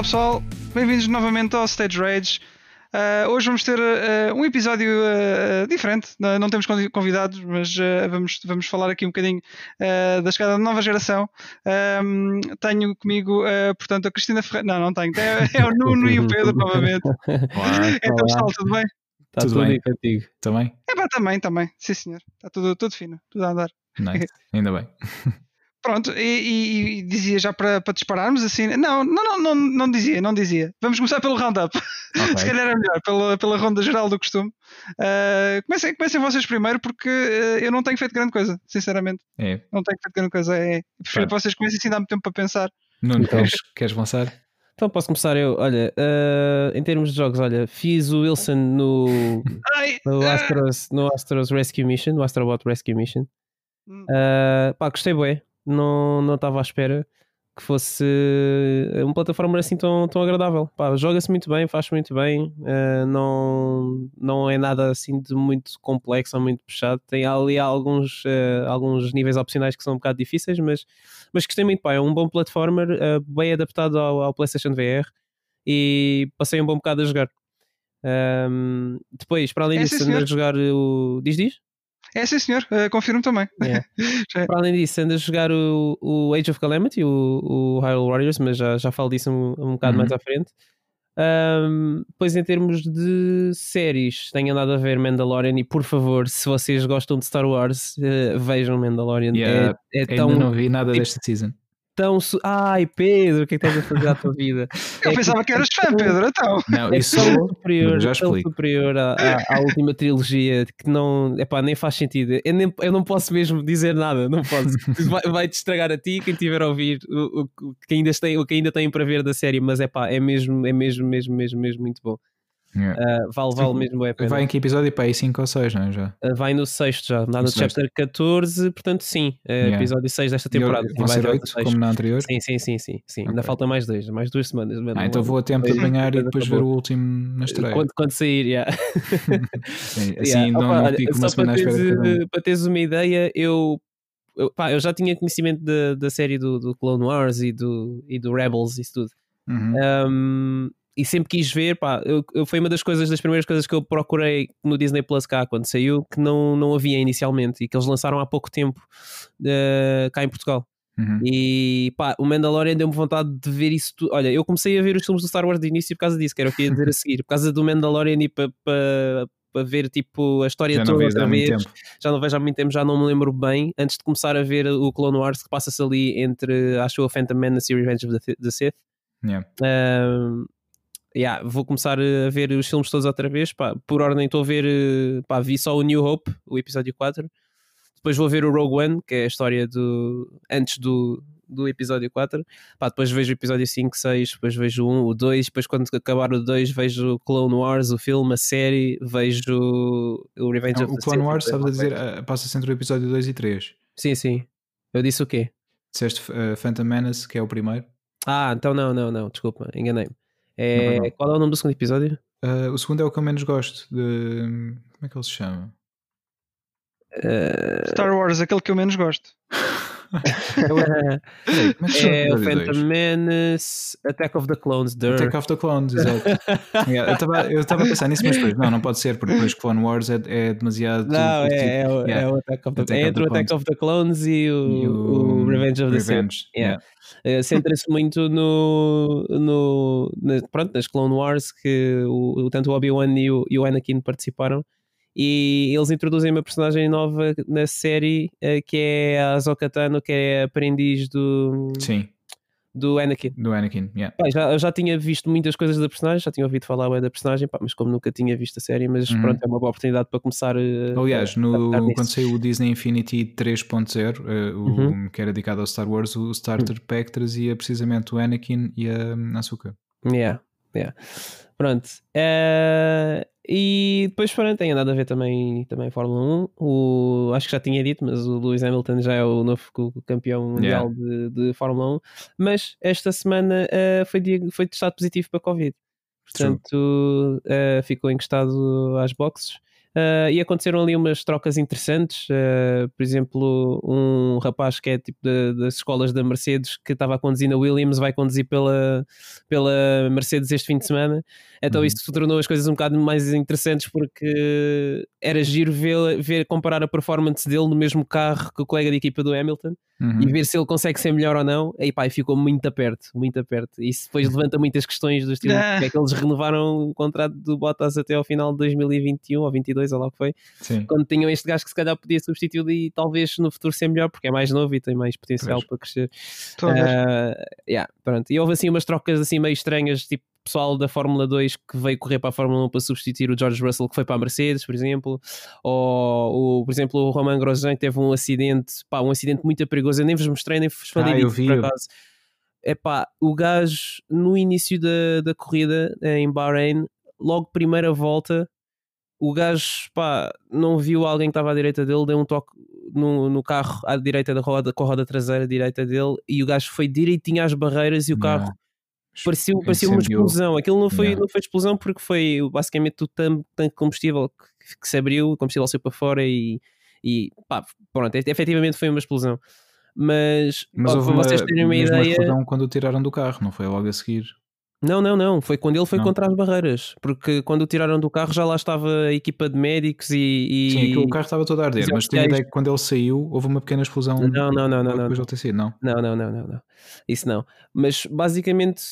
Olá pessoal, bem-vindos novamente ao Stage Rage. Uh, hoje vamos ter uh, um episódio uh, diferente, não, não temos convidados, mas vamos, vamos falar aqui um bocadinho da chegada da nova geração. Um, tenho comigo, portanto, a Cristina Ferreira. Não, não tenho, é, é, o Nuno e o Pedro novamente. Olá, então, pessoal, tudo bem? Está tudo, tudo bem contigo? Também? É pá, também, também, sim senhor. Está tudo, tudo fino, tudo a andar. Nice. Ainda bem. Pronto, e, e, e, dizia já para, para dispararmos assim. Não, não, não, não, não dizia, não dizia. Vamos começar pelo roundup. Okay. Se calhar é melhor, pela, pela ronda geral do costume. Uh, comecem, comecem vocês primeiro, porque uh, eu não tenho feito grande coisa, sinceramente. É. Não tenho feito grande coisa. É, prefiro que vocês comecem assim, dá-me tempo para pensar. Nuno, então, queres, queres avançar? Então posso começar eu. Olha, uh, em termos de jogos, olha, fiz o Wilson no, Ai, no, Astros, no Astros Rescue Mission, no Astrobot Rescue Mission. Uh, pá, gostei bem não não estava à espera que fosse eh, uma plataforma assim tão, tão agradável. Joga-se muito bem, faz muito bem, uh, não, não é nada assim de muito complexo ou muito puxado. Tem ali alguns, uh, alguns níveis opcionais que são um bocado difíceis, mas, mas gostei muito. Pá, é um bom platformer, uh, bem adaptado ao, ao, PlayStation VR e passei um bom bocado a jogar. Um, depois, para além é disso, andei a jogar o. Diz, diz? É sim, senhor, uh, confirmo também. Yeah. Para além disso, anda a jogar o, o Age of Calamity, o, o Hyrule Warriors, mas já, já falo disso um, um bocado uhum. mais à frente. Um, pois em termos de séries, tenho andado a ver Mandalorian e por favor, se vocês gostam de Star Wars, uh, vejam Mandalorian. Yeah, é, é tão, não vi nada tipo, desta season tão. Su... Ai, Pedro, o que é que estás a fazer à tua vida? Eu é pensava que, que eras fã, Pedro, então. Não, é isso tão superior, já tão superior à, à, à, última trilogia que não. Epá, nem faz sentido. Eu, nem, eu não posso mesmo dizer nada, não posso. vai, vai te estragar a ti, quem tiver a ouvir, o, o, o, que ainda tem, o que ainda tem para ver da série, mas é pá, é mesmo, é mesmo, mesmo, mesmo, mesmo muito bom. Yeah. Uh, vale, vale mesmo é Vai em que episódio? Para aí 5 ou 6, não é? Já? Uh, vai no sexto já, no, no chapter 14, portanto sim, é yeah. episódio 6 desta temporada. Vão ser 8, como na anterior? Sim, sim, sim, sim, sim. Okay. ainda falta mais dois, mais duas semanas. Ah, então vou a tempo de apanhar e depois ver o último na estreia. Quando, quando sair, yeah. sim, assim yeah. não, Opa, não fico uma semana para teres, para teres uma ideia, eu eu, pá, eu já tinha conhecimento da, da série do, do Clone Wars e do, e do Rebels e isso tudo. Uhum. Um, e sempre quis ver, pá, eu, eu, foi uma das coisas, das primeiras coisas que eu procurei no Disney Plus cá quando saiu, que não, não havia inicialmente e que eles lançaram há pouco tempo uh, cá em Portugal. Uhum. E pá, o Mandalorian deu-me vontade de ver isso tudo. Olha, eu comecei a ver os filmes do Star Wars de início por causa disso, que era o que ia dizer a seguir, por causa do Mandalorian e para pa, pa ver tipo a história já toda outra vez. Já não vejo há muito tempo, já não me lembro bem. Antes de começar a ver o Clone Wars, que passa-se ali entre, acho, o Phantom Menace e Revenge of the, the Sith. Yeah. Um, yeah, vou começar a ver os filmes todos outra vez. Pá, por ordem, estou a ver. Eh, pá, vi só o New Hope, o episódio 4. Depois vou ver o Rogue One, que é a história do. antes do, do episódio 4. Pá, depois vejo o episódio 5, 6, depois vejo o 1, o 2. Depois, quando acabar o 2, vejo o Clone Wars, o filme, a série. Vejo o Revenge Não, of o the Clone Wars, sabes a dizer, uh, passa-se entre o episódio 2 e 3. Sim, sim. Eu disse o quê? Disseste uh, Phantom Menace, que é o primeiro. Ah, então não, não, não, desculpa, enganei-me. É, não, não. Qual é o nome do segundo episódio? Uh, o segundo é o que eu menos gosto. De... Como é que ele se chama? Uh... Star Wars, aquele que eu menos gosto. é, é o Phantom Menace, Attack of the Clones. Der. Attack of the Clones, exato. yeah, eu estava a pensar nisso, mas depois, não, não pode ser, porque depois Clone Wars é, é demasiado. Não, tipo, é, é, o, yeah. é, o Attack of the, Attack é entre o Attack of the Clones e o, e o, o Revenge of the Sith. Yeah. Yeah. Uh, Centra-se muito no, no na, pronto, nas Clone Wars que o, tanto o Obi-Wan e o, e o Anakin participaram e eles introduzem uma personagem nova na série uh, que é a Ahsoka Tano, que é aprendiz do. Sim. Do Anakin. Do Anakin, yeah. Pá, já, eu já tinha visto muitas coisas da personagem, já tinha ouvido falar da personagem, pá, mas como nunca tinha visto a série, mas uhum. pronto, é uma boa oportunidade para começar uh, Aliás, no, quando saiu o Disney Infinity 3.0, uh, uhum. que era dedicado ao Star Wars, o Starter uhum. Pack trazia precisamente o Anakin e a Ahsoka. Yeah, yeah. Pronto. Uh, e depois pronto, tem andado a ver também, também Fórmula 1. O, acho que já tinha dito, mas o Lewis Hamilton já é o novo campeão mundial yeah. de, de, Fórmula 1. Mas esta semana uh, foi, foi testado positivo para Covid. Portanto, uh, ficou encostado às boxes. Uh, e aconteceram ali umas trocas interessantes. Uh, por exemplo, um rapaz que é tipo de, das escolas da Mercedes que estava a conduzir na Williams vai conduzir pela, pela Mercedes este fim de semana. Então uhum. isso tornou as coisas um bocado mais interessantes porque era giro ver, ver comparar a performance dele no mesmo carro que o colega de equipa do Hamilton uhum. e ver se ele consegue ser melhor ou não. E pá, ficou muito perto, muito perto. Isso depois levanta muitas questões do estilo é que eles renovaram o contrato do Bottas até ao final de 2021 ou 22 ou lá que foi. Sim. Quando tinham este gajo que se calhar podia substituir e talvez no futuro ser melhor porque é mais novo e tem mais potencial pois. para crescer. Uh, yeah, pronto. E houve assim umas trocas assim meio estranhas, tipo pessoal da Fórmula 2 que veio correr para a Fórmula 1 para substituir o George Russell que foi para a Mercedes, por exemplo, ou, o, por exemplo, o Romain Grosjean teve um acidente, pá, um acidente muito perigoso, eu nem vos mostrei, nem vos falei ah, disso, por acaso. É pá, o gajo no início da, da corrida em Bahrein, logo primeira volta, o gajo, pá, não viu alguém que estava à direita dele, deu um toque no, no carro à direita da roda, com a roda traseira à direita dele, e o gajo foi direitinho às barreiras e o carro parecia, parecia uma explosão. Aquilo não foi, yeah. não foi explosão porque foi basicamente o tanque de combustível que, que, se abriu, o combustível saiu para fora e, e pá, pronto, efetivamente foi uma explosão. Mas, Mas ó, para vocês terem uma ideia. quando o tiraram do carro, não foi logo a seguir. Não, não, não. Foi quando ele foi não. contra as barreiras. Porque quando o tiraram do carro já lá estava a equipa de médicos e. e... Sim, o carro estava todo a arder, mas tenho ideia que quando ele saiu houve uma pequena explosão. Não, não, não, não. Depois não, ter sido, não. Não, não, não, não, não. Isso não. Mas basicamente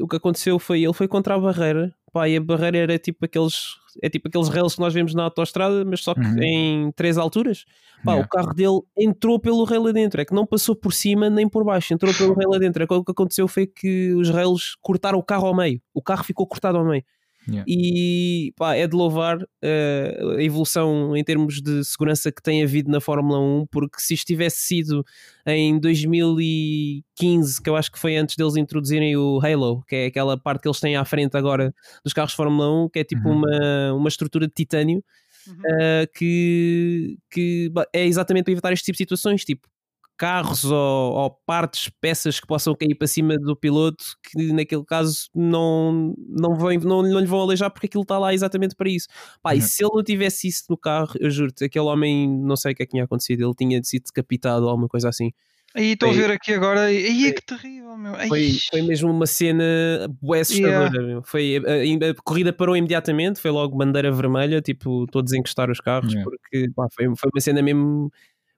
o que aconteceu foi ele foi contra a barreira. Pá, e a barreira era tipo aqueles. É tipo aqueles rails que nós vemos na autostrada, mas só que uhum. em três alturas. Pá, yeah. o carro dele entrou pelo rail adentro, é que não passou por cima nem por baixo, entrou pelo rail adentro. É o que aconteceu foi que os rails cortaram o carro ao meio, o carro ficou cortado ao meio. Yeah. E pá, é de louvar uh, a evolução em termos de segurança que tem havido na Fórmula 1, porque se isto tivesse sido em 2015, que eu acho que foi antes deles introduzirem o Halo, que é aquela parte que eles têm à frente agora dos carros de Fórmula 1, que é tipo uhum. uma, uma estrutura de titânio uhum. uh, que, que é exatamente para evitar este tipo de situações, tipo carros ou, ou, partes, peças que possam cair para cima do piloto, que naquele caso não, não, vem, não, não lhe vão aleijar porque aquilo está lá exatamente para isso. Pá, uhum. E se ele não tivesse isso no carro, eu juro-te, aquele homem, não sei o que é que tinha acontecido, ele tinha sido decapitado ou alguma coisa assim. Aí estou a ver aqui agora, aí é que terrível, meu. Foi, foi mesmo uma cena bué assustadora, yeah. meu. Foi, a, a, corrida parou imediatamente, foi logo bandeira vermelha, tipo, todos a encostar os carros, yeah. porque pá, foi, foi uma cena mesmo,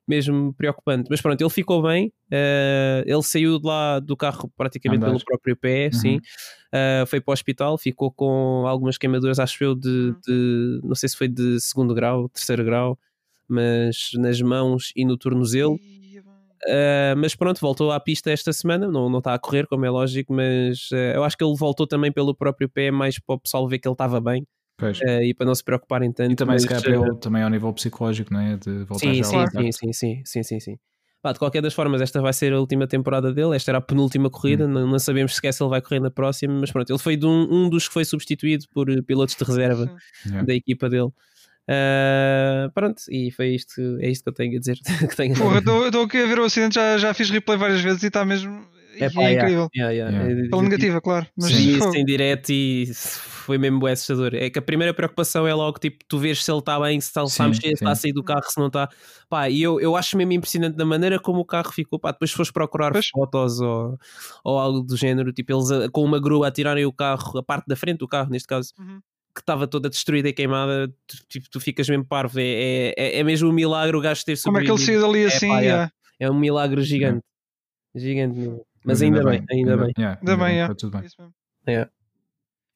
mesmo preocupante. Mas pronto, ele ficou bem, uh, ele saiu de lá do carro praticamente Andar. pelo próprio pé, uhum. sim. Uh, foi para o hospital, ficou com algumas queimaduras, acho eu, de, uhum. de, não sei se foi de segundo grau, terceiro grau, mas nas mãos e no tornozelo. Uh, mas pronto, voltou à pista esta semana. Não, não está a correr, como é lógico, mas uh, eu acho que ele voltou também pelo próprio pé, mais para o pessoal ver que ele estava bem. Uh, e para não se preocuparem tanto. E também, mas, se calhar, também ao nível psicológico, não é? De voltar sim, a sim, sim, sim, sim, sim, sim. Pá, de qualquer das formas, esta vai ser a última temporada dele. Esta era a penúltima corrida. Hum. Não, não, sabemos sequer se ele vai correr na próxima, mas pronto, ele foi de um, um dos que foi substituído por pilotos de reserva yeah. da equipa dele. Uh, pronto, e foi isto, é isto que eu tenho a dizer. que tenho Porra, estou aqui a ver o acidente, já, já fiz replay várias vezes e está mesmo. É, pá, é incrível. Yeah, yeah, yeah. Pela negativa, claro. Mas Sim, isso em direto e foi mesmo assustador. É que a primeira preocupação é logo tipo, tu vês se ele está bem, se está, a mexer, se está a sair do carro, se não está. Pá, e eu, eu acho mesmo impressionante da maneira como o carro ficou. Pá, depois fores procurar pois. fotos ou, ou algo do género, tipo eles a, com uma grua a tirarem o carro, a parte da frente do carro, neste caso. Uhum que estava toda destruída e queimada, tu, tipo, tu ficas mesmo parvo. É, é, é mesmo um milagre o gajo ter sobrevivido. Como é que ele saiu dali assim? É, pá, é. é um milagre gigante. Gigante mesmo. Mas, Mas ainda, ainda, bem, ainda, bem. Yeah, ainda, bem, é. Tudo bem. Yeah.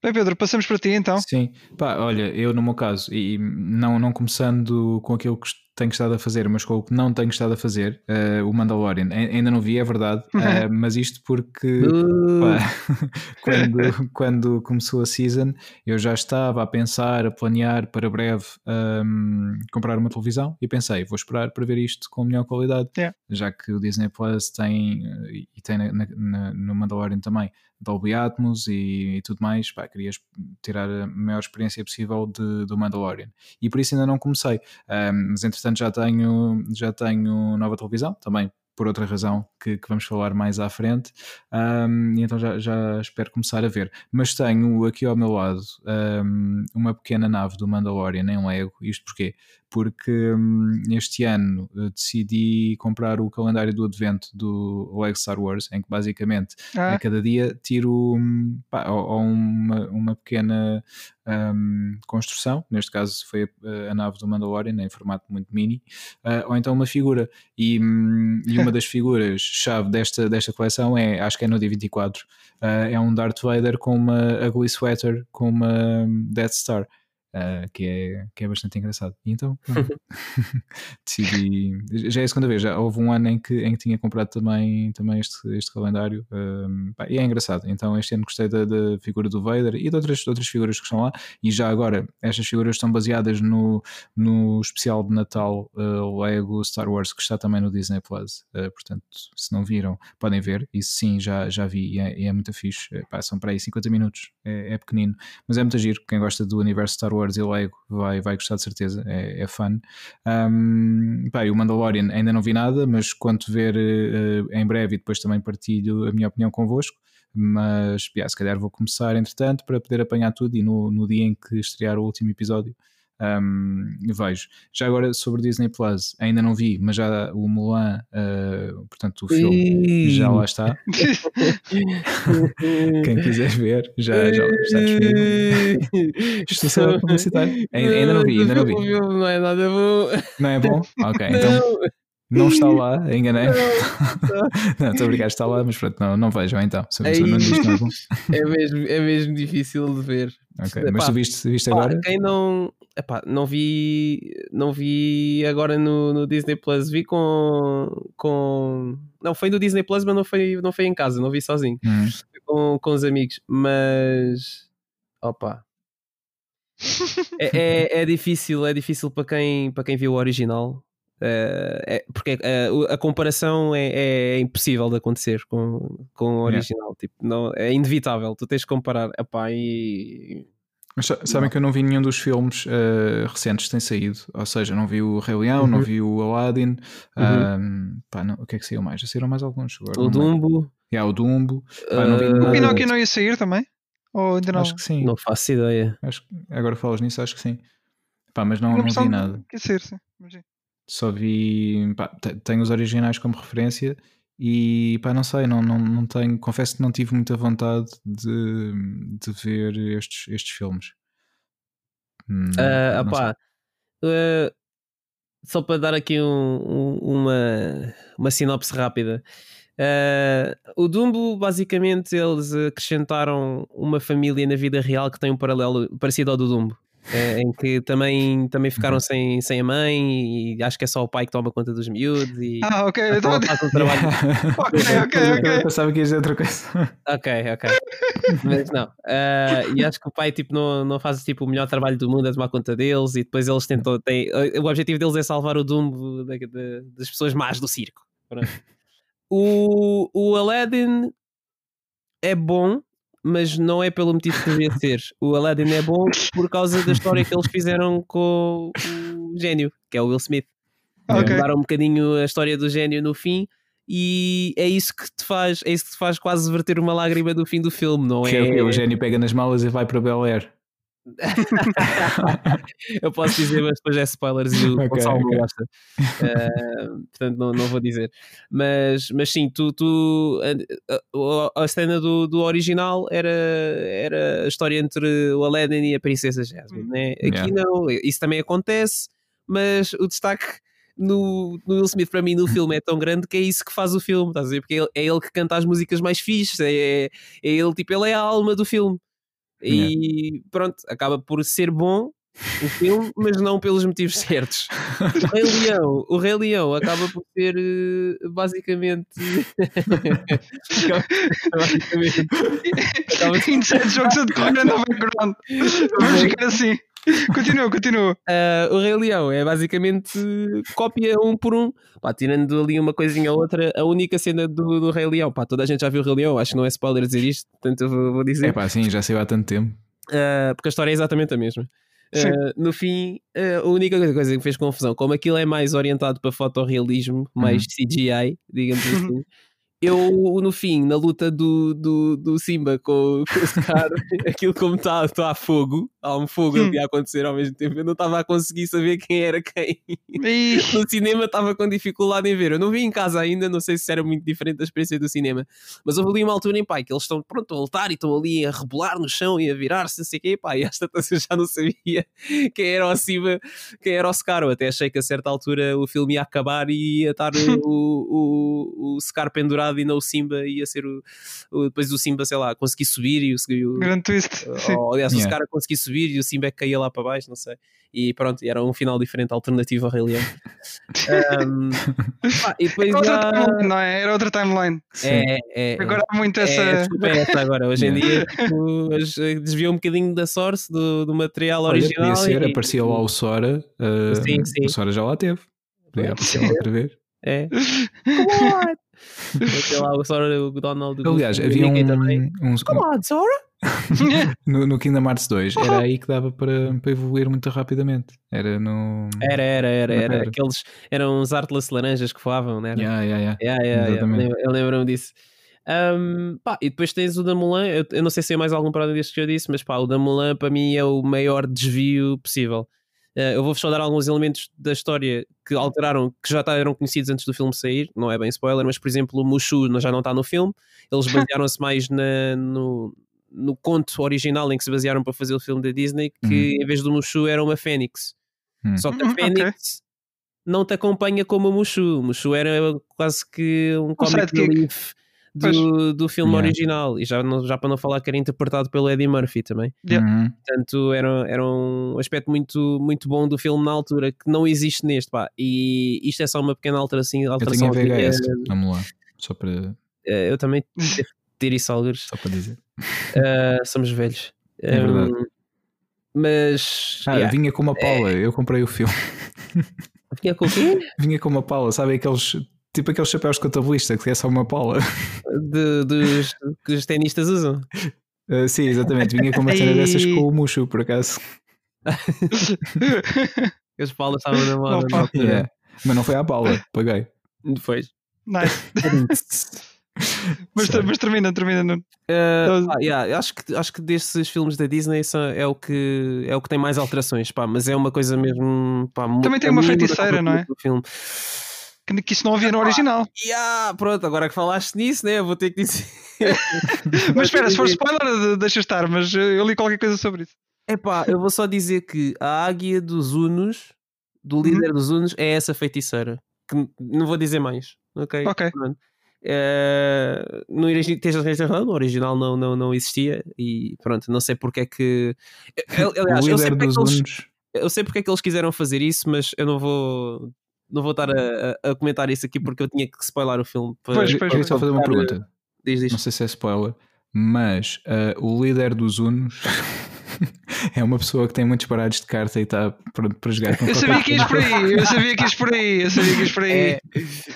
Bem, Pedro, passamos para ti então. Sim, pá, olha, eu no meu caso, e não, não começando com aquilo que tenho estado a fazer, mas com o que não tenho estado a fazer, uh, o Mandalorian. Ainda não vi, é verdade, uh, mas isto porque pá, quando, quando começou a season eu já estava a pensar, a planear para breve um, comprar uma televisão e pensei, vou esperar para ver isto com melhor qualidade, yeah. já que o Disney Plus tem eh, e tem na, na, no Mandalorian também Dolby Atmos e, e tudo mais, pá, querias tirar a maior experiência possível de, do Mandalorian. E por isso ainda não comecei, um, mas entretanto já tenho, já tenho nova televisão, também por outra razão que, que, vamos falar mais à frente, um, então já, já, espero começar a ver. Mas tenho aqui ao meu lado um, uma pequena nave do Mandalorian em Lego, isto porquê? Porque um, este ano uh, decidi comprar o calendário do advento do Lego Star Wars, em que basicamente ah. a cada dia tiro hum, pá, ou, ou uma, uma pequena um, construção, neste caso foi a, a, nave do Mandalorian em formato muito mini, uh, ou então uma figura. E, um, e uma das figuras-chave desta, desta coleção é, acho que é no D24, uh, é um Darth Vader com uma ugly sweater com uma Death Star uh, que, é, que é bastante engraçado. E então decidi. Já é a segunda vez, já houve um ano em que, em que tinha comprado também, também este, este calendário um, pá, e é engraçado. Então este ano gostei da, da, figura do Vader e de outras, de outras figuras que estão lá. E já agora, estas figuras estão baseadas no, no especial de Natal uh, Lego Star Wars que está também no Disney Plus. Uh, portanto, se não viram, podem ver. Isso sim, já, já vi e é, e é muito fixe. Pá, são para aí 50 minutos, é, é pequenino, mas é muito giro. Quem gosta do universo Star Wars Wars e Lego vai, vai gostar de certeza, é, é fun. Um, o Mandalorian ainda não vi nada, mas quando ver uh, em breve e depois também partilho a minha opinião convosco. Mas yeah, se calhar vou começar entretanto para poder apanhar tudo e no, no dia em que estrear o último episódio um, vejo. Já agora sobre Disney Plus, ainda não vi, mas já o Mulan, uh, portanto, o filme já lá está. Quem quiser ver, já, já está disponível. Estou só a publicitar. Ainda, não vi, ainda não vi. Não é nada bom. Não é bom? Ok, então. Não está lá, enganei. Não, estou obrigado, está lá, mas pronto, não, não vejam então. Se, não diz nada. É mesmo, é mesmo difícil de ver. Ok, mas tu viste, viste pá, agora? Quem não, epá, não vi não vi agora no, no, Disney Plus vi com com não foi no Disney Plus mas não foi não foi em casa não vi sozinho uhum. com, com os amigos mas opa é, é, é, difícil é difícil para quem para quem viu o original Uh, é, porque uh, a comparação é, é, impossível de acontecer com, com o original. Yeah. Tipo, não, é inevitável. Tu tens de comparar. Epá, e mas sabem que eu não vi nenhum dos filmes uh, recentes que têm saído, ou seja, não vi o Rei Leão, uhum. não vi o Aladdin, uhum. um, pá, não, o que é que saiu mais? Já saíram mais alguns agora. O Dumbo. Yeah, o Dumbo. Pá, não vi uh, o Pinóquio não ia sair também? Ou ainda não? Acho que sim. Não faço ideia. Acho, agora falas nisso, acho que sim. Pá, mas não, não vi nada. Quer ser, sim. Só vi. Pá, tenho os originais como referência e pá, não sei, não, não, não tenho, confesso que não tive muita vontade de, de ver estes, estes filmes. Uh, opá, uh, só para dar aqui um, um, uma, uma sinopse rápida. Uh, o Dumbo, basicamente, eles acrescentaram uma família na vida real que tem um paralelo parecido ao do Dumbo. É, em que também, também ficaram uhum. sem, sem a mãe e acho que é só o pai que toma conta dos miúdos e ah, ok, eu faz um trabalho. ok, ok, ok. Eu pensava que ia dizer outra coisa. ok, ok. Mas não. Uh, e acho que o pai tipo, não, não faz tipo, o melhor trabalho do mundo a tomar conta deles e depois eles tentam. Tem, o objetivo deles é salvar o Dumbo da, da, das pessoas más do circo. O, o Aladdin é bom, mas não é pelo motivo que devia ser. O Aladdin é bom por causa da história que eles fizeram com o gênio, que é o Will Smith. Okay. Mudaram um bocadinho a história do gênio no fim e é isso que te faz, é isso que te faz quase verter uma lágrima do fim do filme, não que é? É o gênio pega nas malas e vai para Bel Air. Eu posso dizer, mas depois é spoilers e o okay, Gonçalo okay. não gosta. Uh, portanto, não, não vou dizer. Mas, mas sim, tu, tu a, a, cena do, do original era, era a história entre o Aladdin e a Princesa Jasmine. Né? Aqui yeah. não, isso também acontece, mas o destaque no, no Will Smith para mim no filme é tão grande que é isso que faz o filme, estás a ver? Porque é ele, é ele que canta as músicas mais fixes, é, é, é ele, tipo, ele é a alma do filme. E pronto, acaba por ser bom o filme, mas não pelos motivos certos. O Rei Leão, o Rei Leão acaba por ser eh, basicamente. basicamente. Inside jogos a decorrer no background. Vamos ficar assim. Continua, continua. Uh, o Rei Leão é basicamente cópia um por um. Pá, tirando ali uma coisinha ou outra, a única cena do, do Rei Leão. Pá, toda a gente já viu o Rei Leão, acho que não é spoiler dizer isto, portanto eu vou, vou dizer. É pá, sim, já saiu há tanto tempo. Uh, porque a história é exatamente a mesma. Uh, no fim, uh, a única coisa que me fez confusão, como aquilo é mais orientado para fotorrealismo, mais uhum. CGI, digamos assim, eu, no fim, na luta do, do, do Simba com, com o Scar, aquilo como está tá a fogo, há um fogo ali a acontecer ao mesmo tempo, eu não estava a conseguir saber quem era quem. no cinema estava com dificuldade em ver. Eu não vi em casa ainda, não sei se era muito diferente da experiência do cinema, mas houve ali uma altura em pai que eles estão pronto a lutar e estão ali a rebolar no chão e a virar-se, não sei o quê, pá, e esta eu já não sabia quem era o Simba, quem era o Scar. Eu até achei que a certa altura o filme ia acabar e ia estar o, o, o Scar pendurado e não o Simba ia ser o, o depois o Simba, sei lá, conseguir subir e o, o Grande twist. Ou, aliás, yeah. o cara conseguir subir e o Simba é que caía lá para baixo, não sei. E pronto, era um final diferente, alternativo ao Rei Leão. um, e depois era outra timeline, não é? Era outra timeline. É, é, agora há muito essa. É, é essa agora. Hoje em dia tipo, desviou um bocadinho da source do, do material Olha, original. Podia ser, e, aparecia lá o Sora. Uh, sim, sim. O Sora já lá teve. Podia aparecer lá outra vez. É. Come on! Lá o Sora, o Donald. Aliás, havia um. Também. um, Come on, Sora! no, no Kingdom Hearts 2 era aí que dava para, para evoluir muito rapidamente. Era no. Era, era, era. era. Aqueles, eram uns Artless laranjas que voavam, né? Yeah, yeah, yeah. yeah, yeah, yeah. Eu lembro-me disso. Um, pá, e depois tens o da Mulan. Eu, eu não sei se é mais algum parada deste que eu disse, mas pá, o da Mulan para mim é o maior desvio possível. Uh, eu vou-vos só dar alguns elementos da história que alteraram, que já eram conhecidos antes do filme sair, não é bem spoiler, mas por exemplo o Mushu já não está no filme, eles basearam-se mais na, no, no conto original em que se basearam para fazer o filme da Disney, que uhum. em vez do Mushu era uma Fênix. Uhum. Só que a uhum, Fênix okay. não te acompanha como o Mushu. O Mushu era quase que um comic relief do, do filme yeah. original e já, já para não falar que era interpretado pelo Eddie Murphy também. Yeah. Uhum. Portanto, era, era um aspecto muito, muito bom do filme na altura que não existe neste. Pá. E isto é só uma pequena alteração. alteração eu tenho a VHS, é, vamos lá, só para. Eh, eu também ter isso alguns. Só para dizer. Uh, somos velhos. É verdade. Um, mas. Ah, yeah. vinha com uma Paula, é... eu comprei o filme. Vinha com o quê? Vinha com uma Paula, sabe aqueles Tipo aqueles chapéus de contabilista que é só uma pala. De, dos que os tenistas usam. Uh, sim, exatamente. Vinha com uma cena dessas com o Muxo, por acaso. As palas estavam na moda. Não, yeah. Mas não foi à pala, paguei. Depois. Nice. mas, mas, termina, termina. Não. Uh, ah, yeah, acho, que, acho que desses filmes da Disney é o que é o que tem mais alterações, pá, mas é uma coisa mesmo. Pá, Também tem uma feiticeira, não é? Filme que, que isso não havia no original. Yeah, pronto, agora que falaste nisso, né? Vou ter que dizer. mas espera, se for spoiler, deixa estar, mas eu li qualquer coisa sobre isso. É pá, eu vou só dizer que a águia dos Unos, do uhum. líder dos Unos, é essa feiticeira. Que não vou dizer mais, ok? Ok. Uh, no, original, no original não, não, não existia e pronto, não sei porque é que. Aliás, eu sei porque, é que eles, eu sei porque é que eles quiseram fazer isso, mas eu não vou não vou estar a, a, comentar isso aqui porque eu tinha que spoiler o filme. Para, pois, pois, Queria só fazer uma pergunta. Diz, diz. Não sei se é spoiler, mas uh, o líder dos Unos é uma pessoa que tem muitos parados de carta e está pronto para jogar com Eu sabia que ias por aí, eu sabia que ias por aí, eu sabia que ias por aí. É,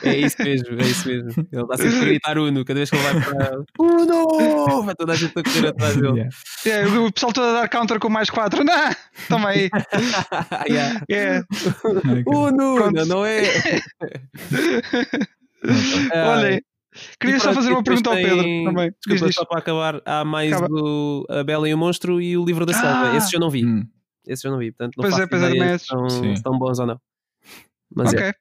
é isso mesmo, é isso mesmo. Ele está sempre a gritar Uno cada vez que ele vai para Uno! Vai toda a gente a correr atrás dele. Yeah. Yeah, o pessoal todo a dar counter com mais 4. Não, toma aí. yeah. Yeah. Uno, não, não é? Olhem. Queria só fazer uma pergunta tem... ao Pedro também. Desculpa, só para acabar, há mais Acaba. do A Bela e o Monstro e o Livro da Selva. Ah! Esses eu não vi. Hum. Esses eu não vi. Portanto, não pois é, pois é, se estão, se estão bons ou não. Mas ok. É.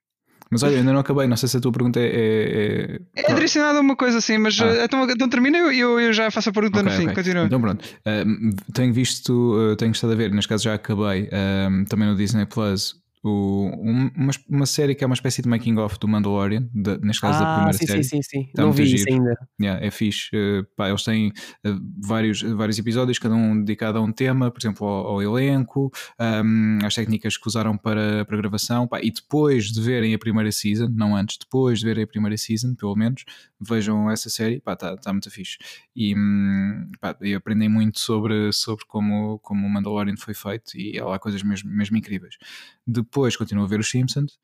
Mas olha, ainda não acabei, não sei se a tua pergunta é. É, é adicionada uma coisa assim, mas ah. Eh, então, então termina e eu, eu, já faço a pergunta okay, no fim. Okay. Continua. Então pronto. Uh, tenho visto, uh, tenho estado a ver, neste caso já acabei, uh, também no Disney Plus, o, uma, uma série que é uma espécie de making of do Mandalorian, de, neste caso ah, da primeira sim, série. Sim, sim, sim. Tá Não vi giro. isso ainda. Yeah, é fixe. Uh, pá, eles têm uh, vários, vários episódios, cada um dedicado a um tema, por exemplo, ao, ao elenco, um, às técnicas que usaram para, para a gravação. Pá, e depois de verem a primeira season, não antes, depois de verem a primeira season, pelo menos, vejam essa série. Está tá muito fixe. E, um, pá, e aprendem muito sobre, sobre como, como o Mandalorian foi feito e há lá coisas mesmo, mesmo incríveis. Depois continuo a ver os Simpsons.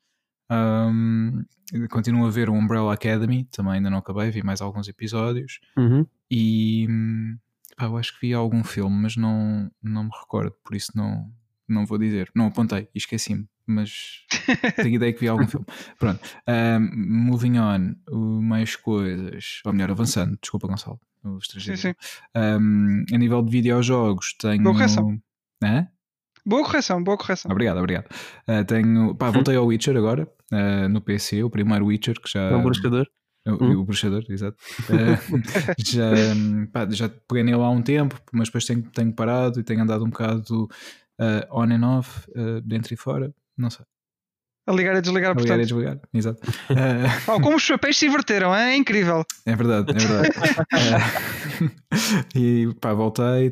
Um, continuo a ver o Umbrella Academy, também ainda não acabei, vi mais alguns episódios. Uhum. E pá, eu acho que vi algum filme, mas não, não me recordo, por isso não, não vou dizer, não apontei esqueci-me, mas tenho ideia que vi algum filme. Pronto, um, moving on, mais coisas, ou melhor, avançando, desculpa, Gonçalo. Sim, sim. Um, a nível de videojogos, tenho. Correção. Hã? Boa correção, boa correção. Obrigado, obrigado. Uh, tenho, pá, voltei ao Witcher agora, uh, no PC, o primeiro Witcher que já. É um bruxador. O, hum. o bruxador, exato. Uh, já, pá, já peguei nele há um tempo, mas depois tenho, tenho parado e tenho andado um bocado uh, on and off, uh, dentro e fora, não sei. A ligar e desligar, a ligar e desligar, exato. oh, como os papéis se inverteram, é incrível. É verdade, é verdade. e pá, voltei,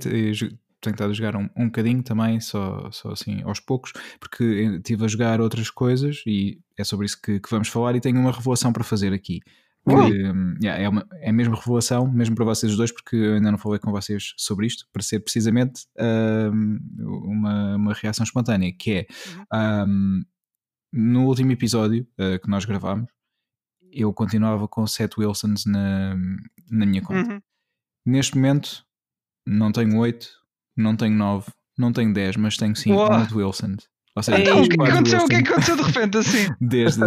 a jogar um, um bocadinho também, só, só assim aos poucos, porque estive a jogar outras coisas e é sobre isso que, que vamos falar e tenho uma revelação para fazer aqui. Que, um, yeah, é, uma, é a mesma revelação, mesmo para vocês dois, porque eu ainda não falei com vocês sobre isto, para ser precisamente um, uma, uma reação espontânea, que é um, no último episódio uh, que nós gravámos, eu continuava com 7 Wilsons na, na minha conta. Uhum. Neste momento não tenho 8, não tenho 9, não tenho 10, mas tenho 5 Wilsons. Ou seja, então, o que, aconteceu, o que aconteceu de repente assim? Desde,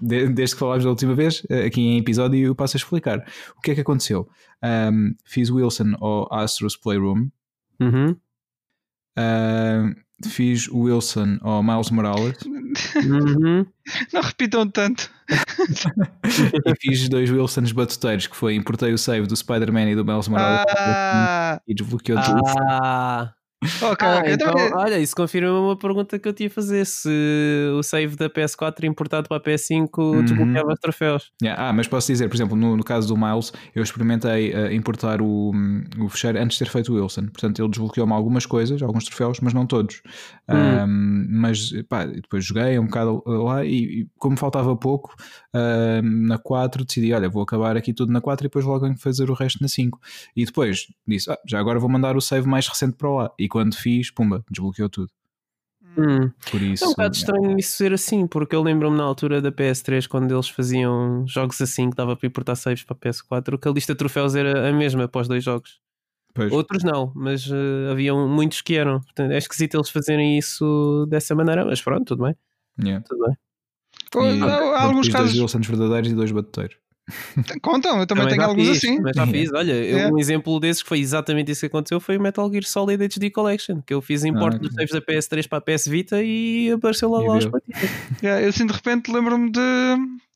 de, desde que falámos da última vez, eh, aqui em episódio, eu passo a explicar. O que é que aconteceu? Um, fiz Wilson ao Astros Playroom. Uhum. Uh, fiz Wilson ao Miles Morales. Uhum. Não repitam tanto. e fiz dois Wilsons batuteiros, que foi importei o save do Spider-Man e do Miles Morales ah, e desbloqueou ah, tudo. Ok, ah, então, então, olha, isso confirma uma pergunta que eu tinha a fazer: se o save da PS4 importado para a PS5 uhum. desbloqueava os troféus. Yeah. Ah, mas posso dizer, por exemplo, no, no caso do Miles, eu experimentei uh, importar o, o fecheiro antes de ter feito o Wilson. Portanto, ele desbloqueou-me algumas coisas, alguns troféus, mas não todos. Uhum. Um, mas pá, depois joguei um bocado lá e, e como faltava pouco, na 4 decidi: olha, vou acabar aqui tudo na 4 e depois logo venho fazer o resto na 5. E depois disse: ah, já agora vou mandar o save mais recente para lá. E quando fiz, pumba, desbloqueou tudo. Hum. Por isso, é um bocado estranho isso ser assim, porque eu lembro-me na altura da PS3 quando eles faziam jogos assim que dava para importar saves para a PS4, que a lista de troféus era a mesma os dois jogos. Pois. Outros não, mas uh, haviam muitos que eram. Portanto, é esquisito eles fazerem isso dessa maneira, mas pronto, tudo bem. Yeah. Tudo bem. E, há, alguns casos. Dois Wilsons verdadeiros e dois batuteiros. Contam, eu também, também tenho alguns fiz, assim. Mas já fiz, olha, yeah. um exemplo desses que foi exatamente isso que aconteceu foi o Metal Gear Solid HD Collection, que eu fiz import ah, dos saves da PS3 para a PS Vita e apareceu lá lá os patitas. Yeah, eu assim de repente lembro-me de,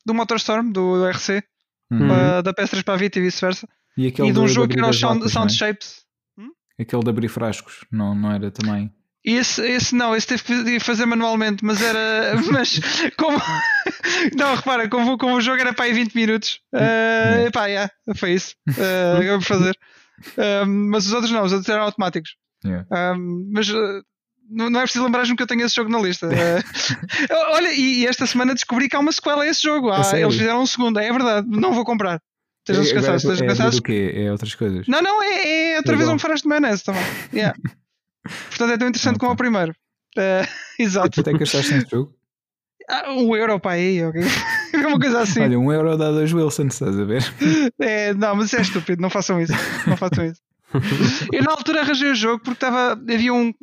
do Motorstorm, do RC, uhum. uh, da PS3 para a Vita e vice-versa. E, e, de um do, jogo que era o Sound, Sound Shapes. Hum? Aquele de abrir frascos, não, não era também. Esse, esse não, esse teve que fazer manualmente, mas era. Mas como. Não, repara, como, como o jogo era para aí 20 minutos, uh, pá, yeah, foi isso. Uh, acabei por fazer. Um, mas os outros não, os outros eram automáticos. Yeah. Um, mas uh, não, não é preciso lembrar-me que eu tenho esse jogo na lista. Uh, olha, e, e, esta semana descobri que há uma sequela a esse jogo. Ah, eles fizeram um segundo, é verdade, não vou comprar. Estejam descansados, estejam descansados. É, quê? é outras coisas? Não, não, é, é outra é vez um farás de maionese também. Yeah. Portanto, é tão interessante como o primeiro. Uh, exato. Quanto é que gastaste nesse jogo? Ah, um euro para aí, ok? uma coisa assim. Olha, um euro dá dois Wilson, estás a ver? É, não, mas é estúpido, não façam isso. Não façam isso. Eu na altura arranjei o jogo porque estava. Havia um.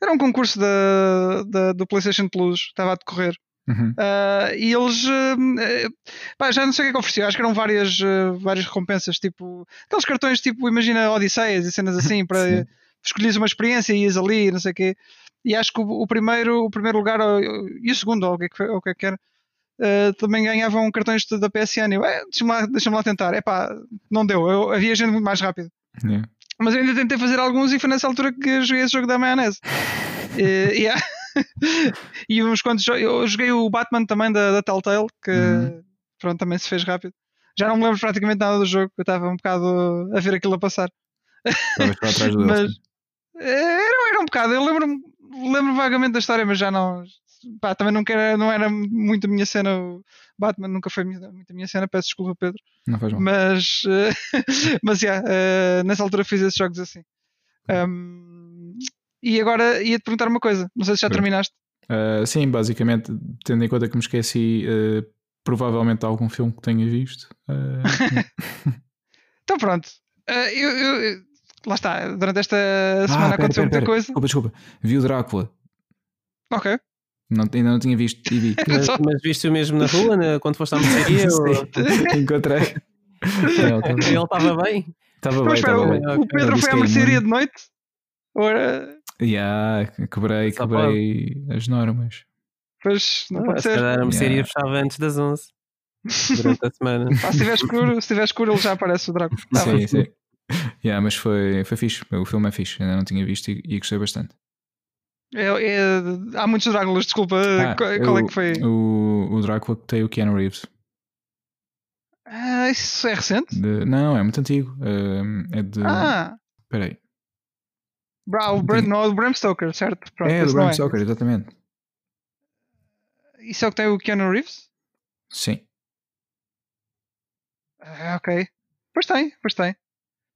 Era um concurso da, da, do PlayStation Plus, estava a decorrer. Uhum. Uh, e eles uh, pá, já não sei o que é que ofereciam, acho que eram várias, uh, várias recompensas, tipo aqueles cartões tipo, imagina Odisseias e cenas assim para escolhias uma experiência e ias ali, não sei o quê. E acho que o, o, primeiro, o primeiro lugar e o segundo, ou o que é que, o que, é que era, uh, também ganhavam cartões da PSN. Eu, é, deixa-me lá, deixa lá tentar. É pá, não deu. Eu, havia gente muito mais rápido. Yeah. Mas eu ainda tentei fazer alguns e foi nessa altura que joguei esse jogo da maionese. uh, yeah. e uns quantos eu joguei o Batman também da, da Telltale, que uhum. pronto, também se fez rápido. Já não me lembro praticamente nada do jogo, eu estava um bocado a ver aquilo a passar. Mas, era, era um bocado, eu lembro-me lembro vagamente da história, mas já não. Pá, também não, era, não era muito a minha cena. O Batman nunca foi muito a minha cena, peço desculpa, Pedro. Não faz mal. Mas, mas yeah, uh, nessa altura fiz esses jogos assim. Um, e agora ia-te perguntar uma coisa, não sei se já terminaste. Uh, sim, basicamente, tendo em conta que me esqueci, uh, provavelmente algum filme que tenha visto. então pronto, eu, eu lá está, durante esta semana ah, aconteceu pera, muita pera. coisa. Desculpa, desculpa. Vi o Drácula. Ok. Não, ainda não tinha visto e vi. Mas, mas viste o mesmo na rua né? quando foste à mercearia? ou... Encontrei. Ele estava bem? Estava bem, estava bem. O Pedro foi à mercearia de noite? Ou era... Yeah, quebrei, quebrei as normas. Pois, não ah, pode ser. A mercearia yeah. fechava antes das 11 durante a semana. Ah, se tiver escuro, se tiver escuro, ele já aparece o Draco. Tá sim, sim. Yeah, mas foi, foi fixe. O filme é fixe, ainda não tinha visto e, e gostei bastante. É, é, há muitos Dráculas, desculpa. Ah, qual, qual é que foi? O, o Drácula que tem o Keanu Reeves. Ah, isso é recente? De, não, é muito antigo. Uh, é de. Ah! Espera aí. Bra, o Brand, não, o Bram Stoker, certo? Pronto, é, do Bram é. Stoker, exatamente. Isso é o que tem o Keanu Reeves? Sim. Ah, ok. Pois tem, pois tem.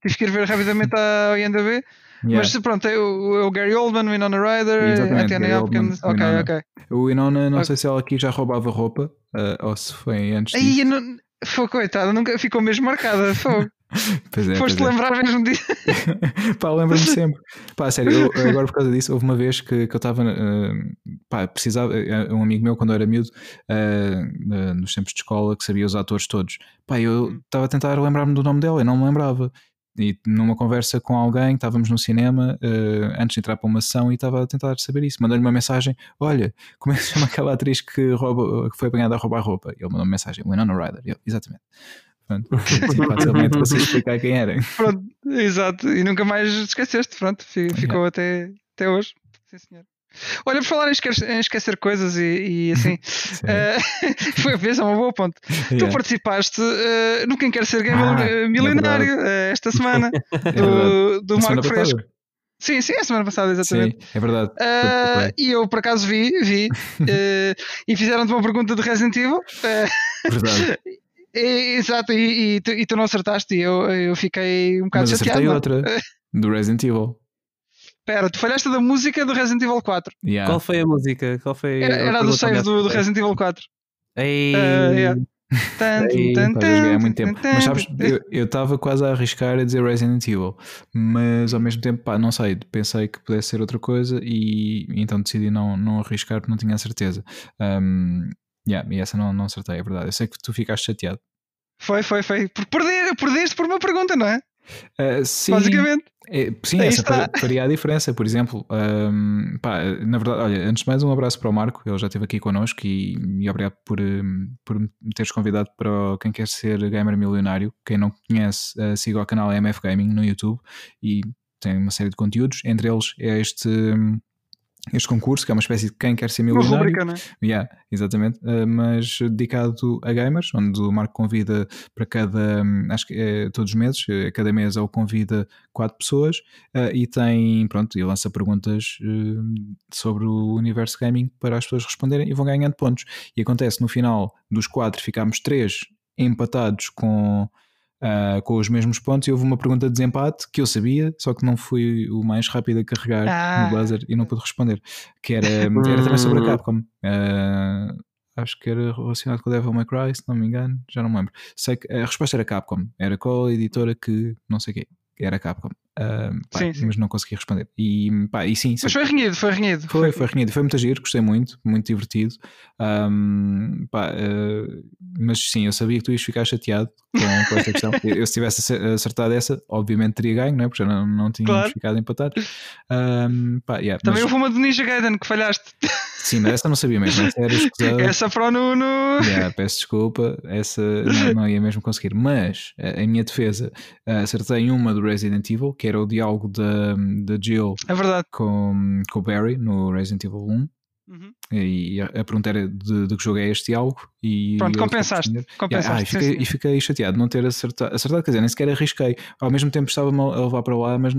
Tive que ir ver rapidamente ao INDB. Yeah. Mas pronto, é o, é o Gary Oldman, Winona Ryder, Anthony Hopkins. Ok, Winona. ok. O Winona, não okay. sei se ela aqui já roubava roupa uh, ou se foi antes. Aí, não, foi coitada, nunca ficou mesmo marcada. Foi. Pois é, Foste pois lembrar é. mesmo dia. pá, lembro-me sempre. Pá, sério, eu, agora por causa disso, houve uma vez que, que eu estava. Uh, pá, precisava. Um amigo meu, quando eu era miúdo, uh, nos tempos de escola, que sabia os atores todos. Pá, eu hum. estava a tentar lembrar-me do nome dela, eu não me lembrava. E numa conversa com alguém, estávamos no cinema, uh, antes de entrar para uma sessão, e estava a tentar saber isso. Mandou-lhe uma mensagem: Olha, como é que se chama aquela atriz que, rouba, que foi apanhada a roubar roupa? E ele mandou uma mensagem: Winona Ryder. Eu, exatamente. Pronto, facilmente consigo explicar quem era. Pronto, exato. E nunca mais esqueceste. Pronto, ficou yeah. até, até hoje. Sim, senhor. Olha, por falar em esquecer, em esquecer coisas e, e assim, uh, foi a vez, é uma boa ponto. Yeah. Tu participaste uh, no Quem Quer Ser Gamer ah, é Milionário uh, esta semana é do, do Marco Fresco. Passada. Sim, sim, a semana passada, exatamente. Sim, é verdade. Uh, e eu por acaso vi, vi, e fizeram-te uma pergunta de Resident Evil. Verdade. E, exato, e, e, tu, e, tu, não acertaste e eu, eu fiquei um bocado Mas chateado. Mas acertei outra, do Resident Evil. Espera, tu falhaste da música do Resident Evil 4. Yeah. Qual foi a música? Qual foi era, era do save do, do, Resident Evil 4. Ei. Uh, yeah. Ei, há muito tempo. Mas sabes, eu estava quase a arriscar a dizer Resident Evil, mas ao mesmo tempo, pá, não sei, pensei que pudesse ser outra coisa e então decidi não, não arriscar porque não tinha a certeza. Um, yeah, e essa não, não acertei, é verdade. Eu sei que tu ficaste chateado. Foi, foi, foi. Por perder, perdeste por uma pergunta, não é? Uh, sim, Basicamente. É, sim, Aí essa está. faria a diferença. Por exemplo, um, pá, na verdade, olha, antes de mais, um abraço para o Marco, ele já esteve aqui connosco e, e obrigado por, por me teres convidado para quem quer ser gamer milionário. Quem não conhece, uh, siga o canal MF Gaming no YouTube e tem uma série de conteúdos, entre eles é este. Um, este concurso, que é uma espécie de quem quer ser milionário. Uma rubrica, né? Yeah, exatamente, uh, mas dedicado a gamers, onde o Marco convida para cada, hum, acho que é todos os meses, uh, cada mês ele convida quatro pessoas uh, e tem, pronto, e lança perguntas sobre o universo gaming para as pessoas responderem e vão ganhando pontos. E acontece no final dos quatro, ficámos três empatados com uh, com os mesmos pontos e houve uma pergunta de desempate que eu sabia, só que não fui o mais rápido a carregar ah. no buzzer e não pude responder, que era, era também sobre a Capcom. Uh, acho que era relacionado com o Devil May Cry, se não me engano, já não me lembro. Sei que a resposta era Capcom, era qual a editora que não sei o quê, era Capcom. Uh, pá, sim, sim. Mas não consegui responder. E, pá, e sim, Mas foi renhido, foi renhido. Foi, foi renhido. Foi muito giro, gostei muito, muito divertido. Um, pá, uh, mas sim, eu sabia que tu ias ficar chateado com, com esta questão. eu, se tivesse acertado essa, obviamente teria ganho, não é? porque já não, não tínhamos claro. ficado empatados. Um, yeah, Também mas... houve uma de Ninja Gaiden que falhaste. Sim, mas essa não sabia mesmo. Essa era. Essa para o Nuno. Yeah, peço desculpa, essa não, não, ia mesmo conseguir. Mas, em minha defesa, acertei uma do Resident Evil, que era o diálogo da, da Jill é verdade. Com, com o Barry no Resident Evil 1. Uhum. E a, a, pergunta era de, de que jogo é este diálogo e pronto, compensaste, compensaste ah, e, fiquei, sim, sim. e fiquei chateado de não ter acertado, acertado, quer dizer, nem sequer arrisquei ao mesmo tempo estava-me a levar para lá mas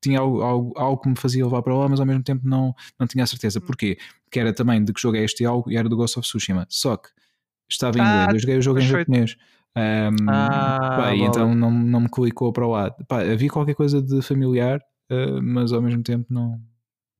tinha algo, algo, algo, que me fazia levar para lá mas ao mesmo tempo não, não tinha a certeza, uhum. porquê? que era também de que jogo é este diálogo e era do Ghost of Tsushima, só que estava em inglês, ah, eu joguei o jogo em japonês um, ah, pá, e então não, não me clicou para lá. Pá, havia qualquer coisa de familiar, uh, mas ao mesmo tempo não.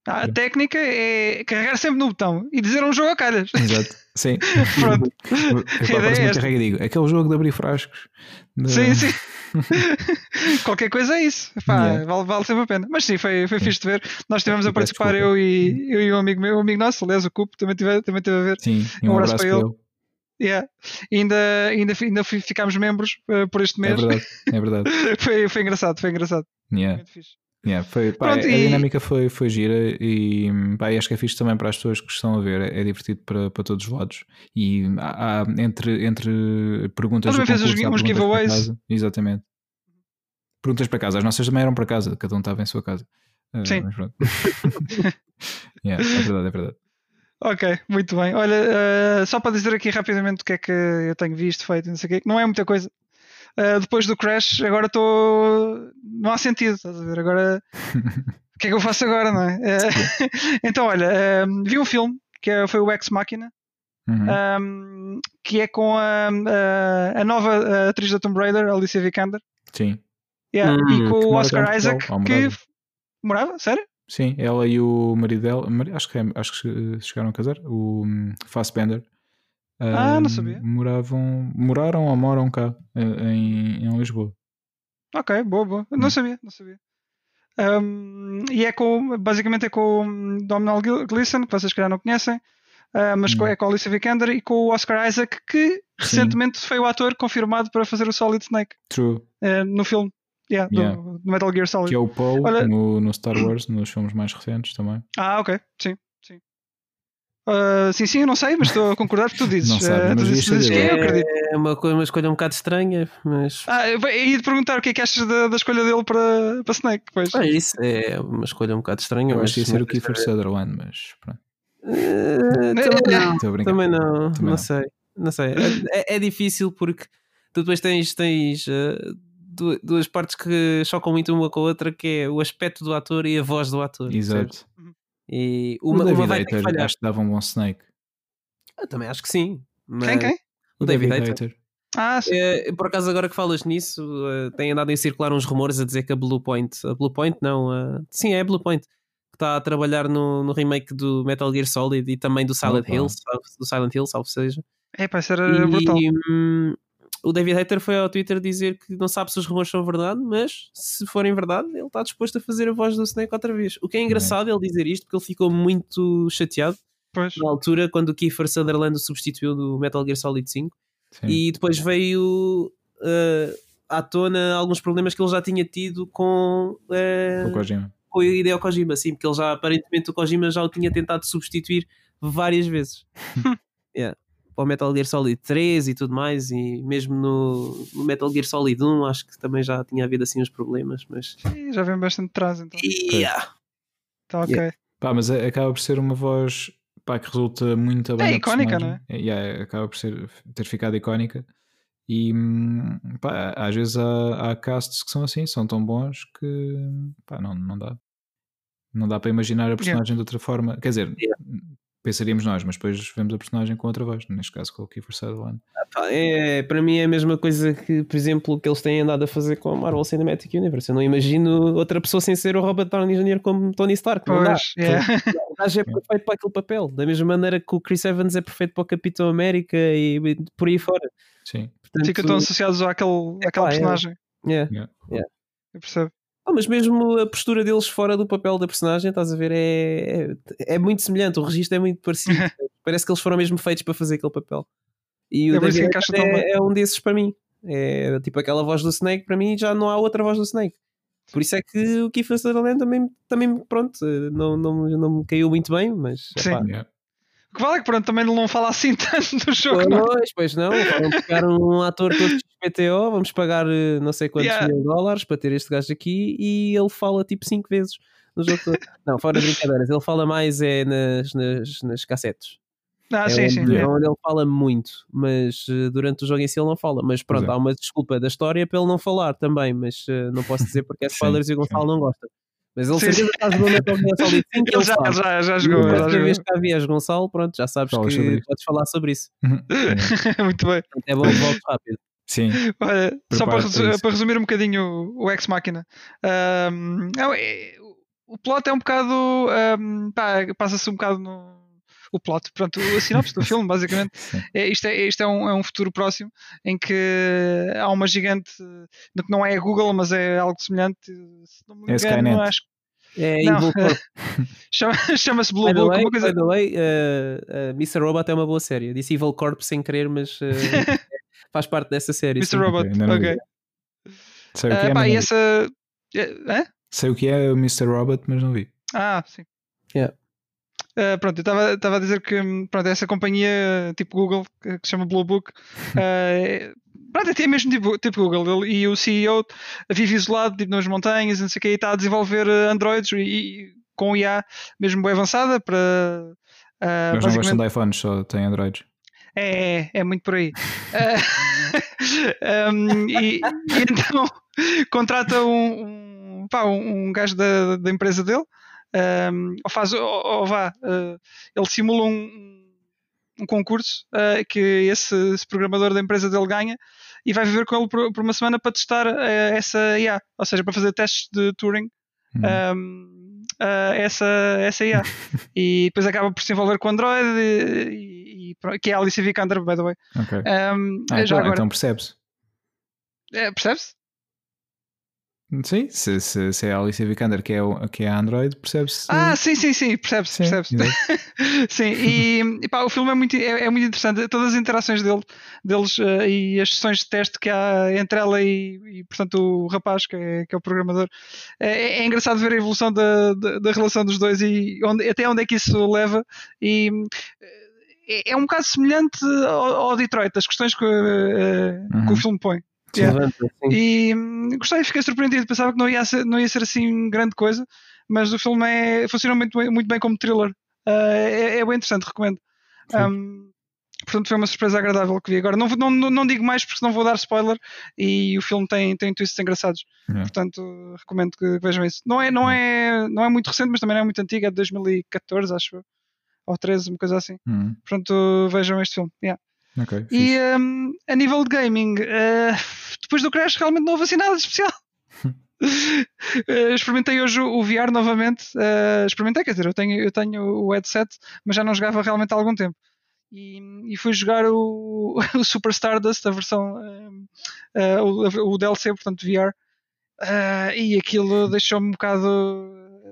A técnica é carregar sempre no botão e dizer um jogo a calhas. Exato. Sim. Pronto. Eu, eu, eu, carrego e digo, aquele jogo de abrir frascos. De... Sim, sim. Qualquer coisa é isso. Pá, yeah. vale, vale sempre a pena. Mas sim, foi, foi fixe de ver. Nós estivemos a participar, eu e, eu e um amigo meu, um amigo nosso, aliás, o Cupo, também estive também a ver. Sim, um, um abraço, abraço para ele. ele. Yeah. Ainda, ainda, ainda ficámos membros uh, por este mês. É verdade, é verdade. foi, foi engraçado, foi engraçado. Yeah. Muito fixe. Yeah, foi, pá, Pronto, a, e... dinâmica foi, foi gira e pá, acho que é fixe também para as pessoas que estão a ver, é, é divertido para, para todos os lados. E há, há entre, entre perguntas Também fez uns giveaways. Exatamente. Perguntas para casa, as nossas também eram para casa, cada um estava em sua casa. Uh, Sim. yeah, é verdade, é verdade. Ok, muito bem. Olha, uh, só para dizer aqui rapidamente o que é que eu tenho visto, feito, não sei o quê, não é muita coisa. Uh, depois do Crash, agora estou. Não há sentido, estás a ver? Agora. o que é que eu faço agora, não é? Uh, então, olha, vi um filme que é, foi o Ex Machina. Uhum. Um, que é com a, a, a nova atriz da Tomb Raider, Alicia Vikander. Sim. Yeah, hum, e com o Oscar Isaac, que morava, sério? Sim, ela e o marido dela, acho que, é, acho que chegaram a casar, o hum, Fassbender. Ah, não sabia. Moravam, moraram ou moram cá, em, em Lisboa. Ok, boa, boa. Não hum. sabia, não sabia. Um, e é com, basicamente é com o Domhnall Gleeson, que vocês calhar não conhecem, uh, mas hum. é com a Alicia Vikander e com o Oscar Isaac, que recentemente foi o ator confirmado para fazer o Solid Snake. True. Uh, no filme. Yeah, yeah. Do, do, Metal Gear Solid. Que é o Paul Olha... no, no, Star Wars, nos filmes mais recentes também. Ah, ok, sim. Sim. Uh, sim, sim, eu não sei, mas estou a concordar porque tu dizes. Não sabe, uh, dizes, dizes é, acredito. É uma, uma escolha um bocado estranha, mas. Ah, eu ia te perguntar o que é que achas da, da escolha dele para, para Snake. Pois. Ah, isso é uma escolha um bocado estranha. Eu acho que ia ser o Kiefer Sutherland, mas pronto. Uh, também não, também não, também não, sei, não sei. É, é, difícil porque tu depois tens, tens uh, duas partes que chocam muito uma com a outra, que é o aspecto do ator e a voz do ator. Exato. Uhum. E uma, o uma vai Hater, falhar. acho que dava um bom Snake. Eu também acho que sim. Quem, quem? O, David, David Hater. Ah, sim. É, por acaso, agora que falas nisso, uh, tem andado a circular uns rumores a dizer que a Blue Point, a Blue Point não, uh, sim, é a Blue Point, que está a trabalhar no, no remake do Metal Gear Solid e também do Silent Hill, do Silent Hill, salvo seja. É, para ser e, brutal. Hum, o David Hater foi ao Twitter dizer que não sabe se os rumores são verdade, mas se forem verdade, ele está disposto a fazer a voz do Snake outra vez. O que é engraçado é ele dizer isto porque ele ficou muito chateado pois. na altura quando o Kiefer Sutherland o substituiu no Metal Gear Solid 5 Sim. e depois veio uh, à tona alguns problemas que ele já tinha tido com, uh, o Kojima. com a Hideo Kojima, sim, porque ele já aparentemente o Kojima já o tinha tentado substituir várias vezes. yeah para o Metal Gear Solid 3 e tudo mais, e mesmo no, no, Metal Gear Solid 1 acho que também já tinha havido assim uns problemas, mas... Sim, já vem bastante atrás então. Yeah. Tá ok. Yeah. Pá, mas é, acaba por ser uma voz pá, que resulta muito bem. É icónica, não é? é yeah, acaba por ser, ter ficado icónica. E pá, às vezes há, há casts que são assim, são tão bons que pá, não, não dá. Não dá para imaginar a personagem yeah. de outra forma. Quer dizer, yeah pensaríamos nós, mas depois vemos a personagem com outra voz, neste caso com o Kiefer Sutherland. É, para mim é a mesma coisa que, por exemplo, que eles têm andado a fazer com a Marvel Cinematic Universe. Eu não imagino outra pessoa sem ser o Robert Downey Jr. como Tony Stark. Pois, não dá. Yeah. O gajo é perfeito para aquele papel, da mesma maneira que o Chris Evans é perfeito para o Capitão América e por aí fora. Sim. Portanto, Fica tão associados àquele, àquela é, personagem. Yeah. Yeah. yeah. Eu percebo. Ah, mas mesmo a postura deles fora do papel da personagem, estás a ver, é, é, é muito semelhante, o registro é muito parecido. Parece que eles foram mesmo feitos para fazer aquele papel. E o é David é, é, um desses para mim. É tipo aquela voz do Snake, para mim já não há outra voz do Snake. Por isso é que o Kiefer Sutherland também, também pronto, não, não, não me caiu muito bem, mas. Sim. Yeah. Que vale é que pronto, também não fala assim tanto no jogo. Pois não, pois não. Vamos pegar um ator todo XPTO, vamos pagar eh, não sei quantos yeah. mil dólares para ter este gajo aqui e ele fala tipo 5 vezes no jogo todo. não, fora de brincadeiras, ele fala mais é nas, nas, nas cassetes. Ah, é sim, onde, sim. É onde ele fala muito, mas uh, durante o jogo em si ele não fala. Mas pronto, há uma desculpa da história para ele não falar também, mas uh, não posso dizer porque é spoilers sim, e o Gonçalo sim. não gosta. Mas ele que está jogando Metal Gear Solid 5. Ele já, já, já jogou. A próxima vez que vias Gonçalo, pronto, já sabes Fala que podes falar sobre isso. Muito bem. É bom que volte rápido. Sim. Olha, só para, resumir, para resumir um bocadinho o, o Ex Machina. Um, é, o plot é um bocado. Um, passa-se um bocado no. O plot, pronto, a sinopse do filme, basicamente. É, isto é, isto é, um, é um futuro próximo em que há uma gigante, que não é a Google, mas é algo semelhante. Se não me é engano, é acho é não, chama-se Blue Book. Way, coisa... By the way, uh, uh, Mr. Robot é uma boa série. disse Evil Corp sem querer, mas uh, faz parte dessa série. Mr. Sim. Robot, ok. okay. Sei o que é, pá, essa... Sei o que é o Mr. Robot, mas não vi. Ah, sim. Yeah. Uh, pronto, eu estava a dizer que pronto, essa companhia tipo Google, que, se chama Blue Book, uh, pronto, até mesmo tipo, tipo Google, ele, e o CEO vive isolado tipo, nas montanhas, não sei o que, e está a desenvolver Androids e, e com IA mesmo bem avançada para. Uh, Mas não gostam de iPhones, só tem Androids. É, é, é muito por aí. um, e, e, então contrata um, um, pá, um, um gajo da, da empresa dele um, ou faz, ou, ou vá, uh, ele simula um, um concurso uh, que esse, esse, programador da empresa dele ganha e vai viver com ele por, por uma semana para testar uh, essa IA, ou seja, para fazer testes de Turing. Uhum. essa, essa IA e depois acaba por se envolver com Android e, e, que é a Alicia Vikander, by the way. Okay. Um, ah, então, agora... então percebes? É, percebes? Sim, se, se, se é a Alicia Vikander que é, o, que é a Android, percebe-se. Ah, sim, sim, sim, percebe-se, percebe-se. sim, e, e pá, o filme é muito, é, é, muito interessante. Todas as interações dele, deles uh, e as sessões de teste que há entre ela e, e portanto, o rapaz que é, que é o programador. É, é, engraçado ver a evolução da, da, da, relação dos dois e onde, até onde é que isso leva. E é, é um bocado semelhante ao, ao Detroit, as questões que, uh, uhum. que o filme põe. Yeah. E hum, gostei, fiquei surpreendido. Pensava que não ia, ser, não ia ser assim grande coisa, mas o filme é, funciona muito, muito bem como thriller. Uh, é, é, bem interessante, recomendo. Um, portanto, foi uma surpresa agradável que vi. Agora, não, não, não digo mais porque não vou dar spoiler e o filme tem, tem twists engraçados. Yeah. Portanto, recomendo que vejam isso. Não é, não, é, não é muito recente, mas também não é muito antigo, é de 2014, acho eu. Ou 13, uma coisa assim. Uhum. Portanto, vejam este filme. Yeah. Okay, e um, a nível de gaming, uh, depois do Crash realmente não houve assim nada de especial. uh, experimentei hoje o VR novamente. Uh, experimentei, quer dizer, eu tenho, eu tenho o headset, mas já não jogava realmente há algum tempo. E, e fui jogar o, o Super Stardust, a versão, uh, o, o, DLC, portanto, VR. e aquilo deixou-me um bocado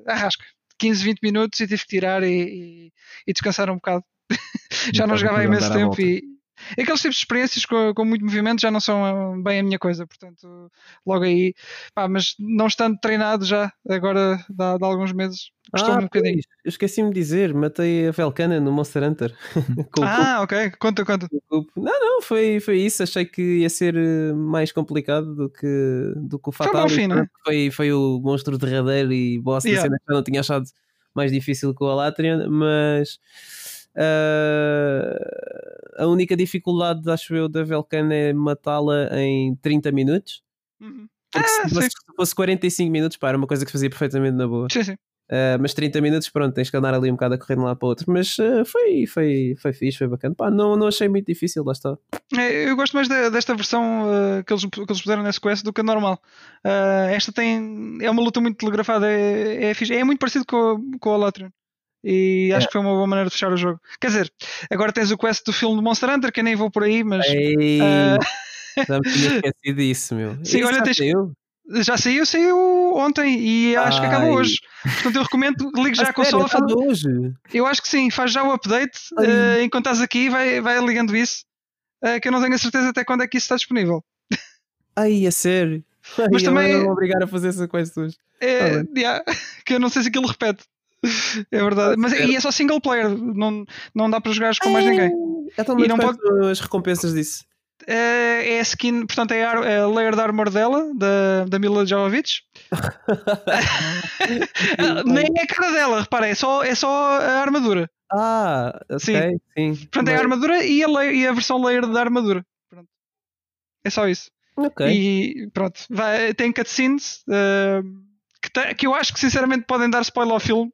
arrasca. 15, 20 minutos e tive que tirar e, e, e descansar um bocado. já não jogava há imenso tempo e, Aqueles tipos de experiências com, com, muito movimento já não são ah, bem a minha coisa, portanto, logo aí, pá, mas não estando treinado já, agora dá, dá alguns meses, gostou ah, um bocadinho. Eu esqueci-me de dizer, matei a Velcana no Monster Hunter. ah, ok, conta, conta. Não, não, foi, foi isso, achei que ia ser eh, mais complicado do que, do que o Fatal. Foi, fim, é? foi, foi o monstro derradeiro e boss yeah. da cena que eu não tinha achado mais difícil que o Alatrian, mas Uh, a única dificuldade, acho eu, da Velcana é matá-la em 30 minutos. Uhum. Porque ah, se, fosse, se fosse 45 minutos, pá, era uma coisa que fazia perfeitamente na boa. Sim, sim. Uh, mas 30 minutos, pronto, tens que andar ali um bocado a correr de um lado para o outro. Mas uh, foi, foi, foi fixe, foi bacana. Pá, não, não achei muito difícil, lá está. É, eu gosto mais de, desta versão uh, que, eles, que eles puseram nesse quest do que a normal. esta tem. É uma luta muito telegrafada, é, é, é muito parecido com, com a Latrian. E acho é. que foi uma boa maneira de fechar o jogo. Quer dizer, agora tens o quest do filme do Monster Hunter, que eu nem vou por aí, mas. Ei, uh... Já me tinha esquecido disso, meu. Sim, Isso olha, tens. Saiu? Já saiu, saiu ontem e acho que acaba hoje. Portanto, eu recomendo que ligue já a, a consola. Faz... hoje? Eu acho que sim, faz já o update. Uh, enquanto estás aqui, vai, vai ligando isso. Uh, que eu não tenho a certeza até quando é que isso está disponível. Ai, é sério. Mas Ai, também. Vou obrigar a fazer essa quest hoje. É, tá yeah, que eu não sei se aquilo repete. É verdade. Mas e é só single player, não, não dá para jogar com mais ninguém. Então, e não pode as recompensas disso. É, é a skin, portanto, é a, é a layer de armor dela, da, da Mila Jovovich. Nem é a cara dela, repara, é só, é só a armadura. Ah, okay, sim. sim. Portanto, Mas... é a armadura e a, layer, e a versão layer da armadura. Pronto. É só isso. Ok. E pronto, vai, tem cutscenes uh, que, que eu acho que sinceramente podem dar spoiler ao filme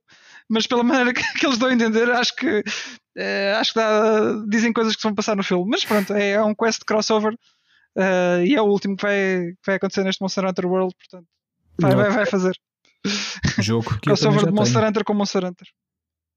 mas pela maneira que, que eles dão a entender, acho que uh, acho que dá, dizem coisas que vão passar no filme. Mas pronto, é, é um quest crossover uh, e é o último que vai, que vai acontecer neste Monster Hunter World, portanto vai, vai, vai fazer. Jogo que Crossover de Monster tenho. Hunter com Monster Hunter.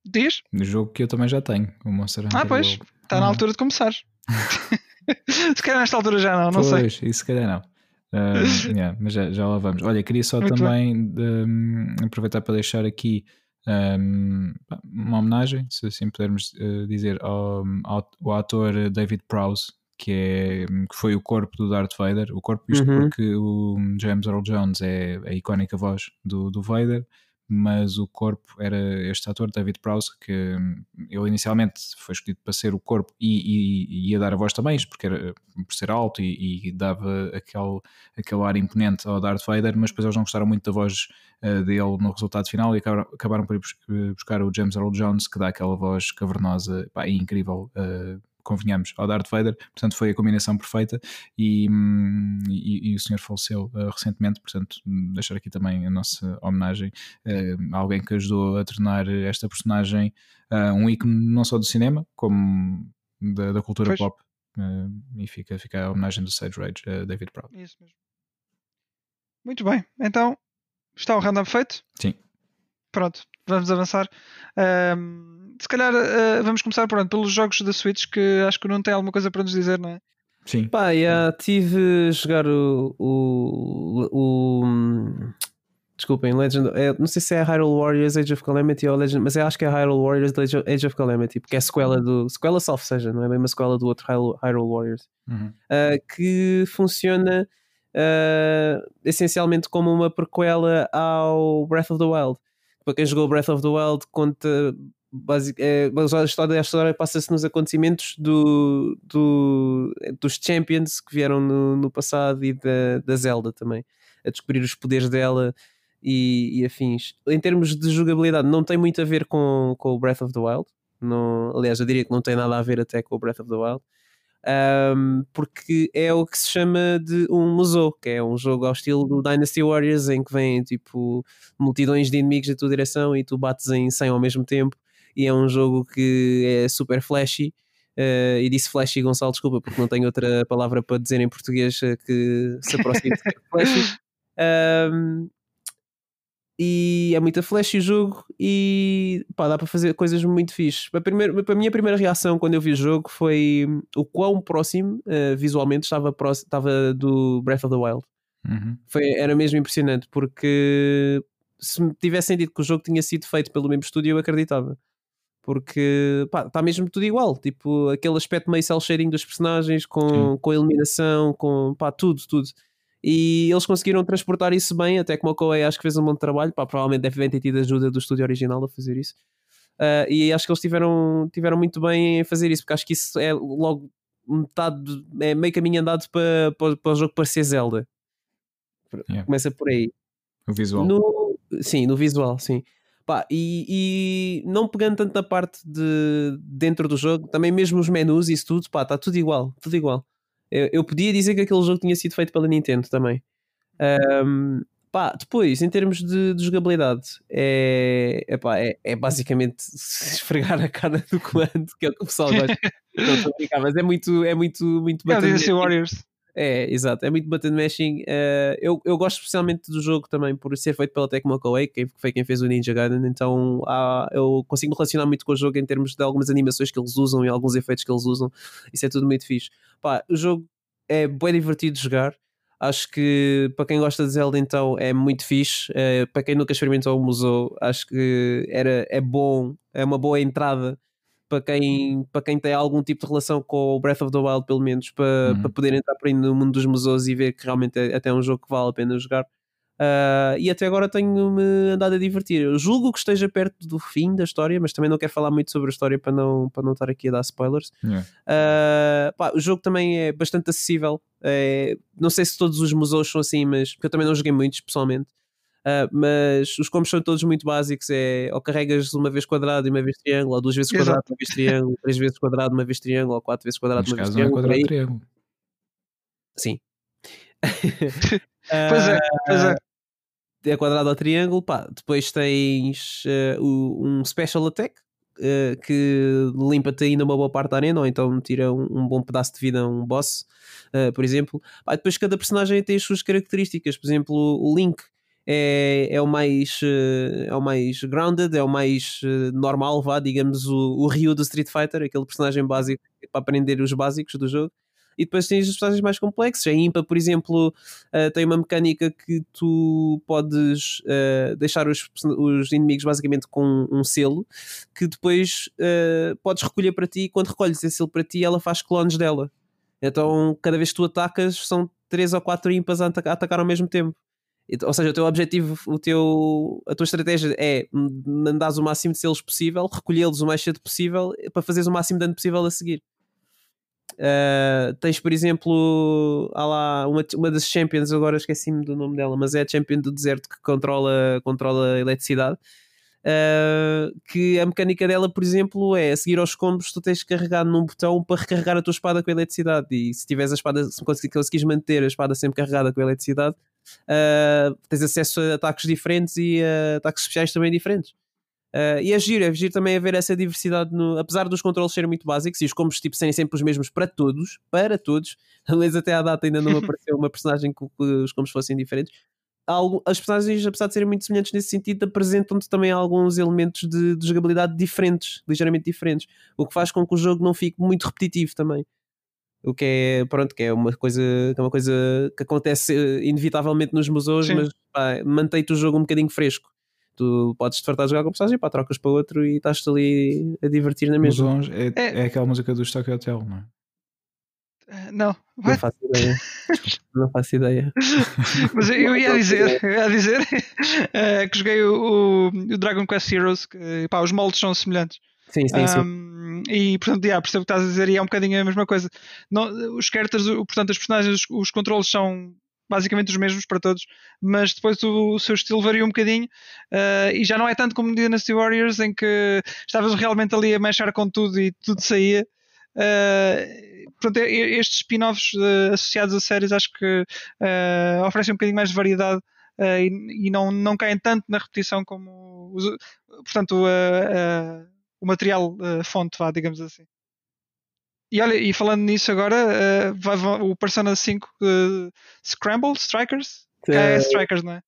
Diz? Jogo que eu também já tenho, o Monster Hunter. Ah, pois, está na ah. altura de começar. se calhar nesta altura já não, não pois, sei. Pois, isso se calhar não. Uh, yeah, mas já, já lá vamos. Olha, queria só Muito também um, aproveitar para deixar aqui um, uma homenagem, se assim pudermos uh, dizer, ao, ao, ao, ator David Prowse, que, é, que foi o corpo do Darth Vader. O corpo, isto uhum. porque o James Earl Jones é a icónica voz do, do Vader mas o corpo era este ator, David Prowse, que ele inicialmente foi escolhido para ser o corpo e, e, e ia dar a voz também, porque era por ser alto e, e, dava aquele, aquele ar imponente ao Darth Vader, mas depois eles não gostaram muito da voz uh, dele no resultado final e acabaram, acabaram por ir buscar o James Earl Jones, que dá aquela voz cavernosa pá, e incrível. Uh, convenhamos, ao Darth Vader, portanto foi a combinação perfeita e, e, e o senhor faleceu uh, recentemente, portanto deixar aqui também a nossa homenagem uh, a alguém que ajudou a tornar esta personagem uh, um ícone não só do cinema, como da, da cultura pois. pop e fica, fica a homenagem do Sage Rage a David Proud. Isso mesmo. Muito bem, então está o random feito? Sim. Pronto, vamos avançar. Um se calhar uh, vamos começar pronto, pelos jogos da Switch, que acho que não tem alguma coisa para nos dizer, não é? Sim. Pá, yeah, tive a jogar o. o, o desculpem, Legend. É, não sei se é Hyrule Warriors Age of Calamity ou Legend, mas eu acho que é Hyrule Warriors Age of Calamity, porque é sequela do. Sequela salvo seja, não é bem uma sequela do outro Hyrule, Hyrule Warriors. Uhum. Uh, que funciona uh, essencialmente como uma prequela ao Breath of the Wild. Para quem jogou Breath of the Wild, conta é, a história, a história passa-se nos acontecimentos do, do, dos Champions que vieram no, no passado e da, da Zelda também, a descobrir os poderes dela e, e, afins. Em termos de jogabilidade, não tem muito a ver com, com o Breath of the Wild. Aliás, eu diria que não tem nada a ver até com o Breath of the Wild. Um, porque é o que se chama de um musou, que é um jogo ao estilo do Dynasty Warriors, em que vêm tipo multidões de inimigos na tua direção e tu bates em 100 ao mesmo tempo e é um jogo que é super flashy. Uh, e disse flashy Gonçalo, desculpa, porque não tenho outra palavra para dizer em português eh, que se aproxime de flashy. Um, e é muito flashy o jogo e pá, dá para fazer coisas muito fixes. A, primeira, a minha primeira reação quando eu vi o jogo foi o quão próximo uh, visualmente estava, próximo, estava do Breath of the Wild. Uhum. Foi, era mesmo impressionante porque se me tivessem dito que o jogo tinha sido feito pelo mesmo estúdio, eu acreditava porque está mesmo tudo igual, tipo aquele aspecto meio cel shading dos personagens com, com a iluminação, com pá, tudo, tudo. E eles conseguiram transportar isso bem, até como a Koei acho que fez um bom trabalho, pá, provavelmente devem ter tido ajuda do estúdio original a fazer isso. Uh, e acho que eles tiveram, tiveram muito bem em fazer isso, porque acho que isso é logo metade, é meio caminho andado para, para, para o jogo parecer Zelda. Yeah. Começa por aí. O visual. No, sim, no visual, sim. Pá, e, e, não pegando tanto na parte de dentro do jogo, também mesmo os menus e isso tudo, pá, está tudo igual, tudo igual. Eu, eu, podia dizer que aquele jogo tinha sido feito pela Nintendo também. Um, pá, depois, em termos de, de jogabilidade, é, é, pá, é, é, basicamente esfregar a cara do comando, que é o que o pessoal gosta. não, mas é muito, é muito, muito é, Warriors. É, exato, é muito button mashing. Uh, eu, eu gosto especialmente do jogo também por ser feito pela Tecmo Koei, que foi quem fez o Ninja Gaiden, então eu consigo me relacionar muito com o jogo em termos de algumas animações que eles usam e alguns efeitos que eles usam. Isso é tudo muito fixe. Pá, o jogo é bem divertido de jogar. Acho que para quem gosta de Zelda, então é muito fixe. Uh, para quem nunca experimentou o museu, acho que era, é bom, é uma boa entrada para quem, para quem tem algum tipo de relação com o Breath of the Wild, pelo menos, para, uhum. para poder entrar por aí no mundo dos museus e ver que realmente é até um jogo que vale a pena jogar. Uh, e até agora tenho-me andado a divertir. Eu julgo que esteja perto do fim da história, mas também não quero falar muito sobre a história para não, para não estar aqui a dar spoilers. Yeah. Uh, pá, o jogo também é bastante acessível. É, não sei se todos os museus são assim, mas eu também não joguei muitos pessoalmente. Uh, mas os combos são todos muito básicos. É ou carregas uma vez quadrado e uma vez triângulo, ou duas vezes quadrado, uma vez triângulo, três vezes quadrado, uma vez triângulo, ou quatro vezes quadrado, uma vez triângulo. É quadrado, triângulo. Sim. pois é, pois é. É quadrado ou triângulo, pá. Depois tens uh, um special attack uh, que limpa-te ainda uma boa parte da arena, ou então tira um, um bom pedaço de vida a um boss, uh, por exemplo. Pá, depois cada personagem tem as suas características. Por exemplo, o Link é, é o mais é o mais grounded, é o mais normal, vá, digamos, o, o Ryu do Street Fighter, aquele personagem básico para aprender os básicos do jogo e depois tens os personagens mais complexos. A Impa, por exemplo, uh, tem uma mecânica que tu podes uh, deixar os, os inimigos basicamente com um selo que depois uh, podes recolher para ti e quando recolhes esse selo para ti ela faz clones dela. Então cada vez que tu atacas são três ou quatro impas a atacar ao mesmo tempo. Ou seja, o teu objetivo, o teu, a tua estratégia é mandares o máximo de selos possível, recolhê-los o mais cedo possível para fazeres o máximo de dano possível a seguir. Uh, tens, por exemplo, há lá uma, uma das champions, agora esqueci-me do nome dela, mas é a champion do deserto que controla, controla a eletricidade. Uh, que a mecânica dela, por exemplo, é a seguir aos combos, tu tens que carregar num botão para recarregar a tua espada com a eletricidade. E se tiveres a espada, se conseguires manter a espada sempre carregada com a eletricidade, uh, tens acesso a ataques diferentes e a ataques especiais também diferentes. Uh, e é giro, é giro também haver essa diversidade, no, apesar dos controles serem muito básicos e os combos tipo, serem sempre os mesmos para todos, para todos, aliás, até à data ainda não apareceu uma personagem que, que os combos fossem diferentes. Algo, as personagens, apesar de serem muito semelhantes nesse sentido, apresentam-te também alguns elementos de, de jogabilidade diferentes, ligeiramente diferentes, o que faz com que o jogo não fique muito repetitivo também o que é pronto que é uma coisa que é uma coisa que acontece eh, inevitavelmente nos museus, Sim. mas mantém-te o jogo um bocadinho fresco tu podes te fartar de jogar com personagem, pá, trocas para outro e estás-te ali a divertir na mesma. É, é, é aquela música do Stock Hotel, não é? Eh, não, não faço ideia. não faço ideia. Mas eu ia dizer, eu ia dizer uh, que joguei o, o, Dragon Quest Heroes, que pá, os moldes são semelhantes. Sim, sim, um, sim. E portanto, yeah, percebo o que estás a dizer e é um bocadinho a mesma coisa. Não, os characters, portanto, os personagens, os, os controles são basicamente os mesmos para todos, mas depois o, o seu estilo varia um bocadinho uh, e já não é tanto como no Dynasty Warriors em que estavas realmente ali a mexer com tudo e tudo saía. Uh, portanto, estes spin-offs uh, associados a séries acho que uh, oferecem um bocadinho mais de variedade e, e, não, não caem tanto na repetição como os, portanto, o material fonte, vá, digamos assim. E olha, e falando nisso agora, uh, vai, o Persona 5 uh, Scramble, Strikers? É, é Strikers, não é?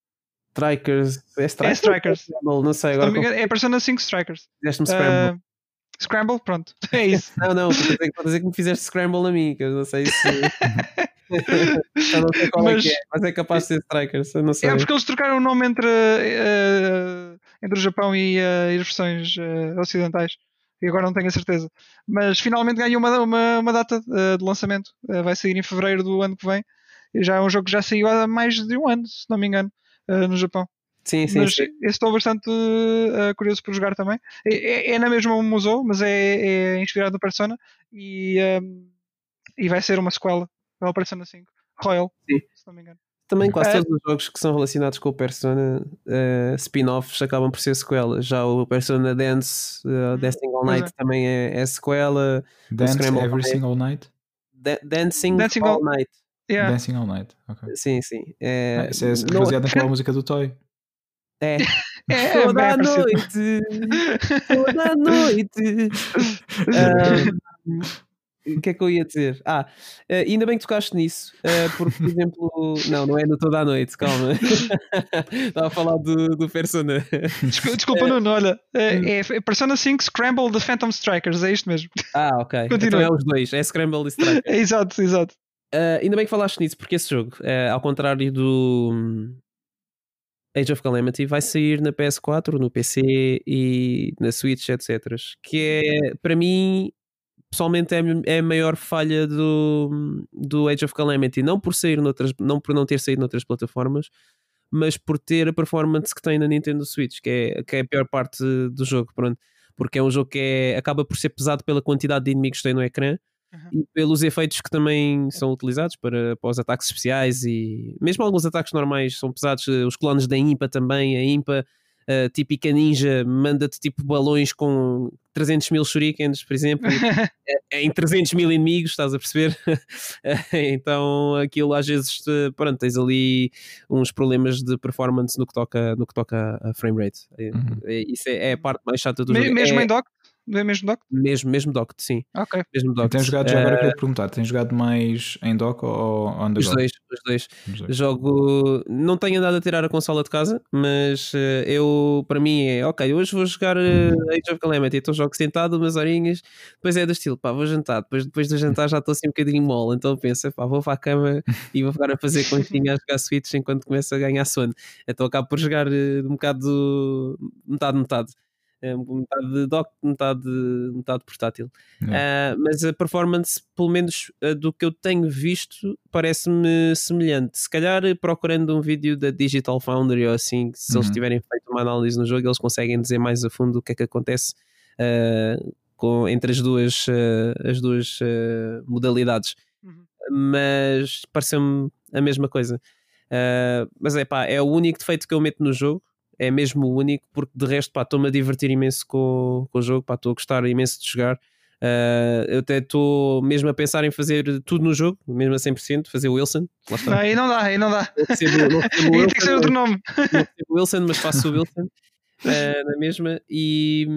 Strikers. É Strikers? É Strikers. Não sei agora. Não é Persona 5 Strikers. Fizeste-me Scramble. Uh, scramble, pronto. É isso. não, não, estou a, dizer, dizer que me fizeste Scramble a mim, que eu não sei se. não sei qual mas, é que é, mas é capaz de ser Strikers. Eu não sei. É porque eles trocaram o nome entre, uh, entre o Japão e, uh, as versões ocidentais e agora não tenho a certeza. Mas finalmente ganhou uma, uma, uma data uh, de lançamento. Uh, vai sair em fevereiro do ano que vem. Já é um jogo que já saiu há mais de um ano, se não me engano, uh, no Japão. Sim, sim, mas sim. estou bastante curioso por jogar também. É, é, é na mesma museu, mas é, é, inspirado no Persona e, um, e vai ser uma sequela ao Persona 5. Royal, sim. se não me engano. Também quase é. todos os jogos que são relacionados com o Persona uh, spin-offs acabam por ser sequelas. Já o Persona Dance, uh, Dancing All Night é. também é, é sequela. Dance Every Single Night? Da Dancing, Dancing All, all Night. Yeah. Dancing All Night, ok. Sim, sim. É, ah, isso é baseado naquela música do Toy. É. é toda a noite, toda a noite. um, o que é que eu ia dizer? Ah, uh, ainda bem que tocaste nisso, uh, porque, por exemplo, não, não é no toda a noite, calma. Estava a falar do, do Persona. Desculpa, desculpa uh, Nuno, olha, é, é Persona 5 Scramble the Phantom Strikers, é isto mesmo. Ah, ok. Continua. Então é os dois, é Scramble e Strikers. É, exato, exato. ainda bem que falaste nisso, porque esse jogo, ao contrário do. Hum, Age of Calamity vai sair na PS4, no PC e na Switch, etc. Que é, para mim, pessoalmente é, é a maior falha do, do Age of Calamity, não por sair noutras, não por não ter saído noutras plataformas, mas por ter a performance que tem na Nintendo Switch, que é, que é a pior parte do jogo, pronto. Porque é um jogo que é, acaba por ser pesado pela quantidade de inimigos que tem no ecrã uhum. e pelos efeitos que também são utilizados para, para os ataques especiais e mesmo alguns ataques normais são pesados. Os clones da Impa também, a Impa uh, típica ninja manda-te tipo balões com 300 mil shurikens, por exemplo, é, em 300 mil inimigos, estás a perceber? então aquilo às vezes, pronto, tens ali uns problemas de performance no que toca, no que toca a frame rate. Uhum. Isso é, é, a parte mais chata do Me, jogo. Mesmo é, em dock? É mesmo docked? Mesmo, mesmo docked, sim. Ok. Mesmo docked. Tens jogado, já agora uh, queria te perguntar, tens jogado mais em dock ou on the os go? Dois, os dois, os dois. Jogo, não tenho andado a tirar a consola de casa, mas uh, eu, para mim é, ok, hoje vou jogar uh, Age of Calamity, então jogo sentado, umas horinhas, depois é do estilo, pá, vou jantar, depois, depois do jantar já estou assim um bocadinho mole, então pensa, pá, vou para a cama e vou ficar a fazer conchinha a jogar Switch enquanto começo a ganhar sono. Então acabo por jogar um bocado metade, metade. É metade de dock, metade, metade portátil. Uh, mas a performance, pelo menos uh, do que eu tenho visto, parece-me semelhante. Se calhar procurando um vídeo da Digital Foundry ou assim, se uhum. eles tiverem feito uma análise no jogo, eles conseguem dizer mais a fundo o que é que acontece uh, com, entre as duas, as duas modalidades. Uhum. Mas pareceu-me a mesma coisa. mas é pá, é o único defeito que eu meto no jogo é mesmo o único, porque de resto, pá, estou-me a divertir imenso com, com o jogo, pá, estou a gostar imenso de jogar. Uh, eu até estou mesmo a pensar em fazer tudo no jogo, mesmo a 100%, fazer o Wilson. Não, aí não dá, aí não dá. Não recebo, não recebo Wilson, tem que ser outro nome. Não Wilson, mas faço o Wilson uh, na mesma. E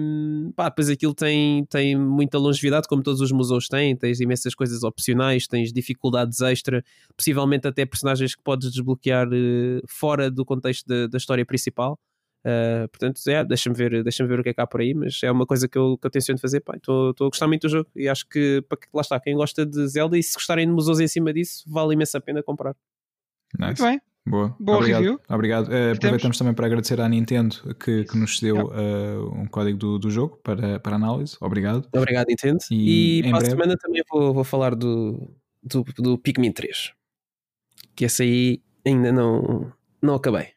pá, depois aquilo tem, tem muita longevidade, como todos os museus têm. Tens imensas coisas opcionais, tens dificuldades extra, possivelmente até personagens que podes desbloquear uh, fora do contexto da, da história principal. Uh, portanto, é, deixa-me ver, deixa ver o que é que há por aí, mas é uma coisa que eu, que eu tenciono fazer. Estou a gostar muito do jogo e acho que, para, lá está, quem gosta de Zelda e se gostarem de museus em cima disso, vale imensa a pena comprar. Nice. Muito bem. Boa, Boa obrigado. review. Obrigado. Uh, aproveitamos também para agradecer à Nintendo que, que nos cedeu uh, um código do, do jogo para, para análise. Obrigado. Obrigado, Nintendo. E, e para breve... a semana também vou, vou falar do, do, do Pikmin 3. Que esse aí ainda não, não acabei.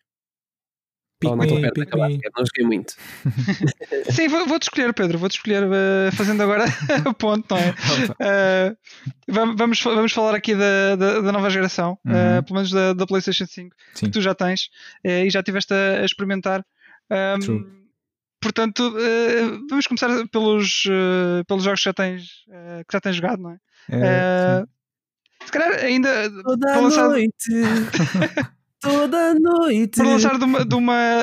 Pick não, me, pick acabar, não joguei muito. Sim, vou-te vou escolher, Pedro. Vou-te escolher uh, fazendo agora o ponto, não é? Uh, vamos, vamos falar aqui da, da, da nova geração, eh, uhum. uh, pelo menos da, da PlayStation 5, Sim. que tu já tens e já estiveste a, a experimentar. Um, portanto, vamos começar pelos, pelos jogos que já tens, que já tens jogado, não é? é se calhar ainda. Toda noite. Toda noite. Para lançar de uma, de uma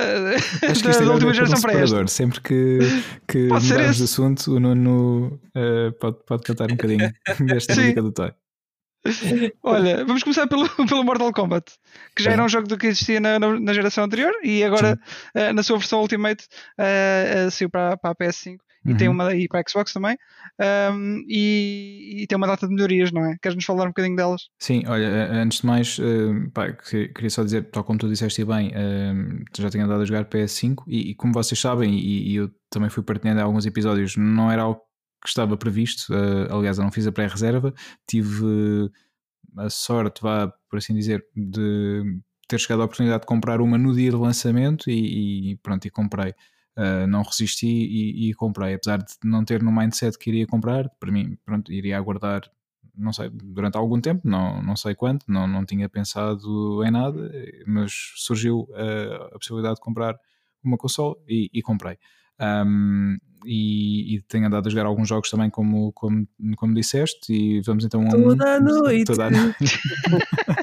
Acho que da, da última geração para esta. Sempre que, que mudamos de assunto, o Nuno uh, pode, pode cantar um bocadinho desta música do Toy. Olha, vamos começar pelo, pelo Mortal Kombat, que já era um jogo do que existia na, na, na geração anterior e agora uh, na sua versão Ultimate uh, uh, saiu para, para a PS5 e uhum. tem uma e para a Xbox também um, e, e, tem uma data de melhorias, não é? Queres-nos falar um bocadinho delas? Sim, olha, antes de mais, uh, pá, queria só dizer, tal como tu disseste bem, uh, já tenho andado a jogar PS5 e, e como vocês sabem, e, e, eu também fui partilhando alguns episódios, não era algo que estava previsto, uh, aliás, eu não fiz a pré-reserva, tive a sorte, vá por assim dizer, de ter chegado à oportunidade de comprar uma no dia de lançamento e, e pronto, e comprei. Uh, não resisti e, e, comprei, apesar de não ter no mindset que iria comprar, para mim, pronto, iria aguardar, não sei, durante algum tempo, não, não sei quanto, não, não tinha pensado em nada, mas surgiu uh, a possibilidade de comprar uma console e, e comprei. Um, e, e, tenho andado a jogar alguns jogos também, como, como, como disseste, e vamos então a um. Toda a noite! Toda a noite.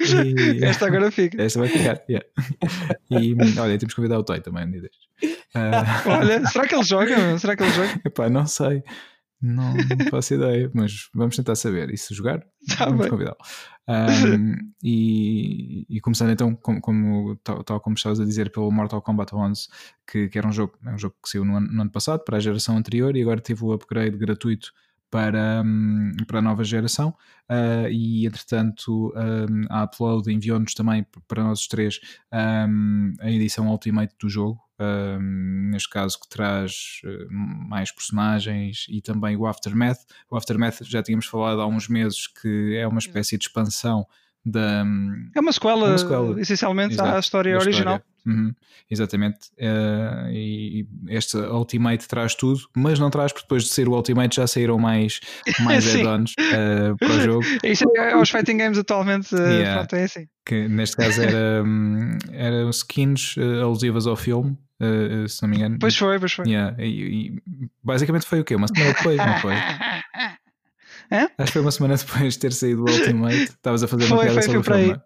e, esta agora fica. Esta vai ficar, yeah. E olha, temos que convidar o Toy também um uh... Olha, será que ele joga? Será que ele joga? Epá, não sei. Não, não faço ideia, mas vamos tentar saber. E se jogar, tá vamos convidá-lo. Um, e, e, começando então, como, como tal, tal, como estavas a dizer, pelo Mortal Kombat 11, que, que era um jogo, é um jogo que saiu no ano, no ano passado, para a geração anterior, e agora teve o upgrade gratuito para, um, para a nova geração uh, e entretanto um, a Upload enviou-nos também para nós os três um, a edição Ultimate do jogo neste caso que traz uh, mais personagens e também o Aftermath. O Aftermath já tínhamos falado há uns meses que é uma espécie de expansão da, é uma sequela, uma sequela. essencialmente Exato, à história original história. Uhum, exatamente. Uh, e este Ultimate traz tudo, mas não traz porque depois de ser o Ultimate já saíram mais, mais add-ons uh, para o jogo. Isso é, aos fighting games atualmente, uh, yeah. pronto, é assim. Que neste caso era, um, era skins alusivas ao filme. se não me engano, pois foi, pois foi. Yeah, e, e basicamente foi o quê? Uma semana depois, não foi? Hã? Acho que foi uma semana depois de ter saído o Ultimate. Estavas a fazer uma foi, piada foi, sobre foi o filme.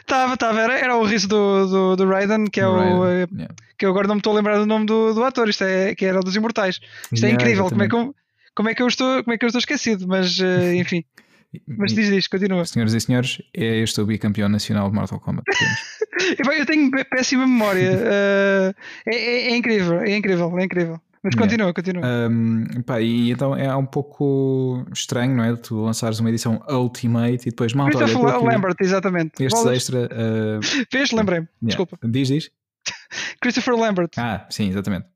Estava, estava. Era, era o riso do, do, do Raiden, que é o. Raiden, yeah. Que eu agora não me estou a lembrar do nome do, do ator. Isto é, que era dos Imortais. Isto é yeah, é incrível. Como é, que eu, como, é que eu estou, como é que eu estou esquecido? Mas, uh, enfim. Mas diz, diz, continua. Senhoras e senhores, é este o bicampeão nacional de Mortal Kombat. eu tenho péssima memória. Uh, é, é, é, incrível, é incrível, é incrível. Mas continua, yeah. continua. Um, pá, e então é um pouco estranho, não é? Tu lançares uma edição Ultimate e depois malta. Christopher Lambert, exatamente. Estes Bolas. extra. Uh... Fez, lembrei-me. Yeah. Desculpa. Diz, diz. Christopher Lambert. Ah, sim, exatamente.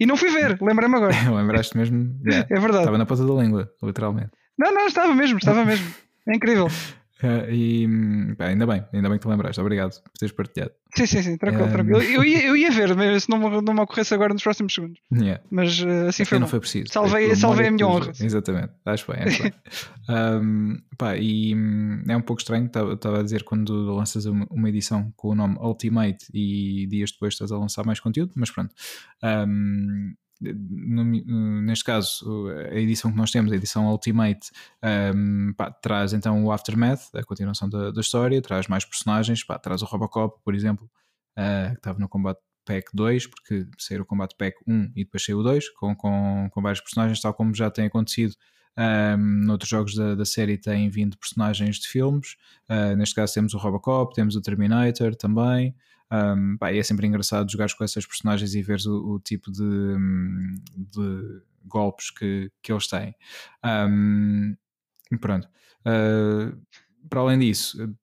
E não fui ver, lembrei-me agora. Lembraste mesmo? Yeah. É verdade. Estava na ponta da língua, literalmente. Não, não, estava mesmo, estava mesmo. É incrível. Uh, e pá, ainda bem, ainda bem que te lembraste, obrigado por teres partilhado. Sim, sim, sim, tranquilo, um... tranquilo. Eu ia, eu ia ver, mas se não, não me ocorresse agora nos próximos segundos. Yeah. Mas uh, assim foi. Não foi preciso. Salvei, salvei a minha honra. Exatamente, acho bem, acho bem. um, pá, e hum, é um pouco estranho, estava a dizer quando lanças uma edição com o nome Ultimate e dias depois estás a lançar mais conteúdo, mas pronto. Um, neste caso, a edição que nós temos, a edição Ultimate, um, pá, traz então o Aftermath, a continuação da, da história, traz mais personagens, pá, traz o Robocop, por exemplo, uh, que estava no Combat Pack 2, porque saiu o Combat Pack 1 e depois saiu o 2, com, com, com vários personagens, tal como já tem acontecido um, noutros jogos da, da série têm vindo personagens de filmes, uh, neste caso temos o Robocop, temos o Terminator também. Um, pá, é sempre engraçado jogar com essas personagens e ver o, o tipo de, de, golpes que, que eles têm. Um, pronto. Uh, para além disso,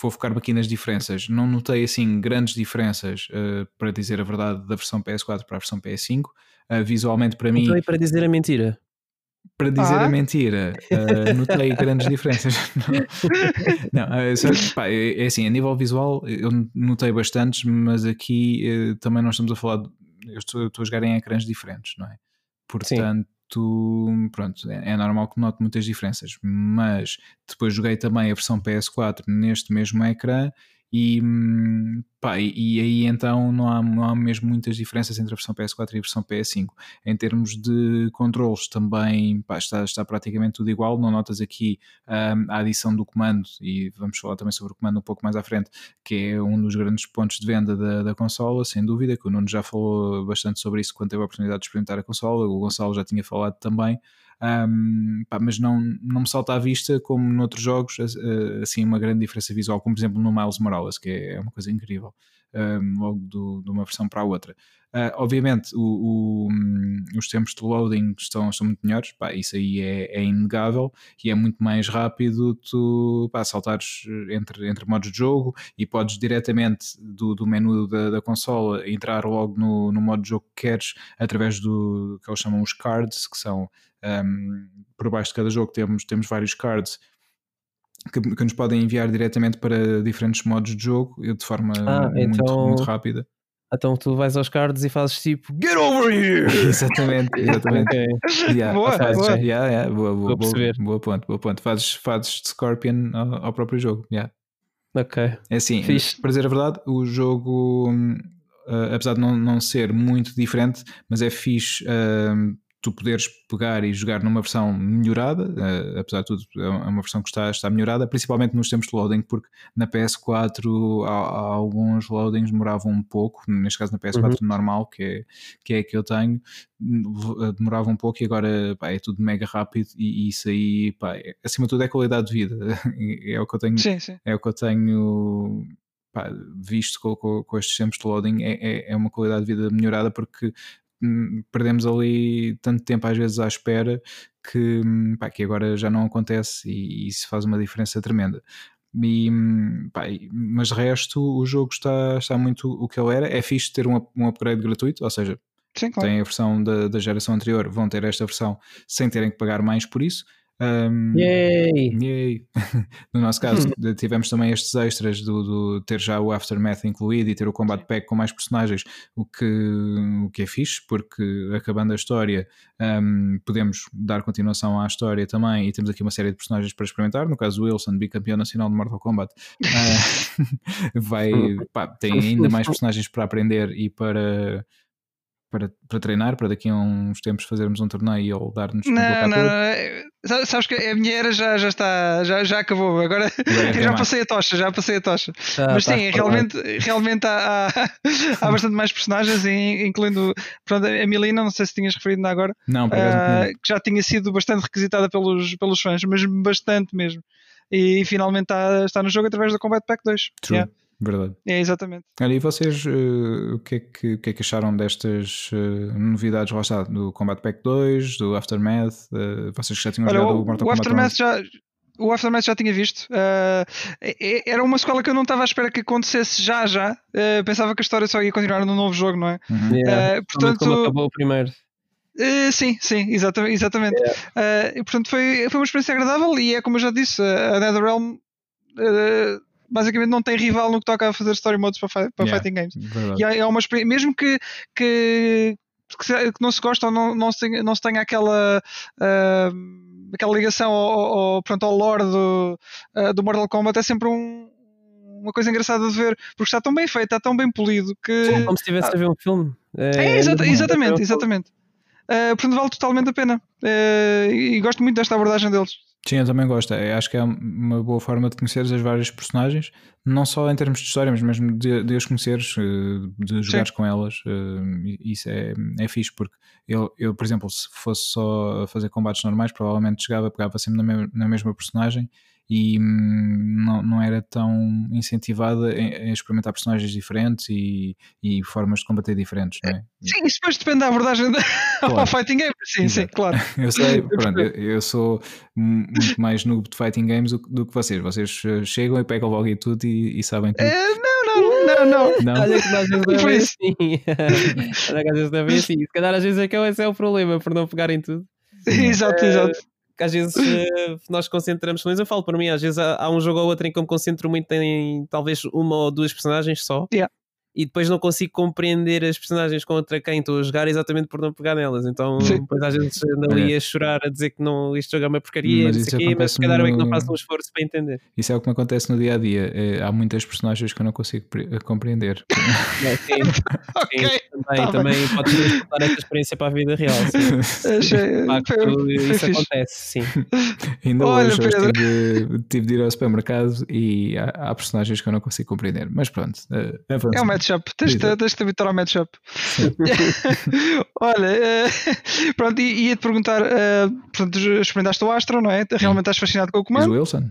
vou focar-me aqui nas diferenças. Não notei assim grandes diferenças, uh, para dizer a verdade, da versão PS4 para a versão PS5. Uh, visualmente, para mim. Então, para dizer a mentira para dizer ah. a mentira, uh, notei grandes diferenças. não, não uh, só, pá, é, é, assim, a nível visual eu notei bastantes, mas aqui uh, também nós estamos a falar, de, eu estou, eu estou, a jogar em ecrãs diferentes, não é? Portanto, Sim. pronto, é, é, normal que note muitas diferenças, mas depois joguei também a versão PS4 neste mesmo ecrã e, pá, e, aí então não há, não há mesmo muitas diferenças entre a versão PS4 e a versão PS5. Em termos de controles também pá, está, está praticamente tudo igual. Não notas aqui um, a adição do comando, e vamos falar também sobre o comando um pouco mais à frente, que é um dos grandes pontos de venda da, da consola, sem dúvida, que o Nuno já falou bastante sobre isso quando teve a oportunidade de experimentar a consola, o Gonçalo já tinha falado também. Um, pá, mas não, não me salta à vista como noutros jogos assim uma grande diferença visual, como por exemplo no Miles Morales, que é, é uma coisa incrível, um, logo do, de uma versão para a outra. Uh, obviamente o, o, um, os tempos de loading estão, estão muito melhores, pá, isso aí é, é, inegável e é muito mais rápido tu pá, saltares entre, entre modos de jogo e podes diretamente do, do menu da, da consola entrar logo no, no modo de jogo que queres através do que eles chamam os cards, que são um, por baixo de cada jogo temos, temos vários cards que, que, nos podem enviar diretamente para diferentes modos de jogo de forma ah, muito, então, muito rápida. Então tu vais aos cards e fazes tipo Get over here! exatamente, exatamente. okay. yeah, boa, fazes, boa. Yeah, yeah, boa, boa, boa, boa, ponto, boa ponto. Fazes, fazes Scorpion ao, ao próprio jogo. Yeah. Ok. É assim, Fixe. para dizer a verdade, o jogo, uh, apesar de não, não ser muito diferente, mas é fixe. Uh, tu poderes pegar e jogar numa versão melhorada, uh, apesar de tudo, é uma versão que está, está melhorada, principalmente nos tempos de loading, porque na PS4 há, há alguns loadings demoravam um pouco, neste caso na PS4 uhum. normal, que é, que é a que eu tenho, demorava um pouco e agora pá, é tudo mega rápido e, e isso aí, pá, é, acima de tudo, é qualidade de vida. é o que eu tenho, sim, sim. É o que eu tenho Pá, visto com, com, com, estes tempos de loading, é, é, é, uma qualidade de vida melhorada porque perdemos ali tanto tempo às vezes à espera que, hum, pá, que agora já não acontece e, e isso faz uma diferença tremenda. E, hum, pá, mas de resto o jogo está, está muito o que ele era. É fixe ter um, um upgrade gratuito, ou seja, Sim, claro. tem a versão da, da geração anterior, vão ter esta versão sem terem que pagar mais por isso. Um, yay! yay. no nosso caso, tivemos também estes extras do, do, ter já o Aftermath incluído e ter o Combat Pack com mais personagens, o que, o que é fixe, porque acabando a história um, podemos dar continuação à história também e temos aqui uma série de personagens para experimentar. No caso, o Wilson, bicampeão nacional de Mortal Kombat, uh, vai, pá, tem ainda mais personagens para aprender e para para, para treinar, para daqui a uns tempos fazermos um torneio ele dar-nos Não, não, não, sabes que a minha era já, já está, já, já acabou. Agora é já passei a tocha, já passei a tocha. Ah, Mas sim, realmente, realmente há, há, há, bastante mais personagens, incluindo pronto, a Milina, não sei se tinhas referido ainda agora, não, uh, que já tinha sido bastante requisitada pelos, pelos fãs, mas bastante mesmo. E, finalmente está, está no jogo através do Combat Pack 2. True. Yeah. Verdade. É, exatamente. Olha, e vocês uh, o, que é que, o que é que acharam destas uh, novidades lá está, do Combat Pack 2, do Aftermath? Uh, vocês já tinham Olha, jogado o Mortal o Kombat Aftermath já, o Aftermath já tinha visto. era uma escola que eu não estava à espera que acontecesse já, já. pensava que a história só ia continuar no novo jogo, não é? Uhum. Yeah. portanto, como acabou o primeiro. Uh, sim, sim, exatamente. exatamente. Yeah. Uh, portanto, foi, foi uma experiência agradável e é como eu já disse, a NetherRealm uh, basicamente não tem rival no que toca a fazer story modes para, para yeah, fighting games. Verdade. E é, é uma mesmo que, que, que, não se gosta ou não, não, se, não se tenha aquela. Uh, aquela ligação ao, ao, pronto, ao lore do, uh, do Mortal Kombat é sempre um, uma coisa engraçada de ver porque está tão bem feito, está tão bem polido que. Sim, como se estivesse ah, a ver um filme. É, é exata, exatamente, exatamente. Uh, portanto, vale totalmente a pena. Uh, e gosto muito desta abordagem deles. Sim, eu também gosto. Eu acho que é uma boa forma de conheceres as várias personagens, não só em termos de história, mas mesmo de, de as conheceres, eh, de jogares com elas. Eh, isso é, é fixe, porque eu, eu, por exemplo, se fosse só fazer combates normais, provavelmente chegava, pegava sempre na, na mesma personagem e hum, não, não era tão incentivada em, experimentar personagens diferentes e, e, formas de combater diferentes, não é? Sim, isso depois depende da abordagem claro. ao fighting game, sim, Exato. sim, claro. eu sei, pronto, eu, eu, sou muito mais noob de fighting games do, do, que vocês. Vocês eh, chegam e pegam logo e tudo e, e sabem tudo. É, não, não, não, não. não. Olha que às vezes não é assim. Olha que às vezes não é assim. Se calhar às vezes é que esse é o problema, por não pegarem tudo. Exato, exato que às vezes uh, nós concentramos, mas eu falo para mim, às vezes há, há, um jogo ou outro em que eu me concentro muito em talvez uma ou duas personagens só. Yeah e depois não consigo compreender as personagens contra quem estou a jogar exatamente por não pegar nelas. Então, Sim. depois às vezes ando ali é. a chorar, a dizer que não, isto jogo é uma porcaria, mas, isso aqui, mas se calhar no... é que não faço um esforço para entender. Isso é o que me acontece no dia a dia. É, há muitas personagens que eu não consigo compreender. É, sim, okay. sim, também, tá também podes transportar essa experiência para a vida real. Sim. Facto, isso acontece, sim. Ainda Olha, hoje, hoje tive, tive, de ir ao supermercado e há, há, personagens que eu não consigo compreender. Mas pronto, uh, é uma matchup. Tens de, tens de habituar ao matchup. Olha, uh, pronto, ia-te perguntar: uh, portanto, experimentaste o Astro, não é? Realmente estás fascinado com o comando? o Wilson.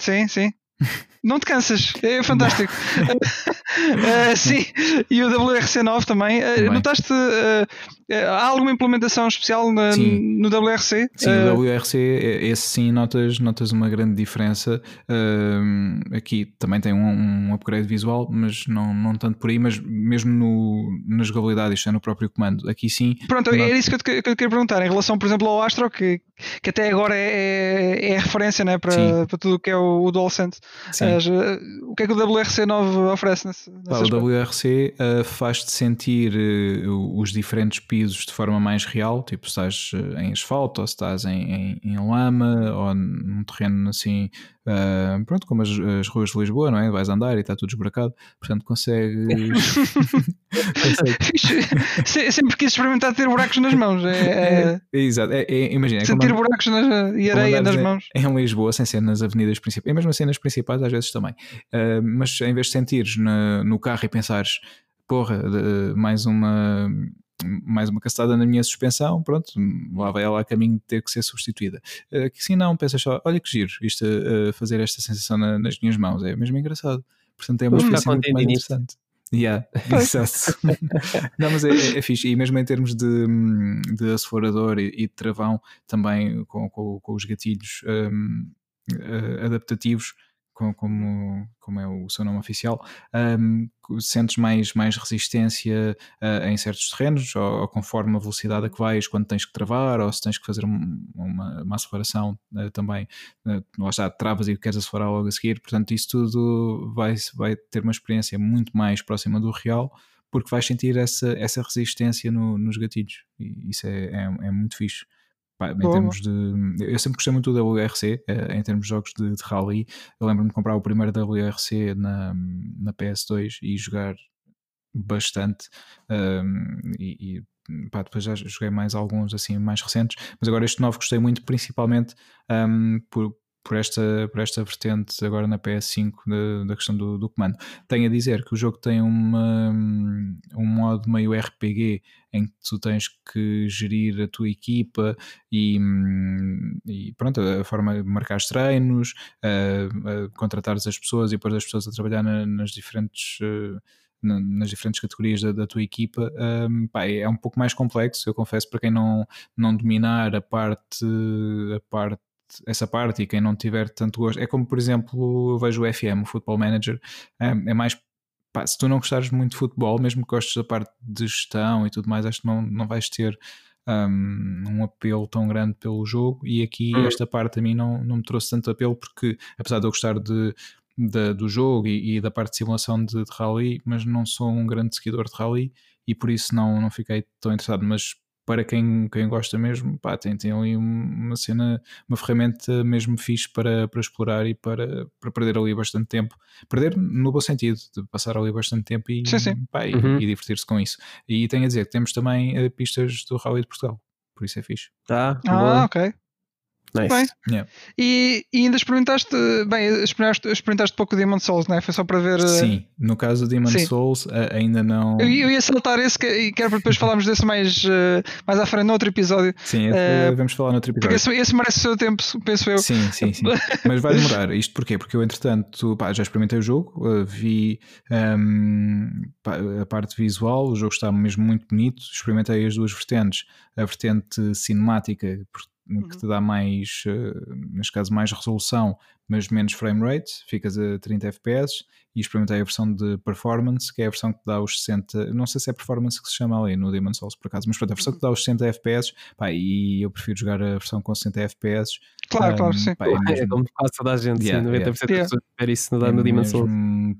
Sim, sim. Não te cansas, é fantástico. uh, sim, e o WRC9 também. Uh, notaste, uh, há alguma implementação especial na, no WRC? Sim, no WRC, esse sim, notas, notas uma grande diferença. aqui também tem um, um, upgrade visual, mas não, não tanto por aí, mas mesmo no, na jogabilidade, isto é no próprio comando. Aqui sim. Pronto, era isso que eu, te, que eu te queria perguntar, em relação, por exemplo, ao Astro, que, que até agora é, é, é referência né, para, para tudo o que é o, o DualSense. Sim. Eh, o que é que o WRC9 oferece nesse, nesse O WRC uh, faz-te sentir uh, os diferentes pisos de forma mais real, tipo se estás em asfalto, ou se estás em, em, em lama, ou num terreno assim Uh, pronto, como as, as, ruas de Lisboa, não é? Vais andar e está tudo esburacado, portanto consegues. Sempre quis experimentar ter buracos nas mãos. É, é... é exato, é, é, imagina. Sentir buracos nas, e areia nas mãos. Em, em Lisboa, sem ser nas avenidas principais, e mesmo assim nas principais, às vezes também. Uh, mas em vez de sentires na, no carro e pensares, porra, mais uma mais uma castada na minha suspensão, pronto, lá vai ela a caminho de ter que ser substituída. Uh, que sim, não, pensas só, olha que giro, isto uh, fazer esta sensação na, nas minhas mãos, é mesmo engraçado. Portanto, é uma experiência muito mais interessante. Yeah, exato. não, mas é, é, é fixe. E mesmo em termos de, de acelerador e, e de travão, também com, com, com os gatilhos um, uh, adaptativos, como, como é o seu nome oficial, um, sentes mais, mais resistência uh, em certos terrenos, ou, ou, conforme a velocidade a que vais, quando tens que travar, ou se tens que fazer um, uma, uma, aceleração uh, também, uh, lá está, travas e queres acelerar logo a seguir, portanto, isso tudo vai, vai ter uma experiência muito mais próxima do real, porque vais sentir essa, essa resistência no, nos gatilhos, e isso é, é, é muito fixe. Pá, em termos de. Eu sempre gostei muito do WRC, eh, em termos de jogos de, de rally. Eu lembro-me de comprar o primeiro WRC na, na PS2 e jogar bastante um, e, e pá, depois já joguei mais alguns assim mais recentes, mas agora este novo gostei muito, principalmente um, por, por esta, por esta vertente agora na PS5 da, da questão do, do, comando. Tenho a dizer que o jogo tem uma, um modo meio RPG em que tu tens que gerir a tua equipa e, e pronto, a forma de marcar treinos, a, a contratares as pessoas e pôr as pessoas a trabalhar na, nas diferentes. Uh, nas diferentes categorias da, da tua equipa um, pá, é um pouco mais complexo eu confesso para quem não, não dominar a parte a parte essa parte e quem não tiver tanto gosto. É como, por exemplo, eu vejo o FM, o Football Manager, é, é mais. Pá, se tu não gostares muito de futebol, mesmo que gostes da parte de gestão e tudo mais, acho que não, não vais ter um, um apelo tão grande pelo jogo. E aqui, hum. esta parte a mim não, não me trouxe tanto apelo, porque apesar de eu gostar de, de do jogo e, e, da parte de simulação de, de rally, mas não sou um grande seguidor de rally e por isso não, não fiquei tão interessado. Mas para quem, quem gosta mesmo, pá, tem, tem ali uma cena, uma ferramenta mesmo fixe para, para explorar e para, para perder ali bastante tempo. Perder no bom sentido, de passar ali bastante tempo e, sim, sim. Pá, uhum. e, e divertir-se com isso. E tenho a dizer que temos também uh, pistas do Rally de Portugal, por isso é fixe. Tá, ah, bom. ok. Nice. Bem. Yeah. E, e, ainda experimentaste, bem, experimentaste, experimentaste pouco o Demon Souls, não é? Foi só para ver. Sim, no caso do Demon Sim. Souls ainda não. Eu, eu, ia saltar esse e quero depois falarmos desse mais, uh, mais à frente, no outro episódio. Sim, uh, vamos falar no outro episódio. Porque esse, esse, merece o seu tempo, penso eu. Sim, sim, sim. Mas vai demorar. Isto porquê? Porque eu, entretanto, pá, já experimentei o jogo, vi um, ehm, a parte visual, o jogo está mesmo muito bonito. Experimentei as duas vertentes, a vertente cinemática, uhum. que te dá mais, uh, neste caso, mais resolução, mas menos frame rate, ficas a 30 FPS. E experimentei a versão de performance, que é a versão que dá os 60, não sei se é performance que se chama ali no Demon Souls por acaso, mas pronto, a versão que dá os 60 FPS, pá, e eu prefiro jogar a versão com 60 FPS. Claro, um, claro, sim. Pá, é, mesmo... é como quase toda a gente, yeah, sim, 90% yeah. das pessoas yeah. isso no, é no Demon Souls.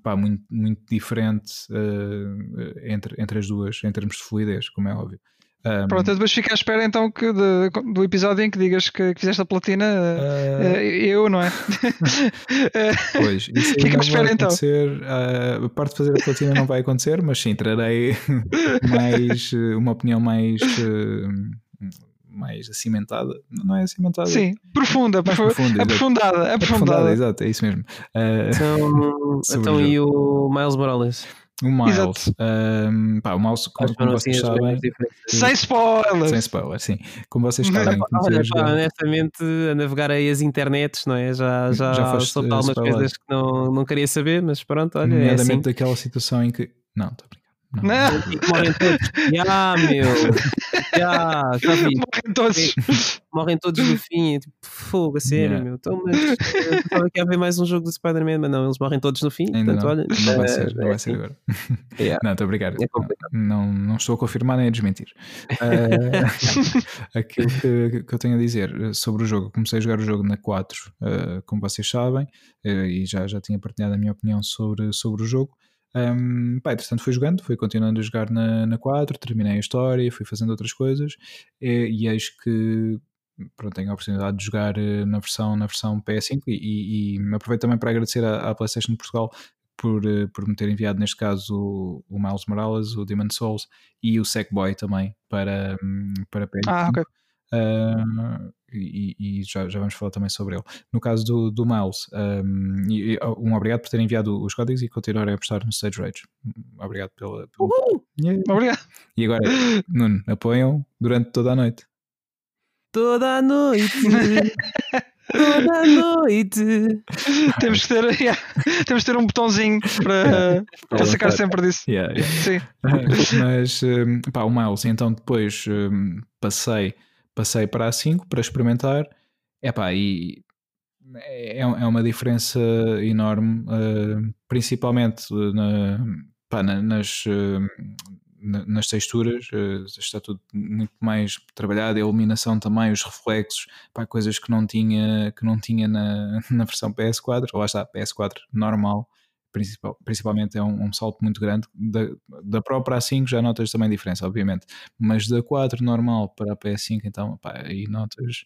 Pá, muito, muito diferente uh, entre, entre as duas, em termos de fluidez, como é óbvio. Um, Pronto, depois fica à espera então que de, do episódio em que digas que, que fizeste a platina, uh, eu, não é? pois, isso fica à espera então. Uh, a parte de fazer a platina não vai acontecer, mas sim, trarei mais uma opinião mais. mais acimentada, não é acimentada? Sim, profunda, mais profunda, aprofundada, aprofundada. aprofundada, exato, é isso mesmo. então, então e o Miles Morales? O Miles, um, pá, o Miles, como, como vocês sabem, sem spoilers, sem spoilers, sim. Como vocês sabem, olha, pá, honestamente, a navegar aí as internets, não é? Já, já, já soube algumas coisas que não, não queria saber, mas pronto, olha. Nomeadamente é assim. daquela situação em que. Não, estou. Não. não. Morrem todos. Já, meu. Já, vi. Morrem todos. Morrem todos no fim. Tipo, fogo, a sério, yeah. meu. Então, mas eu pensava que ia haver mais um jogo do Spider-Man, mas não, eles morrem todos no fim. Ainda portanto, não. olha. Não vai ser, não vai ser agora. Yeah. Não, estou a brincar. É não, não estou a confirmar nem a desmentir. Uh, aquilo que, que, eu tenho a dizer sobre o jogo, comecei a jogar o jogo na 4, uh, como vocês sabem, uh, e já, já tinha partilhado a minha opinião sobre, sobre o jogo. Um, pá, entretanto fui jogando, fui continuando a jogar na, na 4, terminei a história, fui fazendo outras coisas e, e eis que pronto, tenho a oportunidade de jogar eh, na versão, na versão PS5 e, e, aproveito também para agradecer à, à PlayStation de Portugal por, eh, por me ter enviado neste caso o, o Miles Morales, o Demon Souls e o Sackboy também para, hum, para PS5. Ah, ok. Uh, e, e já, já, vamos falar também sobre ele. No caso do, do Miles, um, e, um obrigado por ter enviado os códigos e continuar a apostar no Stage Rage. Obrigado pela. pela... Uhul! Yeah. Obrigado. E agora, Nuno, apoiam durante toda a noite. Toda a noite. Toda a noite. temos que ter, yeah, temos que ter um botãozinho para, para sacar sempre disso. Yeah, yeah. Sim. Mas pá, o Miles, então depois um, passei passei para a 5 para experimentar. Epá, e é, é uma diferença enorme, uh, principalmente na, pá, nas, uh, nas texturas, uh, está tudo muito mais trabalhado, a iluminação também, os reflexos, pá, coisas que não tinha, que não tinha na, na versão PS4, ou lá está, PS4 normal, principal, principalmente é um, um, salto muito grande. Da, da Pro para a 5 já notas também diferença, obviamente, mas da 4 normal para a PS5, então pá, aí notas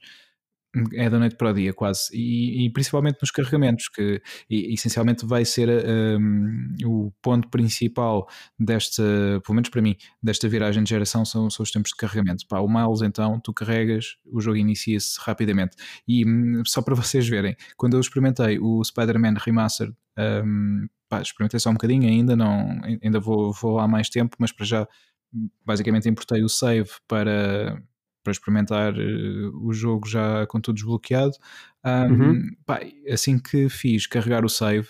É da noite para o dia, quase. E, e principalmente nos carregamentos, que e, essencialmente vai ser um, o ponto principal desta, pelo menos para mim, desta viragem de geração são, são os tempos de carregamento. Pá, o Miles, então, tu carregas, o jogo inicia-se rapidamente. E hum, só para vocês verem, quando eu experimentei o Spider-Man Remastered, um, pá, experimentei só um bocadinho ainda, não, ainda vou, vou lá mais tempo, mas para já basicamente importei o save para para experimentar uh, o jogo já com tudo desbloqueado. Um, uhum. pá, assim que fiz carregar o save,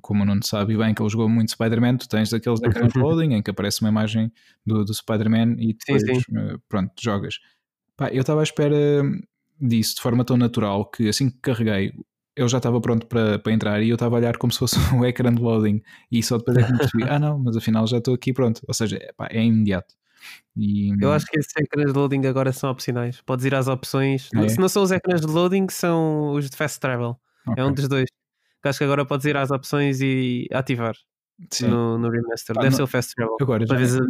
como não sabe bem que ele jogou muito Spider-Man, tu tens aqueles ecrãs loading em que aparece uma imagem do, do Spider-Man e depois sim, sim. Uh, pronto, jogas. Pá, eu estava à espera disso de forma tão natural que assim que carreguei eu já estava pronto para, para entrar e eu estava a olhar como se fosse um ecrã de loading e só depois é que me percebi, ah não, mas afinal já estou aqui pronto, ou seja, pá, é imediato. E... Eu acho que esses ecrãs de loading agora são opcionais. Podes ir às opções. É. Se não são os ecrãs de loading, são os de fast travel. Okay. É um dos dois. Acho que agora podes ir às opções e ativar. No, no, remaster, ah, deve não, ser o Fast Travel. Agora, já vezes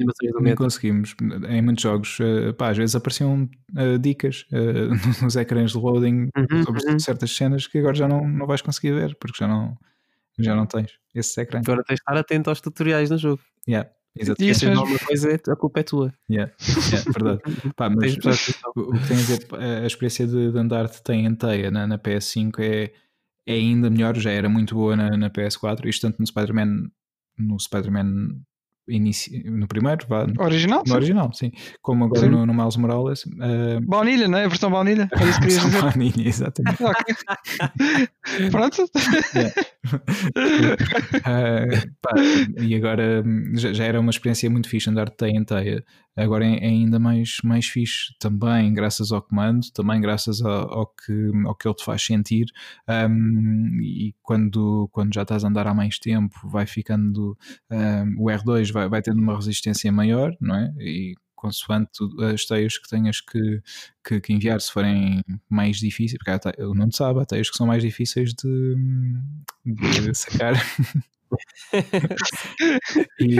nem conseguimos. Em muitos jogos, uh, pá, às vezes apareciam uh, dicas uh, nos ecrãs de loading uhum, sobre uhum. certas cenas que agora já não, não vais conseguir ver porque já não, já não tens esse ecrã. Agora tens de estar atento aos tutoriais no jogo. Yeah. Exatamente. E se alguma coisa, a culpa é tua. Yeah, yeah verdade. Pá, mas o, que tem a ver, a experiência de, de andar de teia em teia na, na PS5 é, é ainda melhor, já era muito boa na, na PS4, isto tanto no Spider-Man no Spider-Man inici... no primeiro, vá, original, no sim. original, sim. Como agora no, no, Miles Morales. Uh... Baunilha, não é? A versão baunilha. É isso que querias dizer. Baunilha, exatamente. Pronto. Uh, pá, e agora já, já, era uma experiência muito fixe andar de teia em teia. Agora é, é, ainda mais, mais fixe também, graças ao comando, também graças ao, ao que, ao que ele te faz sentir. Um, e quando, quando já estás a andar há mais tempo, vai ficando. Um, o R2 vai, vai tendo uma resistência maior, não é? E consoante as teias que tenhas que, que, que, enviar, se forem mais difíceis, porque eu não sabe, há teias que são mais difíceis de, de sacar. e,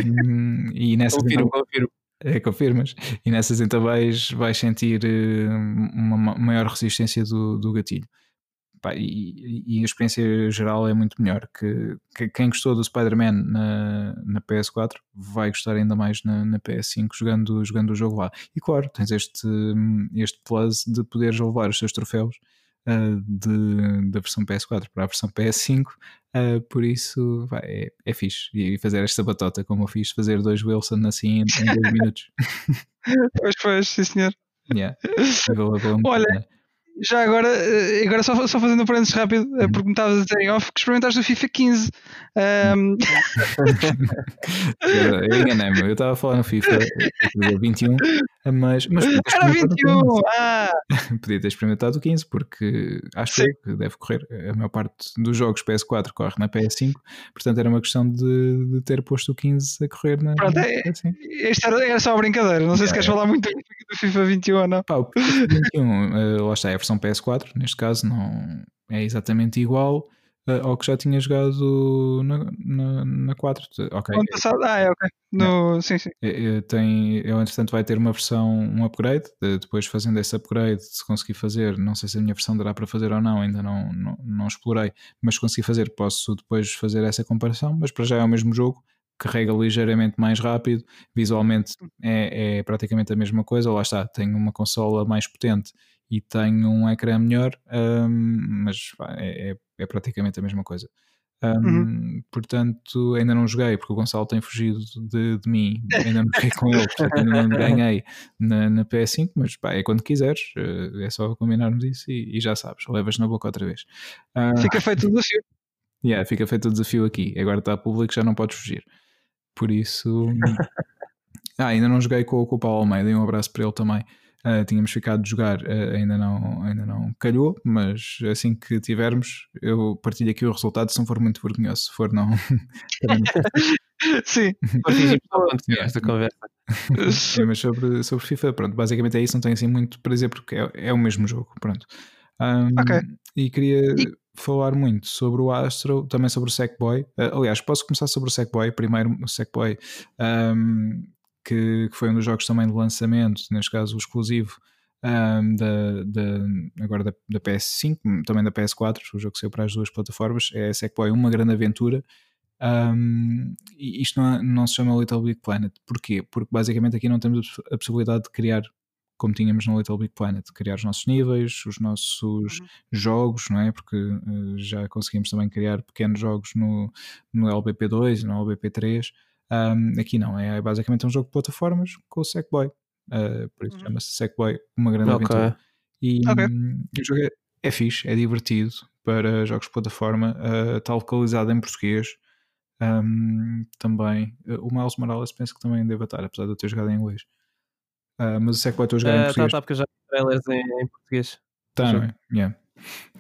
e nessa confirmo, então, confirmo. É, confirmas. E nessas então vais, vais sentir eh, uma maior resistência do, do gatilho. Pá, e, e, a experiência geral é muito melhor. Que, que quem gostou do Spider-Man na, na PS4 vai gostar ainda mais na, na, PS5 jogando, jogando o jogo lá. E claro, tens este, este plus de poderes levar os seus troféus uh, de, da versão PS4 para a versão PS5, uh, por isso vai, é, é fixe. E fazer esta batota como eu fiz, fazer dois Wilson assim em, em dois minutos. pois, pois, sim senhor. Yeah. Olha, já agora, eh, agora só, só fazendo um parênteses rápido, eh, porque me estavas a dizer em off que experimentaste o FIFA 15. Um... eu enganei-me, eu estava a falar no FIFA 21, mas. mas Era 21! Ah. Podia ter experimentado o 15, porque acho Sim. que deve correr. A maior parte dos jogos PS4 corre na PS5, portanto era uma questão de, de ter posto o 15 a correr na. Pronto, é, Esta era, era, só uma brincadeira, não sei é. se queres falar muito do FIFA 21 ou não. Pá, o FIFA 21, uh, lá está, é versão PS4, neste caso não é exatamente igual uh, ao que já tinha jogado na, na, na 4. Ok. Ano passado, ah, é ok. No, sim, sim. É, é, tem, eu, entretanto, vai ter uma versão, um upgrade. De, depois, fazendo esse upgrade, se conseguir fazer, não sei se a minha versão dará para fazer ou não, ainda não, não, não explorei, mas se conseguir fazer, posso depois fazer essa comparação. Mas para já é o mesmo jogo carrega ligeiramente mais rápido, visualmente é, é, praticamente a mesma coisa, lá está, tem uma consola mais potente e tem um ecrã melhor, um, mas é, é, é, praticamente a mesma coisa. Um, uhum. Portanto, ainda não joguei porque o Gonçalo tem fugido de, de mim, ainda não joguei com ele, portanto, ainda não ganhei na, na PS5. Mas pá, é quando quiseres, eh, é só combinarmos isso e, e já sabes, levas na boca outra vez. Uh, fica feito o desafio. Yeah, fica feito o desafio aqui. Agora está público, já não podes fugir. Por isso. ah, ainda não joguei com, com o Paulo Almeida, um abraço para ele também. Uh, tínhamos ficado de jogar, uh, ainda, não, ainda não calhou, mas assim que tivermos, eu partilho aqui o resultado. Se não for muito vergonhoso, se for, não. Sim, esta conversa. Sim, mas sobre, sobre FIFA, pronto, basicamente é isso. Não tenho assim muito para dizer porque é, é o mesmo jogo. Pronto. Um, ok. E queria e... falar muito sobre o Astro, também sobre o Sackboy. Uh, aliás, posso começar sobre o Sackboy. Primeiro, o Sackboy. Um, que, que, foi um dos jogos também de lançamento, neste caso o exclusivo um, da, da, agora da, da, PS5, também da PS4, o jogo que saiu para as duas plataformas, é Sackboy Uma Grande Aventura. Um, e isto não, não, se chama Little Big Planet. Porquê? Porque basicamente aqui não temos a possibilidade de criar, como tínhamos no Little Big Planet, criar os nossos níveis, os nossos uhum. jogos, não é? Porque uh, já conseguimos também criar pequenos jogos no, no LBP2 e no LBP3. Um, aqui não, é basicamente um jogo de plataformas com o Sackboy. Uh, por isso uhum. chama-se Sackboy, uma grande okay. aventura. E okay. um, o jogo é, é fixe, é divertido para jogos de plataforma, uh, está localizado em português. Um, também uh, o Miles Morales penso que também deve estar, apesar de eu ter jogado em inglês. Uh, mas o Sackboy estou a jogar em tá, português. Tá, porque já trailers em, em português. Tá, não é? Yeah.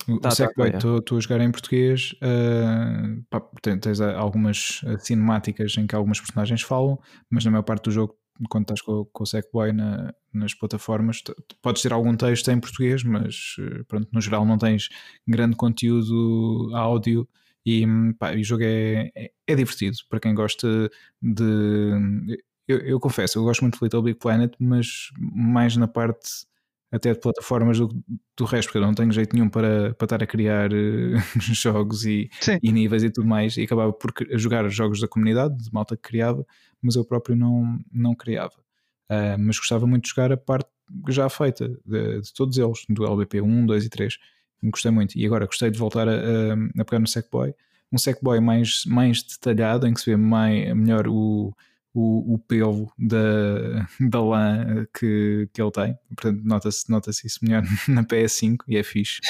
O, tá, Sackboy estou tá, tá, a jogar em português. Uh, pá, tens algumas cinemáticas em que algumas personagens falam, mas na maior parte do jogo quando estás com, com o Sackboy na, nas plataformas, podes ter algum texto em português, mas pronto, no geral não tens grande conteúdo áudio e, pá, o jogo é, é, é, divertido para quem gosta de. Eu, eu, confesso, eu gosto muito de Little Big Planet, mas mais na parte até de plataformas do, do resto, porque eu não tenho jeito nenhum para, para estar a criar uh, jogos e, e, níveis e tudo mais, e acabava por jogar jogos da comunidade, de malta que criava, mas eu próprio não, não criava. Uh, mas gostava muito de jogar a parte já feita de, de, todos eles, do LBP 1, 2 e 3. Gostei muito. E agora gostei de voltar a, a, a pegar no Sackboy. Um Sackboy mais, mais detalhado, em que se vê mais, melhor o, o, o pelo da, da lã que, que ele tem. Portanto, nota-se nota isso melhor na PS5 e é fixe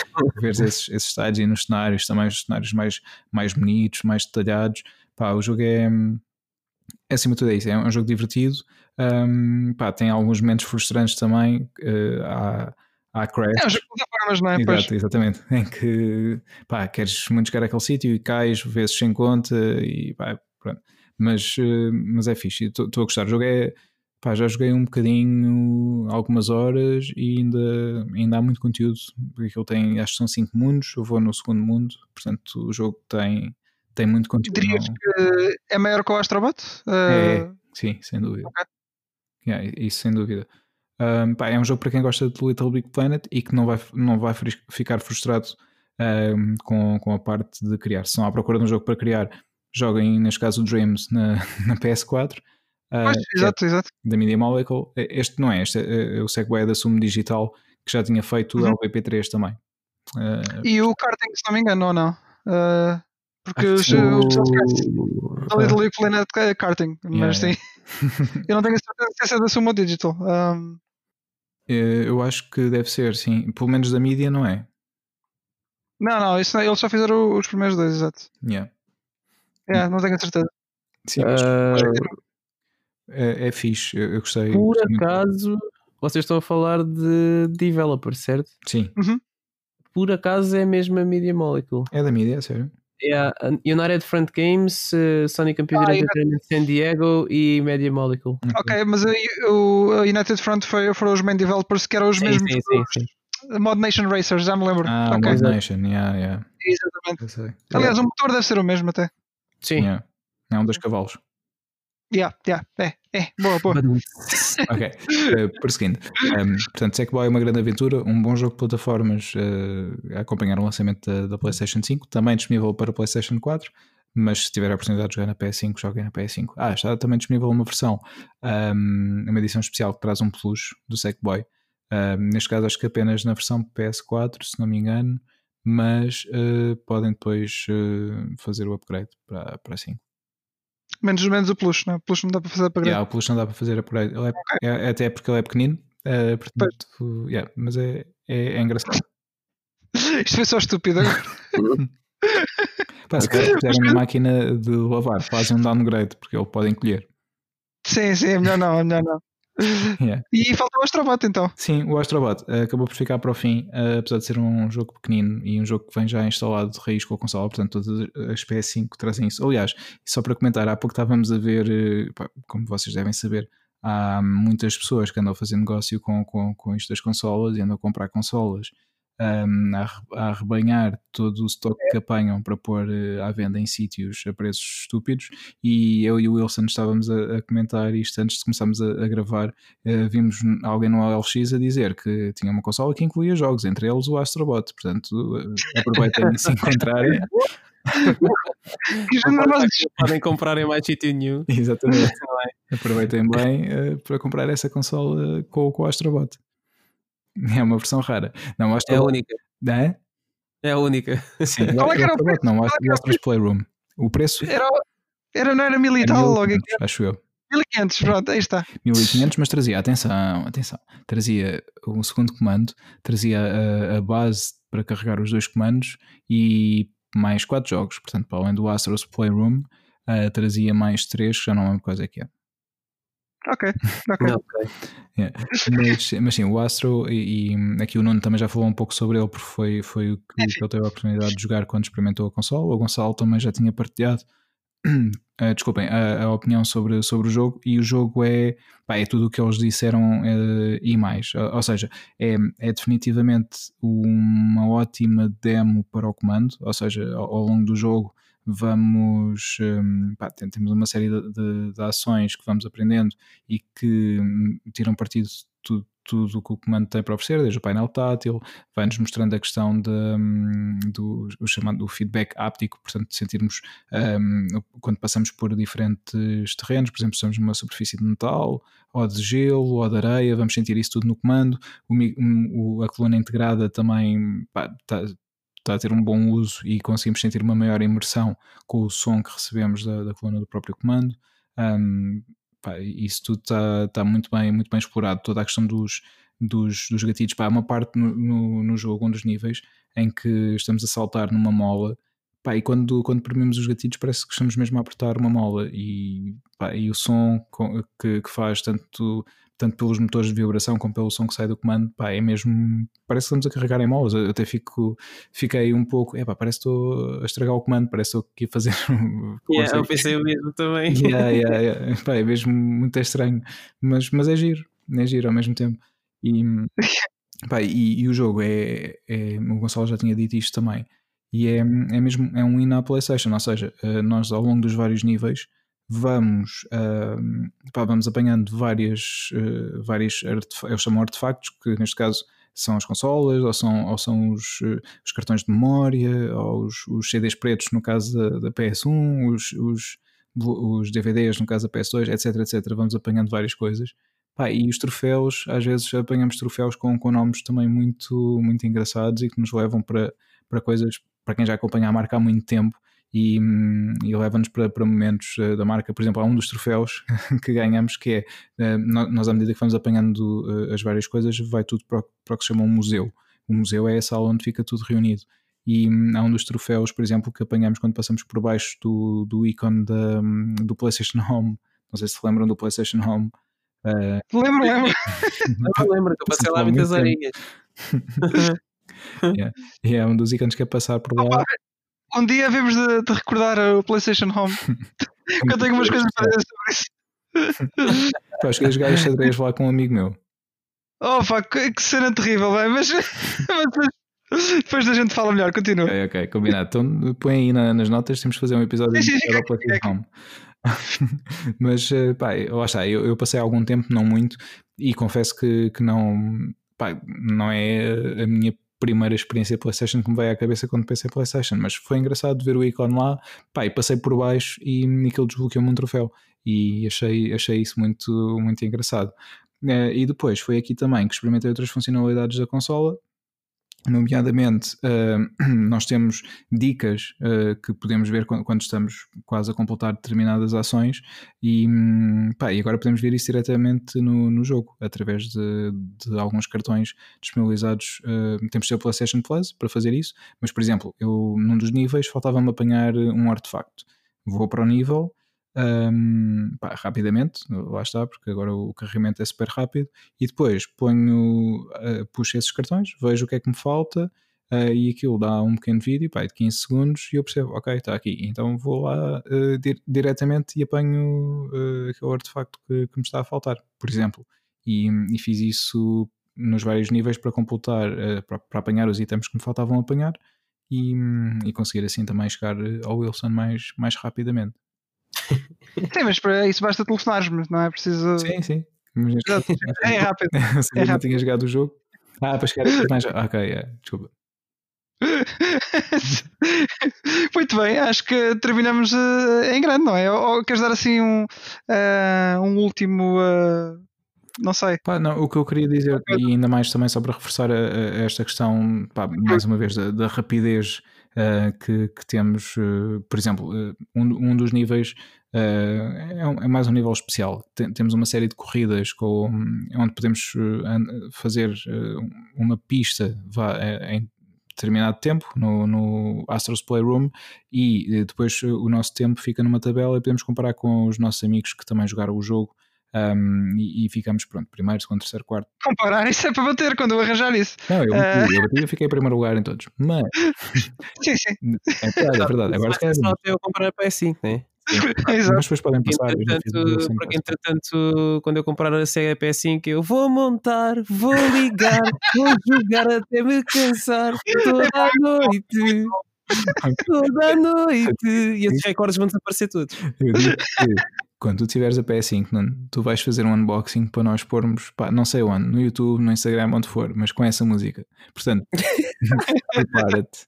ver esses, esses estádios e nos cenários, também os cenários mais, mais bonitos, mais detalhados. Pá, o jogo é, é acima de tudo é isso, é um jogo divertido. Um, pá, tem alguns momentos frustrantes também. Uh, há, há crash. É um jogo de plataformas, não é? Exato, exatamente. Em que pá, queres muito chegar àquele sítio e cais, vezes sem conta e pá, pronto. Mas, uh, mas é fixe. Estou a gostar. O jogo é. Pá, já joguei um bocadinho, algumas horas e ainda, ainda há muito conteúdo. Porque ele tem, acho que são 5 mundos. Eu vou no segundo mundo, portanto o jogo tem tem muito conteúdo. Dirias que é maior que o Astrobot? É, sim, sem dúvida. Okay. Yeah, isso sem dúvida. Um, pá, é um jogo para quem gosta de Little Big Planet e que não vai, não vai ficar frustrado um, com, com a parte de criar. Se estão à procura de um jogo para criar, joguem, neste caso, o Dreams na, na PS4. Uh, pois, exato, é exato. Da Media Molecule. Este não é, este é, é o Segway da Sumo Digital que já tinha feito uhum. o LVP3 também. Uh, e o karting, se não me engano, ou não? Uh, porque os, o pessoal esquece. Little League Planet é karting, mas yeah. sim. eu não tenho a certeza se é da Sumo Digital. Um... Eh, eu acho que deve ser, sim. Pelo menos da mídia, não é? Não, não, isso, eles só fizeram os primeiros dois, exato. Yeah. Yeah, não tenho a certeza. Sim, mas, uh... é, é fixe, eu, eu gostei. Por acaso, muito. vocês estão a falar de developer, certo? Sim. Uhum. Por acaso é mesmo a Media Molecule. É da mídia, é sério. Yeah, United Front Games, uh, Sony Computer ah, Entertainment United... San Diego e Media Molecule. Ok, mas o United Front foi, foram os main developers que eram os sim, mesmos. Sim, sim, sim. Mod Nation Racers, já me lembro. Ah, okay. Mod Nation, yeah, yeah. Exatamente. Aliás, o motor deve ser o mesmo até. Sim. Yeah. É um dos cavalos. Yeah, yeah, é, é, boa, boa. ok, uh, por seguinte, um, ehm, portanto, Sackboy é uma grande aventura, um bom jogo de plataformas uh, a acompanhar o lançamento da, da, PlayStation 5, também disponível para a PlayStation 4, mas se tiver a oportunidade de jogar na PS5, joguem na PS5. Ah, está também disponível uma versão, um, ehm, uma edição especial que traz um plus do Sackboy, um, ehm, neste caso acho que apenas na versão PS4, se não me engano, mas uh, podem depois fazer o upgrade para, para 5. Menos, menos o plush, não é? O plush não dá para fazer upgrade. Yeah, o plush não dá para fazer upgrade. Ele é, okay. é, até porque ele é pequenino. Uh, portanto, yeah, mas é, é, é engraçado. Isto foi só estúpido agora. Pá, se quiserem uma máquina de lavar, fazem um downgrade, porque ele pode encolher. Sim, sim, é melhor não, é melhor não. Yeah. E falta o Astrobot então. Sim, o Astrobot uh, acabou por ficar para o fim, uh, apesar de ser um jogo pequenino e um jogo que vem já instalado de raiz com a consola, portanto todas as PS5 trazem isso. Aliás, só para comentar, há pouco estávamos a ver, pá, como vocês devem saber, há muitas pessoas que andam a fazer negócio com, com, com isto das consolas e andam a comprar consolas um, a, a arrebanhar todo o estoque que apanham para pôr uh, à venda em sítios a preços estúpidos. E eu e o Wilson estávamos a, a comentar isto antes de começarmos a, a gravar. Uh, vimos alguém no OLX a dizer que tinha uma consola que incluía jogos, entre eles o Astrobot. Portanto, uh, aproveitem de se encontrarem. podem comprar em My City New. Exatamente. Aproveitem bem uh, para comprar essa consola com, com o Astrobot. É uma versão rara. Não, o Astrobot, é a única. É? É a única. Sim, Qual é que era o preço? Não, o Astro's Playroom. O preço? Era, era, não era mil e tal logo aqui. Acho eu. 1500, pronto, aí está. 1500, mas trazia, atenção, atenção, trazia um segundo comando, trazia a, a, base para carregar os dois comandos e mais quatro jogos. Portanto, para além do Astros Playroom, uh, trazia mais três, já não lembro quais é que é. Ok, ok. okay. Yeah. Mas, mas, sim, o Astro, e, e, aqui o Nuno também já falou um pouco sobre ele, porque foi, foi o que, que ele teve a oportunidade de jogar quando experimentou a console. O Gonçalo também já tinha partilhado. Uh, desculpem, a, a, opinião sobre, sobre o jogo e o jogo é, pá, é tudo o que eles disseram uh, e mais, ou, ou, seja, é, é definitivamente uma ótima demo para o comando, ou seja, ao, ao longo do jogo vamos um, pá, temos uma série de, de, de, ações que vamos aprendendo e que um, tiram partido de tudo, tudo o que o comando tem para oferecer, desde o painel tátil, vai-nos mostrando a questão de, um, do chamado do feedback áptico, portanto, sentirmos um, quando passamos por diferentes terrenos, por exemplo, estamos numa superfície de metal, ou de gelo, ou de areia, vamos sentir isso tudo no comando. O, o, a coluna integrada também está está a ter um bom uso e conseguimos sentir uma maior imersão com o som que recebemos da, da coluna do próprio comando. Um, pá, isso tudo está, muito, bem, muito bem explorado. Toda a questão dos, dos, dos gatilhos. Pá, há uma parte no, no, no, jogo, um dos níveis, em que estamos a saltar numa mola. Pá, e quando, quando premimos os gatilhos parece que estamos mesmo a apertar uma mola e, pá, e o som que, que faz tanto tanto pelos motores de vibração como pelo som que sai do comando, pá, é mesmo. Parece que estamos a carregar em molas. Eu até fico, fiquei um pouco, é pá, parece que estou a estragar o comando, parece que estou aqui a fazer. yeah, eu pensei o mesmo também. Yeah, yeah, yeah. Pá, é mesmo muito estranho, mas, mas é giro, é giro ao mesmo tempo. E, pá, e, e o jogo é, é. O Gonçalo já tinha dito isto também. E é, é mesmo é um win à PlayStation, ou seja, eh, nós ao longo dos vários níveis vamos, uh, pá, vamos apanhando várias, uh, vários eu chamo artefactos, que neste caso são as consolas, ou são, ou são os, os cartões de memória, ou os, os, CDs pretos no caso da, da PS1, os, os, os, DVDs no caso da PS2, etc, etc. Vamos apanhando várias coisas. Pá, e os troféus, às vezes apanhamos troféus com, com nomes também muito, muito engraçados e que nos levam para, para coisas, para quem já acompanha a marca há muito tempo, e, e leva-nos para, para, momentos uh, da marca. Por exemplo, há um dos troféus que ganhamos que é uh, nós, à medida que vamos apanhando uh, as várias coisas, vai tudo para, para o que se chama um museu. O museu é a sala onde fica tudo reunido. E um, há um dos troféus, por exemplo, que apanhamos quando passamos por baixo do, do ícone da, do PlayStation Home. Não sei se se lembram do PlayStation Home. Uh... Lembro, lembro. Não lembro, que eu passei lá muitas horinhas. yeah. E é um dos ícones que é passar por lá. Um dia havemos de, de recordar o PlayStation Home. que eu tenho umas coisas para dizer sobre isso. Pá, acho que jogar gajas xadrez lá com um amigo meu. Oh, pá, que, que cena terrível, bem, mas, mas depois da gente fala melhor, continua. Ok, ok, combinado. Então põe aí na, nas notas, temos que fazer um episódio sim, sim, do PlayStation Home. mas, eh, pá, lá está, eu, eu, passei algum tempo, não muito, e confesso que, que não, pá, não é a minha primeira experiência PlayStation que me veio à cabeça quando pensei PlayStation, mas foi engraçado ver o ícone lá, pá, e passei por baixo e aquilo desbloqueou-me um troféu e achei, achei isso muito, muito engraçado. Eh, e depois foi aqui também que experimentei outras funcionalidades da consola, Nomeadamente, uh, nós temos dicas uh, que podemos ver quando, estamos quase a completar determinadas ações e, um, pá, e agora podemos ver isso diretamente no, no jogo, através de, de, alguns cartões disponibilizados. Uh, temos o PlayStation Plus para fazer isso, mas, por exemplo, eu num dos níveis faltava-me apanhar um artefacto. Vou para o nível um, pá, rapidamente, lá está, porque agora o carregamento é super rápido, e depois ponho, uh, puxo esses cartões, vejo o que é que me falta, uh, e aquilo dá um pequeno vídeo pá, de 15 segundos e eu percebo, ok, está aqui, então vou lá uh, dir diretamente e apanho aquele artefacto que, que, me está a faltar, por exemplo, e, e fiz isso nos vários níveis para completar, uh, para, para, apanhar os itens que me faltavam apanhar e, e conseguir assim também chegar ao Wilson mais, mais rapidamente. Sim, mas para isso basta telefonar-me, não é preciso. Sim, sim. Mas... É rápido. Se é não tinha jogado o jogo. Ah, para chegar mais. Ok, é, desculpa. Muito bem, acho que terminamos uh, em grande, não é? Ou, ou queres dar assim um, uh, um último. Uh, não sei. Pá, não, o que eu queria dizer, e ainda mais também só para reforçar a, a esta questão, pá, mais uma vez, da, da rapidez que, que, temos, por exemplo, um, um dos níveis é, é, mais um nível especial. temos uma série de corridas com, onde podemos fazer uma pista vá, em determinado tempo no, no Astros Playroom e eh, depois eh, o nosso tempo fica numa tabela e podemos comparar com os nossos amigos que também jogaram o jogo um, e, e, ficamos, pronto, primeiro, segundo, terceiro, quarto. Comparar, isso é para bater quando eu arranjar isso. Não, eu bati, uh... eu, bati, eu fiquei em primeiro lugar em todos. Mas. sim, sim. É verdade, é verdade. Agora é só eu comprar para PS5, né? Mas depois podem passar. Entretanto, porque entretanto, quando eu comprar a Sega PS5, eu vou montar, vou ligar, vou jogar até me cansar toda a noite. Toda a noite. E esses recordes vão desaparecer todos. Eu digo que quando tu tiveres a PS5, não, tu vais fazer um unboxing para nós pormos, pá, não sei onde, no YouTube, no Instagram, onde for, mas com essa música. Portanto, prepara-te.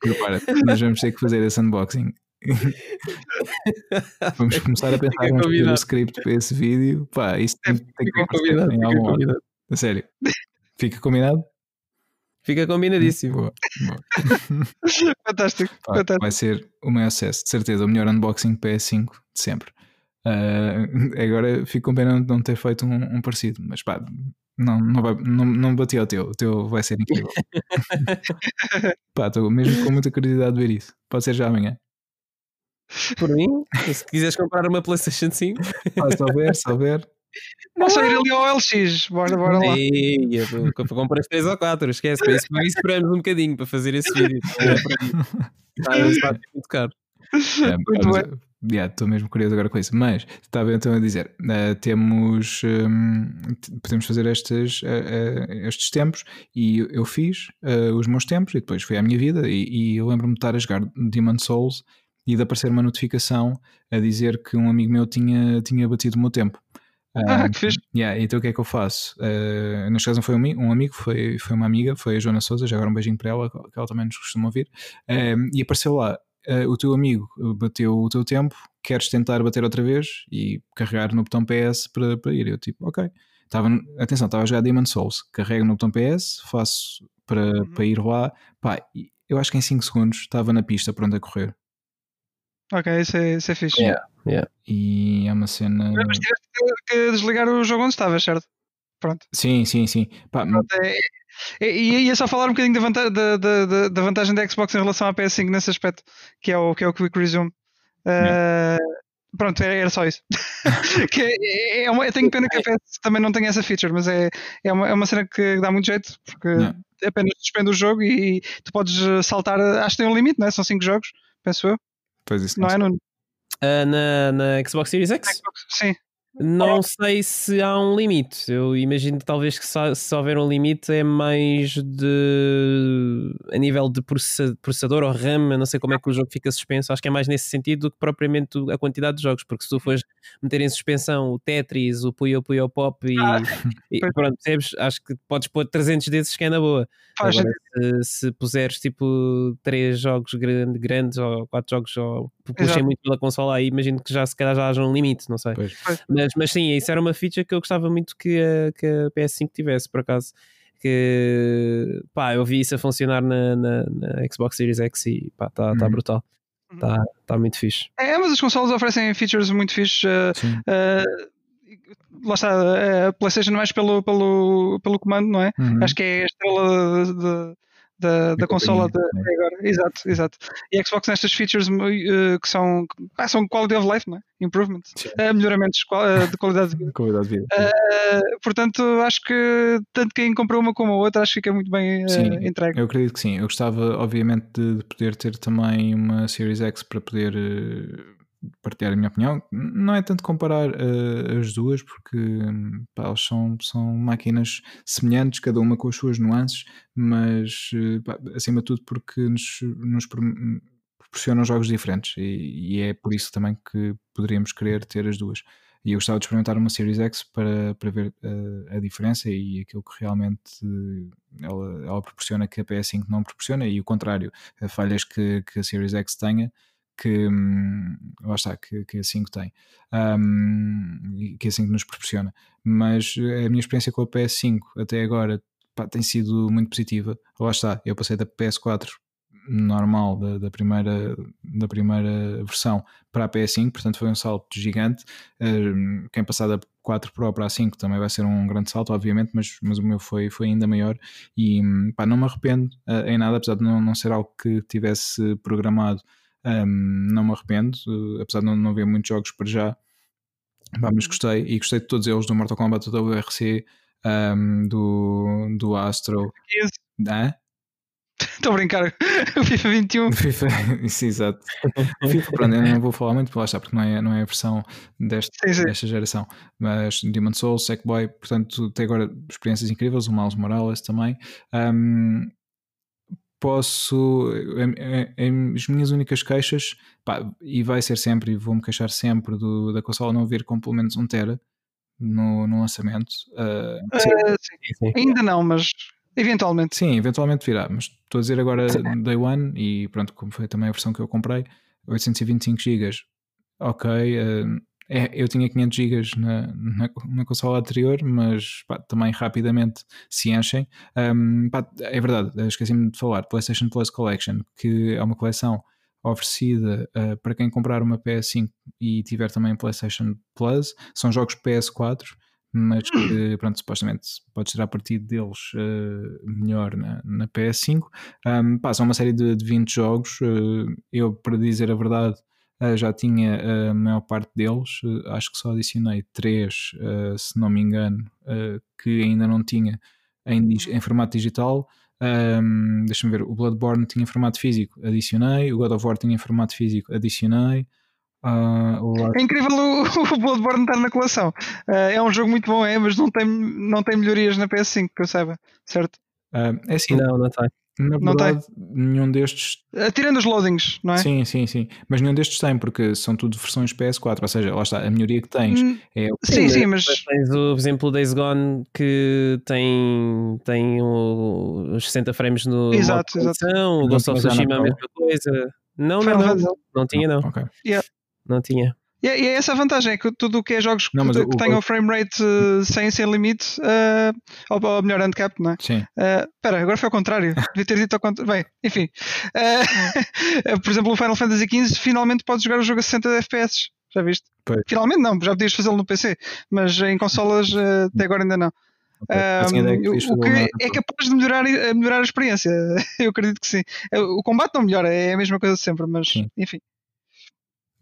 Prepara-te. Nós vamos ter que fazer esse unboxing. Vamos começar a pensar no script para esse vídeo. Pá, isso tem, tem que combinado, em algum combinado. A sério. Fica combinado? Fica combinadíssimo. Boa, boa. fantástico, pá, fantástico. Vai ser o meu acesso, de certeza, o melhor unboxing PS5 de sempre. Uh, agora fico com pena de não ter feito um, um parecido, mas pá, não, não, vai, não, não bati ao teu, o teu vai ser incrível. pá, estou mesmo com muita curiosidade de ver isso. Pode ser já amanhã. Por mim, se quiseres comprar uma PlayStation 5, ah, se houver, se houver. Não só ir ali ao LX, bora, bora lá. Ei, compras 3 ou quatro, esquece. Para isso, esperamos um bocadinho para fazer esse vídeo. Está, está muito caro. É, muito Yeah, estou mesmo curioso agora com isso. Mas estava então a dizer: uh, temos um, podemos fazer estes, uh, uh, estes tempos e eu fiz os meus tempos e depois foi a minha vida. E, e eu lembro-me de estar a jogar Demon Souls e de aparecer uma notificação a dizer que um amigo meu tinha, tinha batido o meu tempo. Ah, que fixe. Yeah, então o que é que eu faço? Uh, neste caso não foi um, um, amigo, foi, foi uma amiga, foi a Joana Souza, já agora um beijinho para ela, que ela também nos costuma ouvir. Uh, e apareceu lá, uh, o teu amigo bateu o teu tempo, queres tentar bater outra vez e carregar no botão PS para, para ir? Eu tipo, ok. Tava, atenção, estava a jogar Demon Souls, carrego no botão PS, faço para, uhum. para ir lá, pá, eu acho que em 5 segundos estava na pista pronto a correr. Ok, isso é, isso é fixe. Yeah, yeah. E é uma cena. Mas tiveste que desligar o jogo onde estavas, certo? Pronto. Sim, sim, sim. Pá, Pronto, é, é, e é só falar um bocadinho da, vantagem da, da, da, vantagem da Xbox em relação à PS5 nesse aspecto, que é o, que é o Quick Resume. Uh, pronto, era só isso. que é, é uma, eu tenho pena que a PS também não tenha essa feature, mas é, é, uma, é uma cena que dá muito jeito, porque apenas suspende o jogo e, e tu podes saltar. Acho que tem um limite, não é? São 5 jogos, penso eu. Pois isso não, não é, Nuno? Uh, na, na Xbox Series X? Xbox, sim. Não sei se há um limite. Eu imagino que talvez que se, houver um limite é mais de a nível de processador ou RAM, não sei como é que o jogo fica suspenso. Acho que é mais nesse sentido do que propriamente a quantidade de jogos, porque se tu fores meter em suspensão o Tetris, o Puyo Puyo Pop e, ah, e pronto, percebes? Acho que podes pôr 300 desses que é na boa. Agora, se, se, puseres tipo 3 jogos grande, grandes ou 4 jogos ou puxem muito pela consola aí, imagino que já se calhar já haja um limite, não sei. Pois. Mas, mas sim, isso era uma feature que eu gostava muito que a, que a PS5 tivesse, por acaso. Que pá, eu vi isso a funcionar na, na, na Xbox Series X e pá, está tá uhum. brutal. Está uhum. tá muito fixe. É, mas os consoles oferecem features muito fixes. Uh, uh, lá está, a PlayStation mais pelo, pelo, pelo comando, não é? Uhum. Acho que é a estrela de, da, da consola de, agora. Exato, exato. E a Xbox nestas features uh, que são, ah, são quality of life, não é? Improvement, uh, melhoramentos uh, de qualidade de vida. qualidade de vida. portanto, acho que tanto quem comprou uma como a outra, acho que fica muito bem sim, entregue. Eu acredito que sim. Eu gostava, obviamente, de, de, poder ter também uma Series X para poder partilhar a minha opinião. Não é tanto comparar uh, as duas, porque pá, elas são, são máquinas semelhantes, cada uma com as suas nuances, mas uh, pá, acima de tudo porque nos, nos proporcionam jogos diferentes e, e, é por isso também que poderíamos querer ter as duas. E eu gostava de experimentar uma Series X para, para ver uh, a diferença e aquilo que realmente ela, ela proporciona que a PS5 não proporciona, e o contrário, falhas que, que a Series X tenha que hum, lá está, que, que a 5 tem, um, que a 5 nos proporciona. Mas a minha experiência com a PS5 até agora pá, tem sido muito positiva. Lá está, eu passei da PS4 normal da, da, primeira, da primeira versão para a PS5, portanto foi um salto gigante. Uh, quem passar da 4 Pro para a 5 também vai ser um grande salto, obviamente, mas, mas o meu foi, foi ainda maior e pá, não me arrependo uh, em nada, apesar de não, não ser algo que tivesse programado um, não me arrependo, uh, apesar de não, não ver muitos jogos para já. Bah, mas gostei e gostei de todos eles do Mortal Kombat, do WRC, um, do, do Astro. Estou a brincar, o FIFA 21. FIFA, isso, exato. FIFA, pronto, eu não vou falar muito, lá está, porque não é, não é a versão deste, sim, sim. desta geração. Mas Demon Souls, Sackboy, portanto, até agora experiências incríveis. O Miles Morales também. Um, posso. as minhas únicas queixas, pá, e vai ser sempre, e vou-me queixar sempre do, da consola não vir com pelo menos um Tera no, no lançamento. Uh, uh, sim. Sim. Ainda não, mas eventualmente. Sim, eventualmente virá, mas estou a dizer agora Day One, e pronto, como foi também a versão que eu comprei, 825 GB, ok. Uh, é, eu tinha 500 GB na, na, na, consola anterior, mas pá, também rapidamente se enchem. Um, pá, é verdade, esqueci-me de falar. PlayStation Plus Collection, que é uma coleção oferecida uh, para quem comprar uma PS5 e tiver também PlayStation Plus. São jogos PS4, mas que, pronto, supostamente podes tirar partido deles uh, melhor na, na PS5. Um, pá, são uma série de, de 20 jogos. Uh, eu, para dizer a verdade, já tinha a maior parte deles, uh, acho que só adicionei três, uh, se não me engano, que ainda não tinha em, uhum. em formato digital. Um, Deixa-me ver, o Bloodborne tinha formato físico, adicionei. O God of War tinha formato físico, adicionei. Uh, é incrível o, o, Bloodborne estar na coleção. Uh, é um jogo muito bom, é, mas não tem, não tem melhorias na PS5, que eu saiba, certo? Uh, é assim. Não, não tem. Na não verdade, tem. nenhum destes. Eh, tirando os loadings, não é? Sim, sim, sim. Mas nenhum destes tem, porque são tudo versões PS4. Ou seja, lá está, a melhoria que tens hum, é. Sim, sim, mas. Tens o exemplo Days Gone que tem, tem o, os 60 frames no. Exato, exato. O Ghost of Tsushima a mesma coisa. Não, não, não, não, não, tinha, não. Okay. Yeah. Não tinha. E é, e é essa a vantagem, é que tudo o que é jogos não, que, que tenham o frame rate uh, sem, sem limite, uh, ou, ou melhor, handicap, não é? Sim. Espera, uh, agora foi ao contrário. Devia ter dito ao contrário. Bem, enfim. Por exemplo, o Final Fantasy XV finalmente podes jogar o jogo a 60 FPS. Já viste? Pois. Finalmente não, já podias fazê-lo no PC, mas em consolas até agora ainda não. Okay. Um, o que é capaz de melhorar, melhorar a experiência, eu acredito que sim. O combate não melhora, é a mesma coisa de sempre, mas sim. enfim.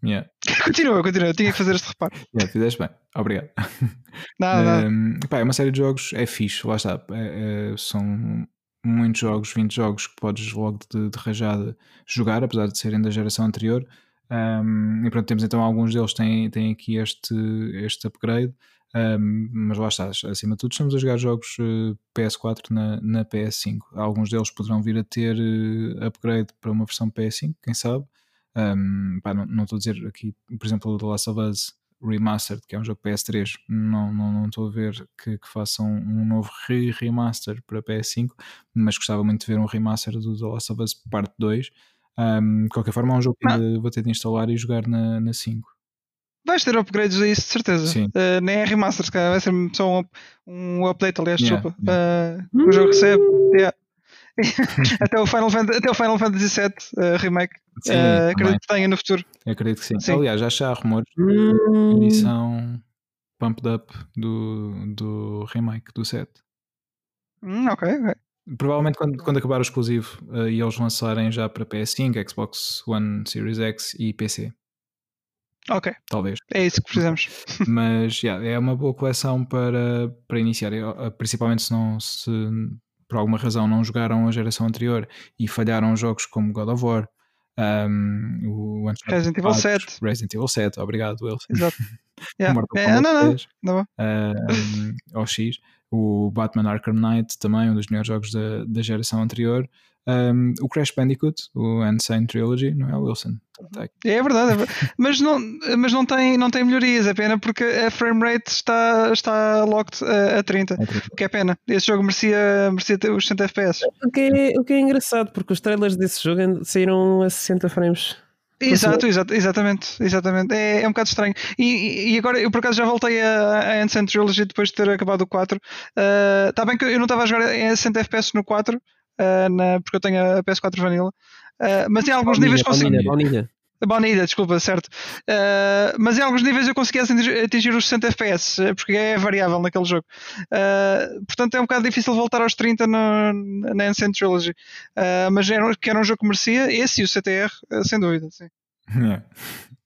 Yeah. Continua, continua, eu tinha que fazer este reparo. Yeah, fizeste bem, obrigado. Nada, um, pá, é uma série de jogos, é fixe, lá está. É, é, são muitos jogos, 20 jogos que podes logo de, de rajada jogar, apesar de serem da geração anterior. Um, e pronto, temos então alguns deles têm, têm aqui este, este upgrade. Um, mas lá está, acima de tudo, estamos a jogar jogos uh, eh, PS4 na, na PS5. Alguns deles poderão vir a ter uh, upgrade para uma versão PS5, quem sabe. Um, pá, não estou a dizer aqui, por exemplo, o The Last of Us Remastered, que é um jogo PS3, não estou não, não a ver que, que façam um novo re remaster para PS5, mas gostava muito de ver um remaster do The Last of Us Parte 2. Um, de qualquer forma, é um jogo que ainda vou ter de instalar e jogar na, na 5. Vais ter upgrades a isso, de certeza. Sim. Uh, nem é remaster, se calhar vai ser só um, um update, aliás, yeah, desculpa. Yeah. Uh, o jogo recebe. Yeah. até, o Final Fantasy, até o Final Fantasy VII uh, Remake. Sim, uh, acredito que tenha no futuro. Eu acredito que sim. sim. Aliás, já há rumores hum. de edição pumped up do, do remake do 7. Hum, ok, ok. Provavelmente quando, quando acabar o exclusivo uh, e eles lançarem já para PS5, Xbox One Series X e PC. Ok. Talvez. É isso que precisamos. Mas yeah, é uma boa coleção para, para iniciar. Principalmente se não se por alguma razão não jogaram a geração anterior e falharam jogos como God of War, Um, o Resident Evil 7. Resident Evil 7, obrigado, Wilson. Exato. Yeah. é, não, não. Um. O Batman Arkham Knight, também um dos melhores jogos da, da geração anterior. Um, o Crash Bandicoot, o Insane Trilogy, não é Wilson? Tá é verdade, é verdade. mas, não, mas não, tem, não tem melhorias, é pena porque a frame rate está, está locked a, a 30, o que é pena. Esse jogo merecia, merecia ter os 60 FPS. O que, é, o que é engraçado, porque os trailers desse jogo saíram a 60 frames. Exato, exato, exatamente, exatamente. É, é um bocado estranho. E, e agora eu por acaso já voltei a, a Ancient Trilogy depois de ter acabado o 4. Está uh, bem que eu não estava a jogar em 60 FPS no 4, uh, na, porque eu tenho a PS4 Vanilla. Uh, mas em alguns níveis consigo. Baunilha. Baunilha, desculpa, certo. Uh, mas em alguns níveis eu consegui atingir os 60 FPS, porque é variável naquele jogo. Uh, portanto é um bocado difícil voltar aos 30 no, na Ancient Trilogy. Uh, mas era, que era um jogo que merecia, esse e o CTR, sem dúvida. Sim. Yeah.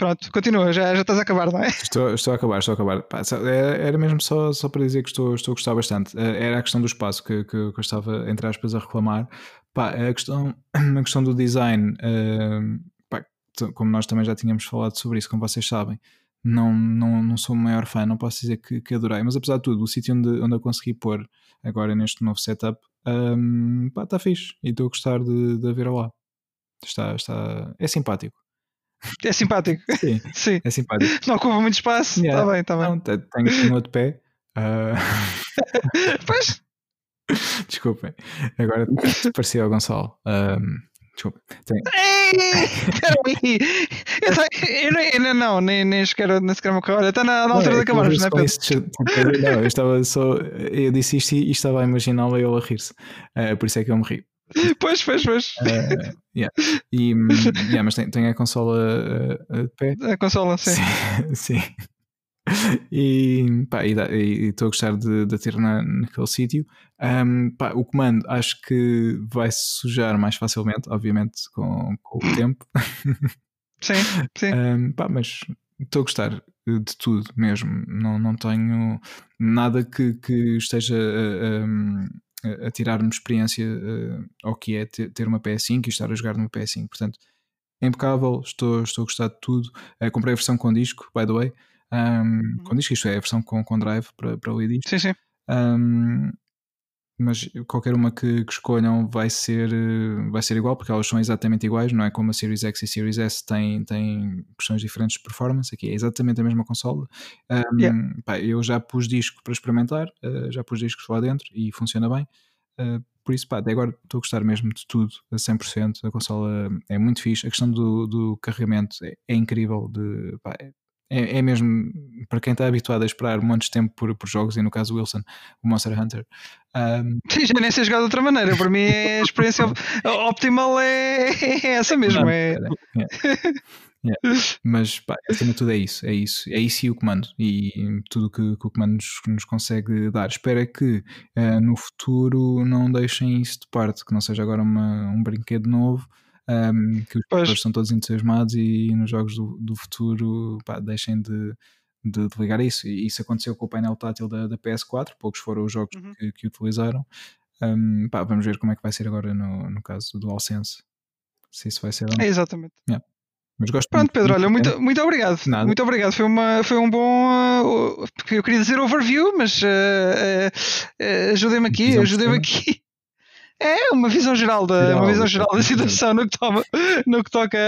Pronto, continua, já, já estás a acabar, não é? Estou, estou a acabar, estou a acabar. Pá, era mesmo só, só para dizer que estou, estou a gostar bastante. Eh, era a questão do espaço que, que, eu estava, entre aspas, a reclamar. Pá, a, questão, a questão do design, uh, pá, como nós também já tínhamos falado sobre isso, como vocês sabem, não, não, não sou o maior fã, não posso dizer que, que adorei, mas apesar de tudo, o sítio onde, onde eu consegui pôr agora neste novo setup, um, ehm, pá, está fixe e estou a gostar de, de ver lá. Está, está, é simpático. É simpático. Sim, Sim. é simpático. Não ocupa muito espaço. Está yeah. bem, está bem. Não, tenho um outro pé. Uh... pois. Desculpem. Agora parecia o Gonçalo. Um, desculpa. Ei, eu, eu, não, nem, nem sequer, nem sequer me Olha, está na, na altura é de não é, Pedro? Não, eu estava só. Eu disse isto e, estava a imaginá-lo e ele a rir-se. Uh, por isso é que eu me ri. Pois, pois, pois. Uh, yeah. E, yeah, mas tem, tem a consola uh, de pé. A consola, sim. Sim. sim. E estou a gostar de, de ter na, naquele sítio. Um, o comando acho que vai se sujar mais facilmente, obviamente, com, com o tempo. Sim, sim. Um, pá, mas estou a gostar de tudo mesmo. Não, não tenho nada que, que esteja a, a tirar-me experiência uh, ao que é ter, ter uma PS5 e estar a jogar numa PS5. Portanto, é impecável, estou, estou a gostar de tudo. Uh, comprei a versão com disco, by the way. Um, uhum. Com disco, isto é, a versão com, com drive para, para o Sim, sim. Um, mas qualquer uma que, que, escolham vai ser, vai ser igual, porque elas são exatamente iguais, não é como a Series X e Series S têm, têm questões diferentes de performance, aqui é exatamente a mesma consola. Um, yeah. pá, eu já pus disco para experimentar, uh, já pus discos lá dentro e funciona bem. Uh, por isso, pá, até agora estou a gostar mesmo de tudo, a 100%. A consola é muito fixe. A questão do, do carregamento é, é incrível. De, pá, é é, é, mesmo para quem está habituado a esperar um monte de tempo por, por jogos, e no caso Wilson, o Monster Hunter. Um... Sim, já nem sei jogar de outra maneira. Para mim, a experiência optimal é, é essa mesmo. É... Yeah. Mas pá, acima de tudo é isso, é isso, é isso e o comando e tudo que, que o comando nos, nos, consegue dar. Espero é que uh, no futuro não deixem isso de parte, que não seja agora uma, um brinquedo novo um, que os jogadores estão todos entusiasmados e nos jogos do, do futuro pá, deixem de, de, de, ligar isso. E isso aconteceu com o painel tátil da, da PS4, poucos foram os jogos uhum. que, que, utilizaram. Um, pá, vamos ver como é que vai ser agora no, no caso do DualSense. Se isso vai ser. É, exatamente. Yeah. Mas gosto Pronto, Pedro, olha, muito, muito obrigado. Nada. Muito obrigado. Foi, uma, foi um bom. Uh, eu queria dizer overview, mas uh, uh, ajudem-me aqui, ajudem-me aqui. É uma visão geral da, geral, uma visão geral da situação no que, toma, no que toca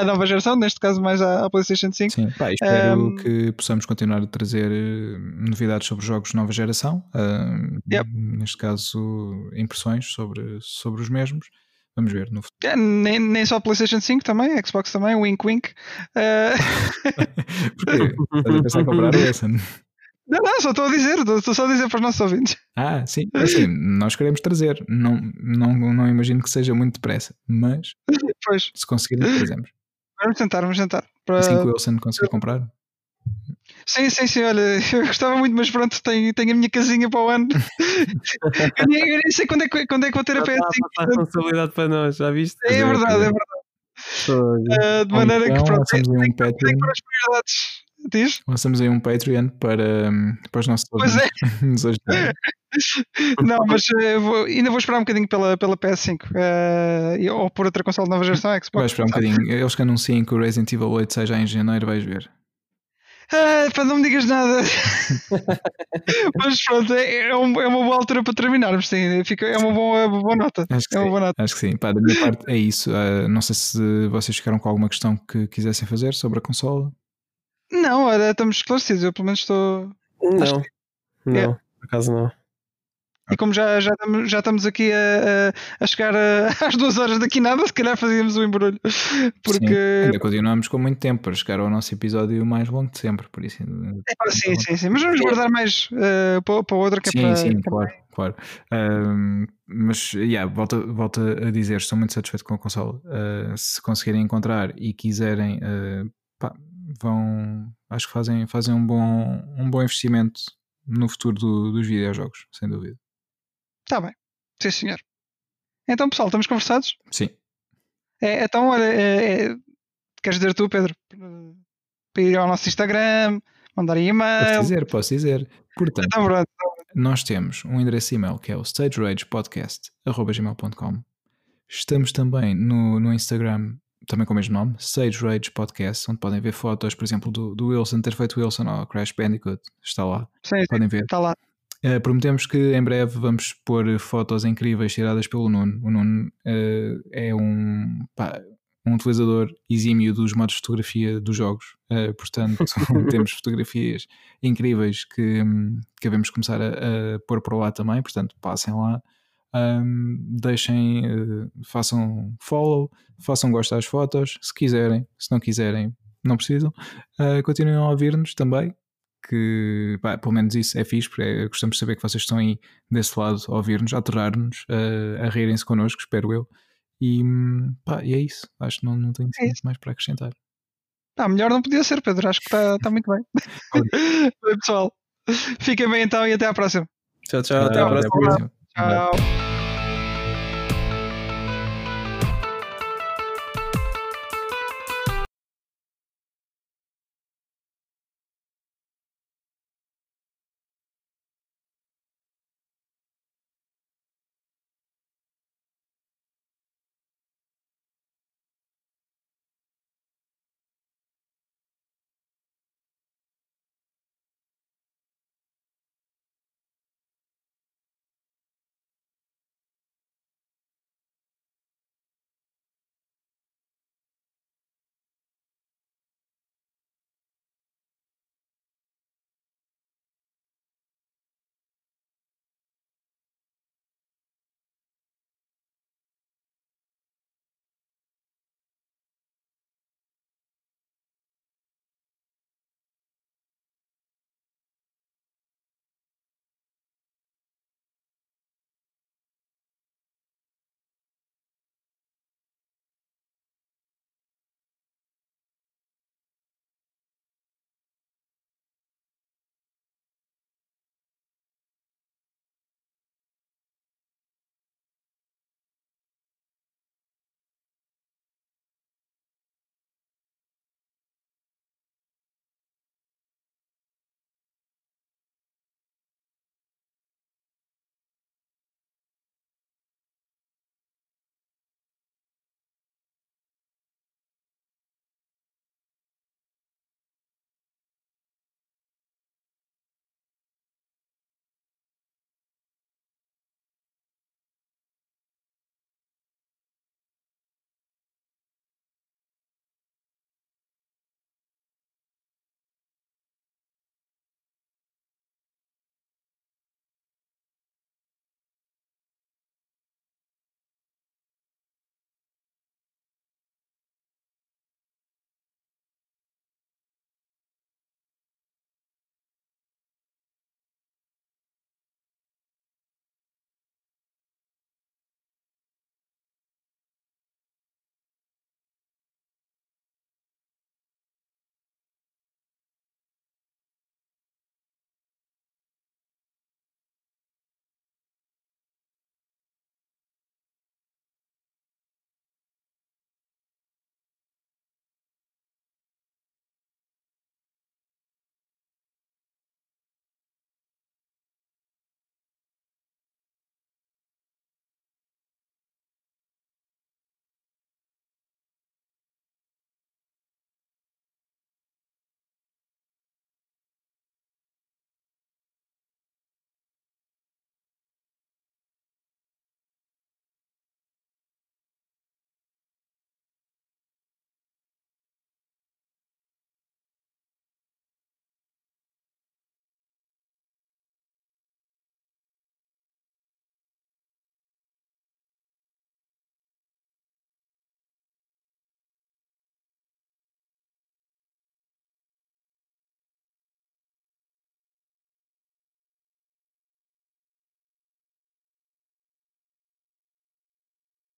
à nova geração, neste caso mais à, à PlayStation 5. Sim, pá, espero um, que possamos continuar a trazer eh, novidades sobre jogos de nova geração, uh, yep. neste caso impressões sobre, sobre os mesmos. Vamos ver no futuro. É, nem, nem só PlayStation 5 também, Xbox também, wink wink. Uh... Porquê? Estás a pensar em comprar essa? Não, não, só estou a dizer, estou só a dizer para os nossos ouvintes. Ah, sim, é assim, nós queremos trazer. Não, não, não imagino que seja muito depressa, mas pois. se conseguirmos, trazemos. Vamos tentar, vamos tentar. Para... Assim que o Wilson conseguir comprar. Sim, sim, sim, olha, eu gostava muito, mas pronto, tenho, tenho a minha casinha para o ano. eu, nem, eu, nem, sei quando é, que, quando é que vou ter a PS5. A responsabilidade para nós, já viste? É, é verdade, é verdade. Uh, de maneira então, que pronto, tem, tem, tem, tem para as prioridades. Diz? Lançamos aí um Patreon para, para os nossos pois é. nos ajudar. Não, mas uh, vou, ainda vou esperar um bocadinho pela, pela PS5 uh, ou por outra console de nova geração Xbox. Vai esperar um bocadinho. Eles que anunciem que o Resident Evil 8 seja em janeiro, vais ver. Ah, pá, não me digas nada. Mas pronto, é, é, é, uma boa altura para terminarmos. Sim. Fica, é uma boa, uma boa nota. Acho que, é uma boa nota. Acho que sim. Pá, da minha parte é isso. Uh, não sei se vocês ficaram com alguma questão que quisessem fazer sobre a consola. Não, olha, estamos esclarecidos. Eu pelo menos estou. Não, que... não, é. por acaso não. E como já, já, já estamos aqui a, a chegar a, às duas horas daqui nada, se calhar fazíamos o embrulho. Porque. Sim, ainda continuamos com muito tempo para chegar ao nosso episódio mais longo de sempre, por isso. É, sim, sim, sim. Mas vamos guardar mais uh, para, para outra que sim, é para. Sim, claro, claro. Uh, mas, yeah, volta, volta a dizer, estou muito satisfeito com a console. Uh, se conseguirem encontrar e quiserem, uh, pá, vão. Acho que fazem, fazem um, bom, um bom investimento no futuro do, dos videojogos, sem dúvida. Está bem. Sim, senhor. Então, pessoal, estamos conversados? Sim. É, então, olha, é, é, queres dizer tu, Pedro? Para ir ao nosso Instagram, mandar e-mail. Posso dizer, posso dizer. Portanto, então, pronto. nós temos um endereço e-mail que é o stageragepodcast.gmail.com Estamos também no, no Instagram, também com o mesmo nome, Sage Rage Podcast, onde podem ver fotos, por exemplo, do, do Wilson, ter feito Wilson ao Crash Bandicoot. Está lá. Sim, podem ver. Está lá. Uh, prometemos que em breve vamos pôr fotos incríveis tiradas pelo Nuno. O Nuno uh, é um, pá, um utilizador exímio dos modos de fotografia dos jogos, uh, portanto, temos fotografias incríveis que, que devemos começar a, a, pôr para lá também. Portanto, passem lá, um, deixem, façam follow, façam gosto às fotos, se quiserem, se não quiserem, não precisam. continuem a ouvir-nos também que pá, pelo menos isso é fixe, porque é, gostamos de saber que vocês estão aí desse lado a ouvir-nos, a adorar-nos, a, a rirem-se connosco, espero eu. E, pá, e é isso, acho que não, não tenho é mais para acrescentar. Melhor não podia ser, Pedro, acho que está tá muito bem. bem. Pessoal, fiquem bem então e até à próxima. Tchau, tchau, até, até à próxima. Tchau.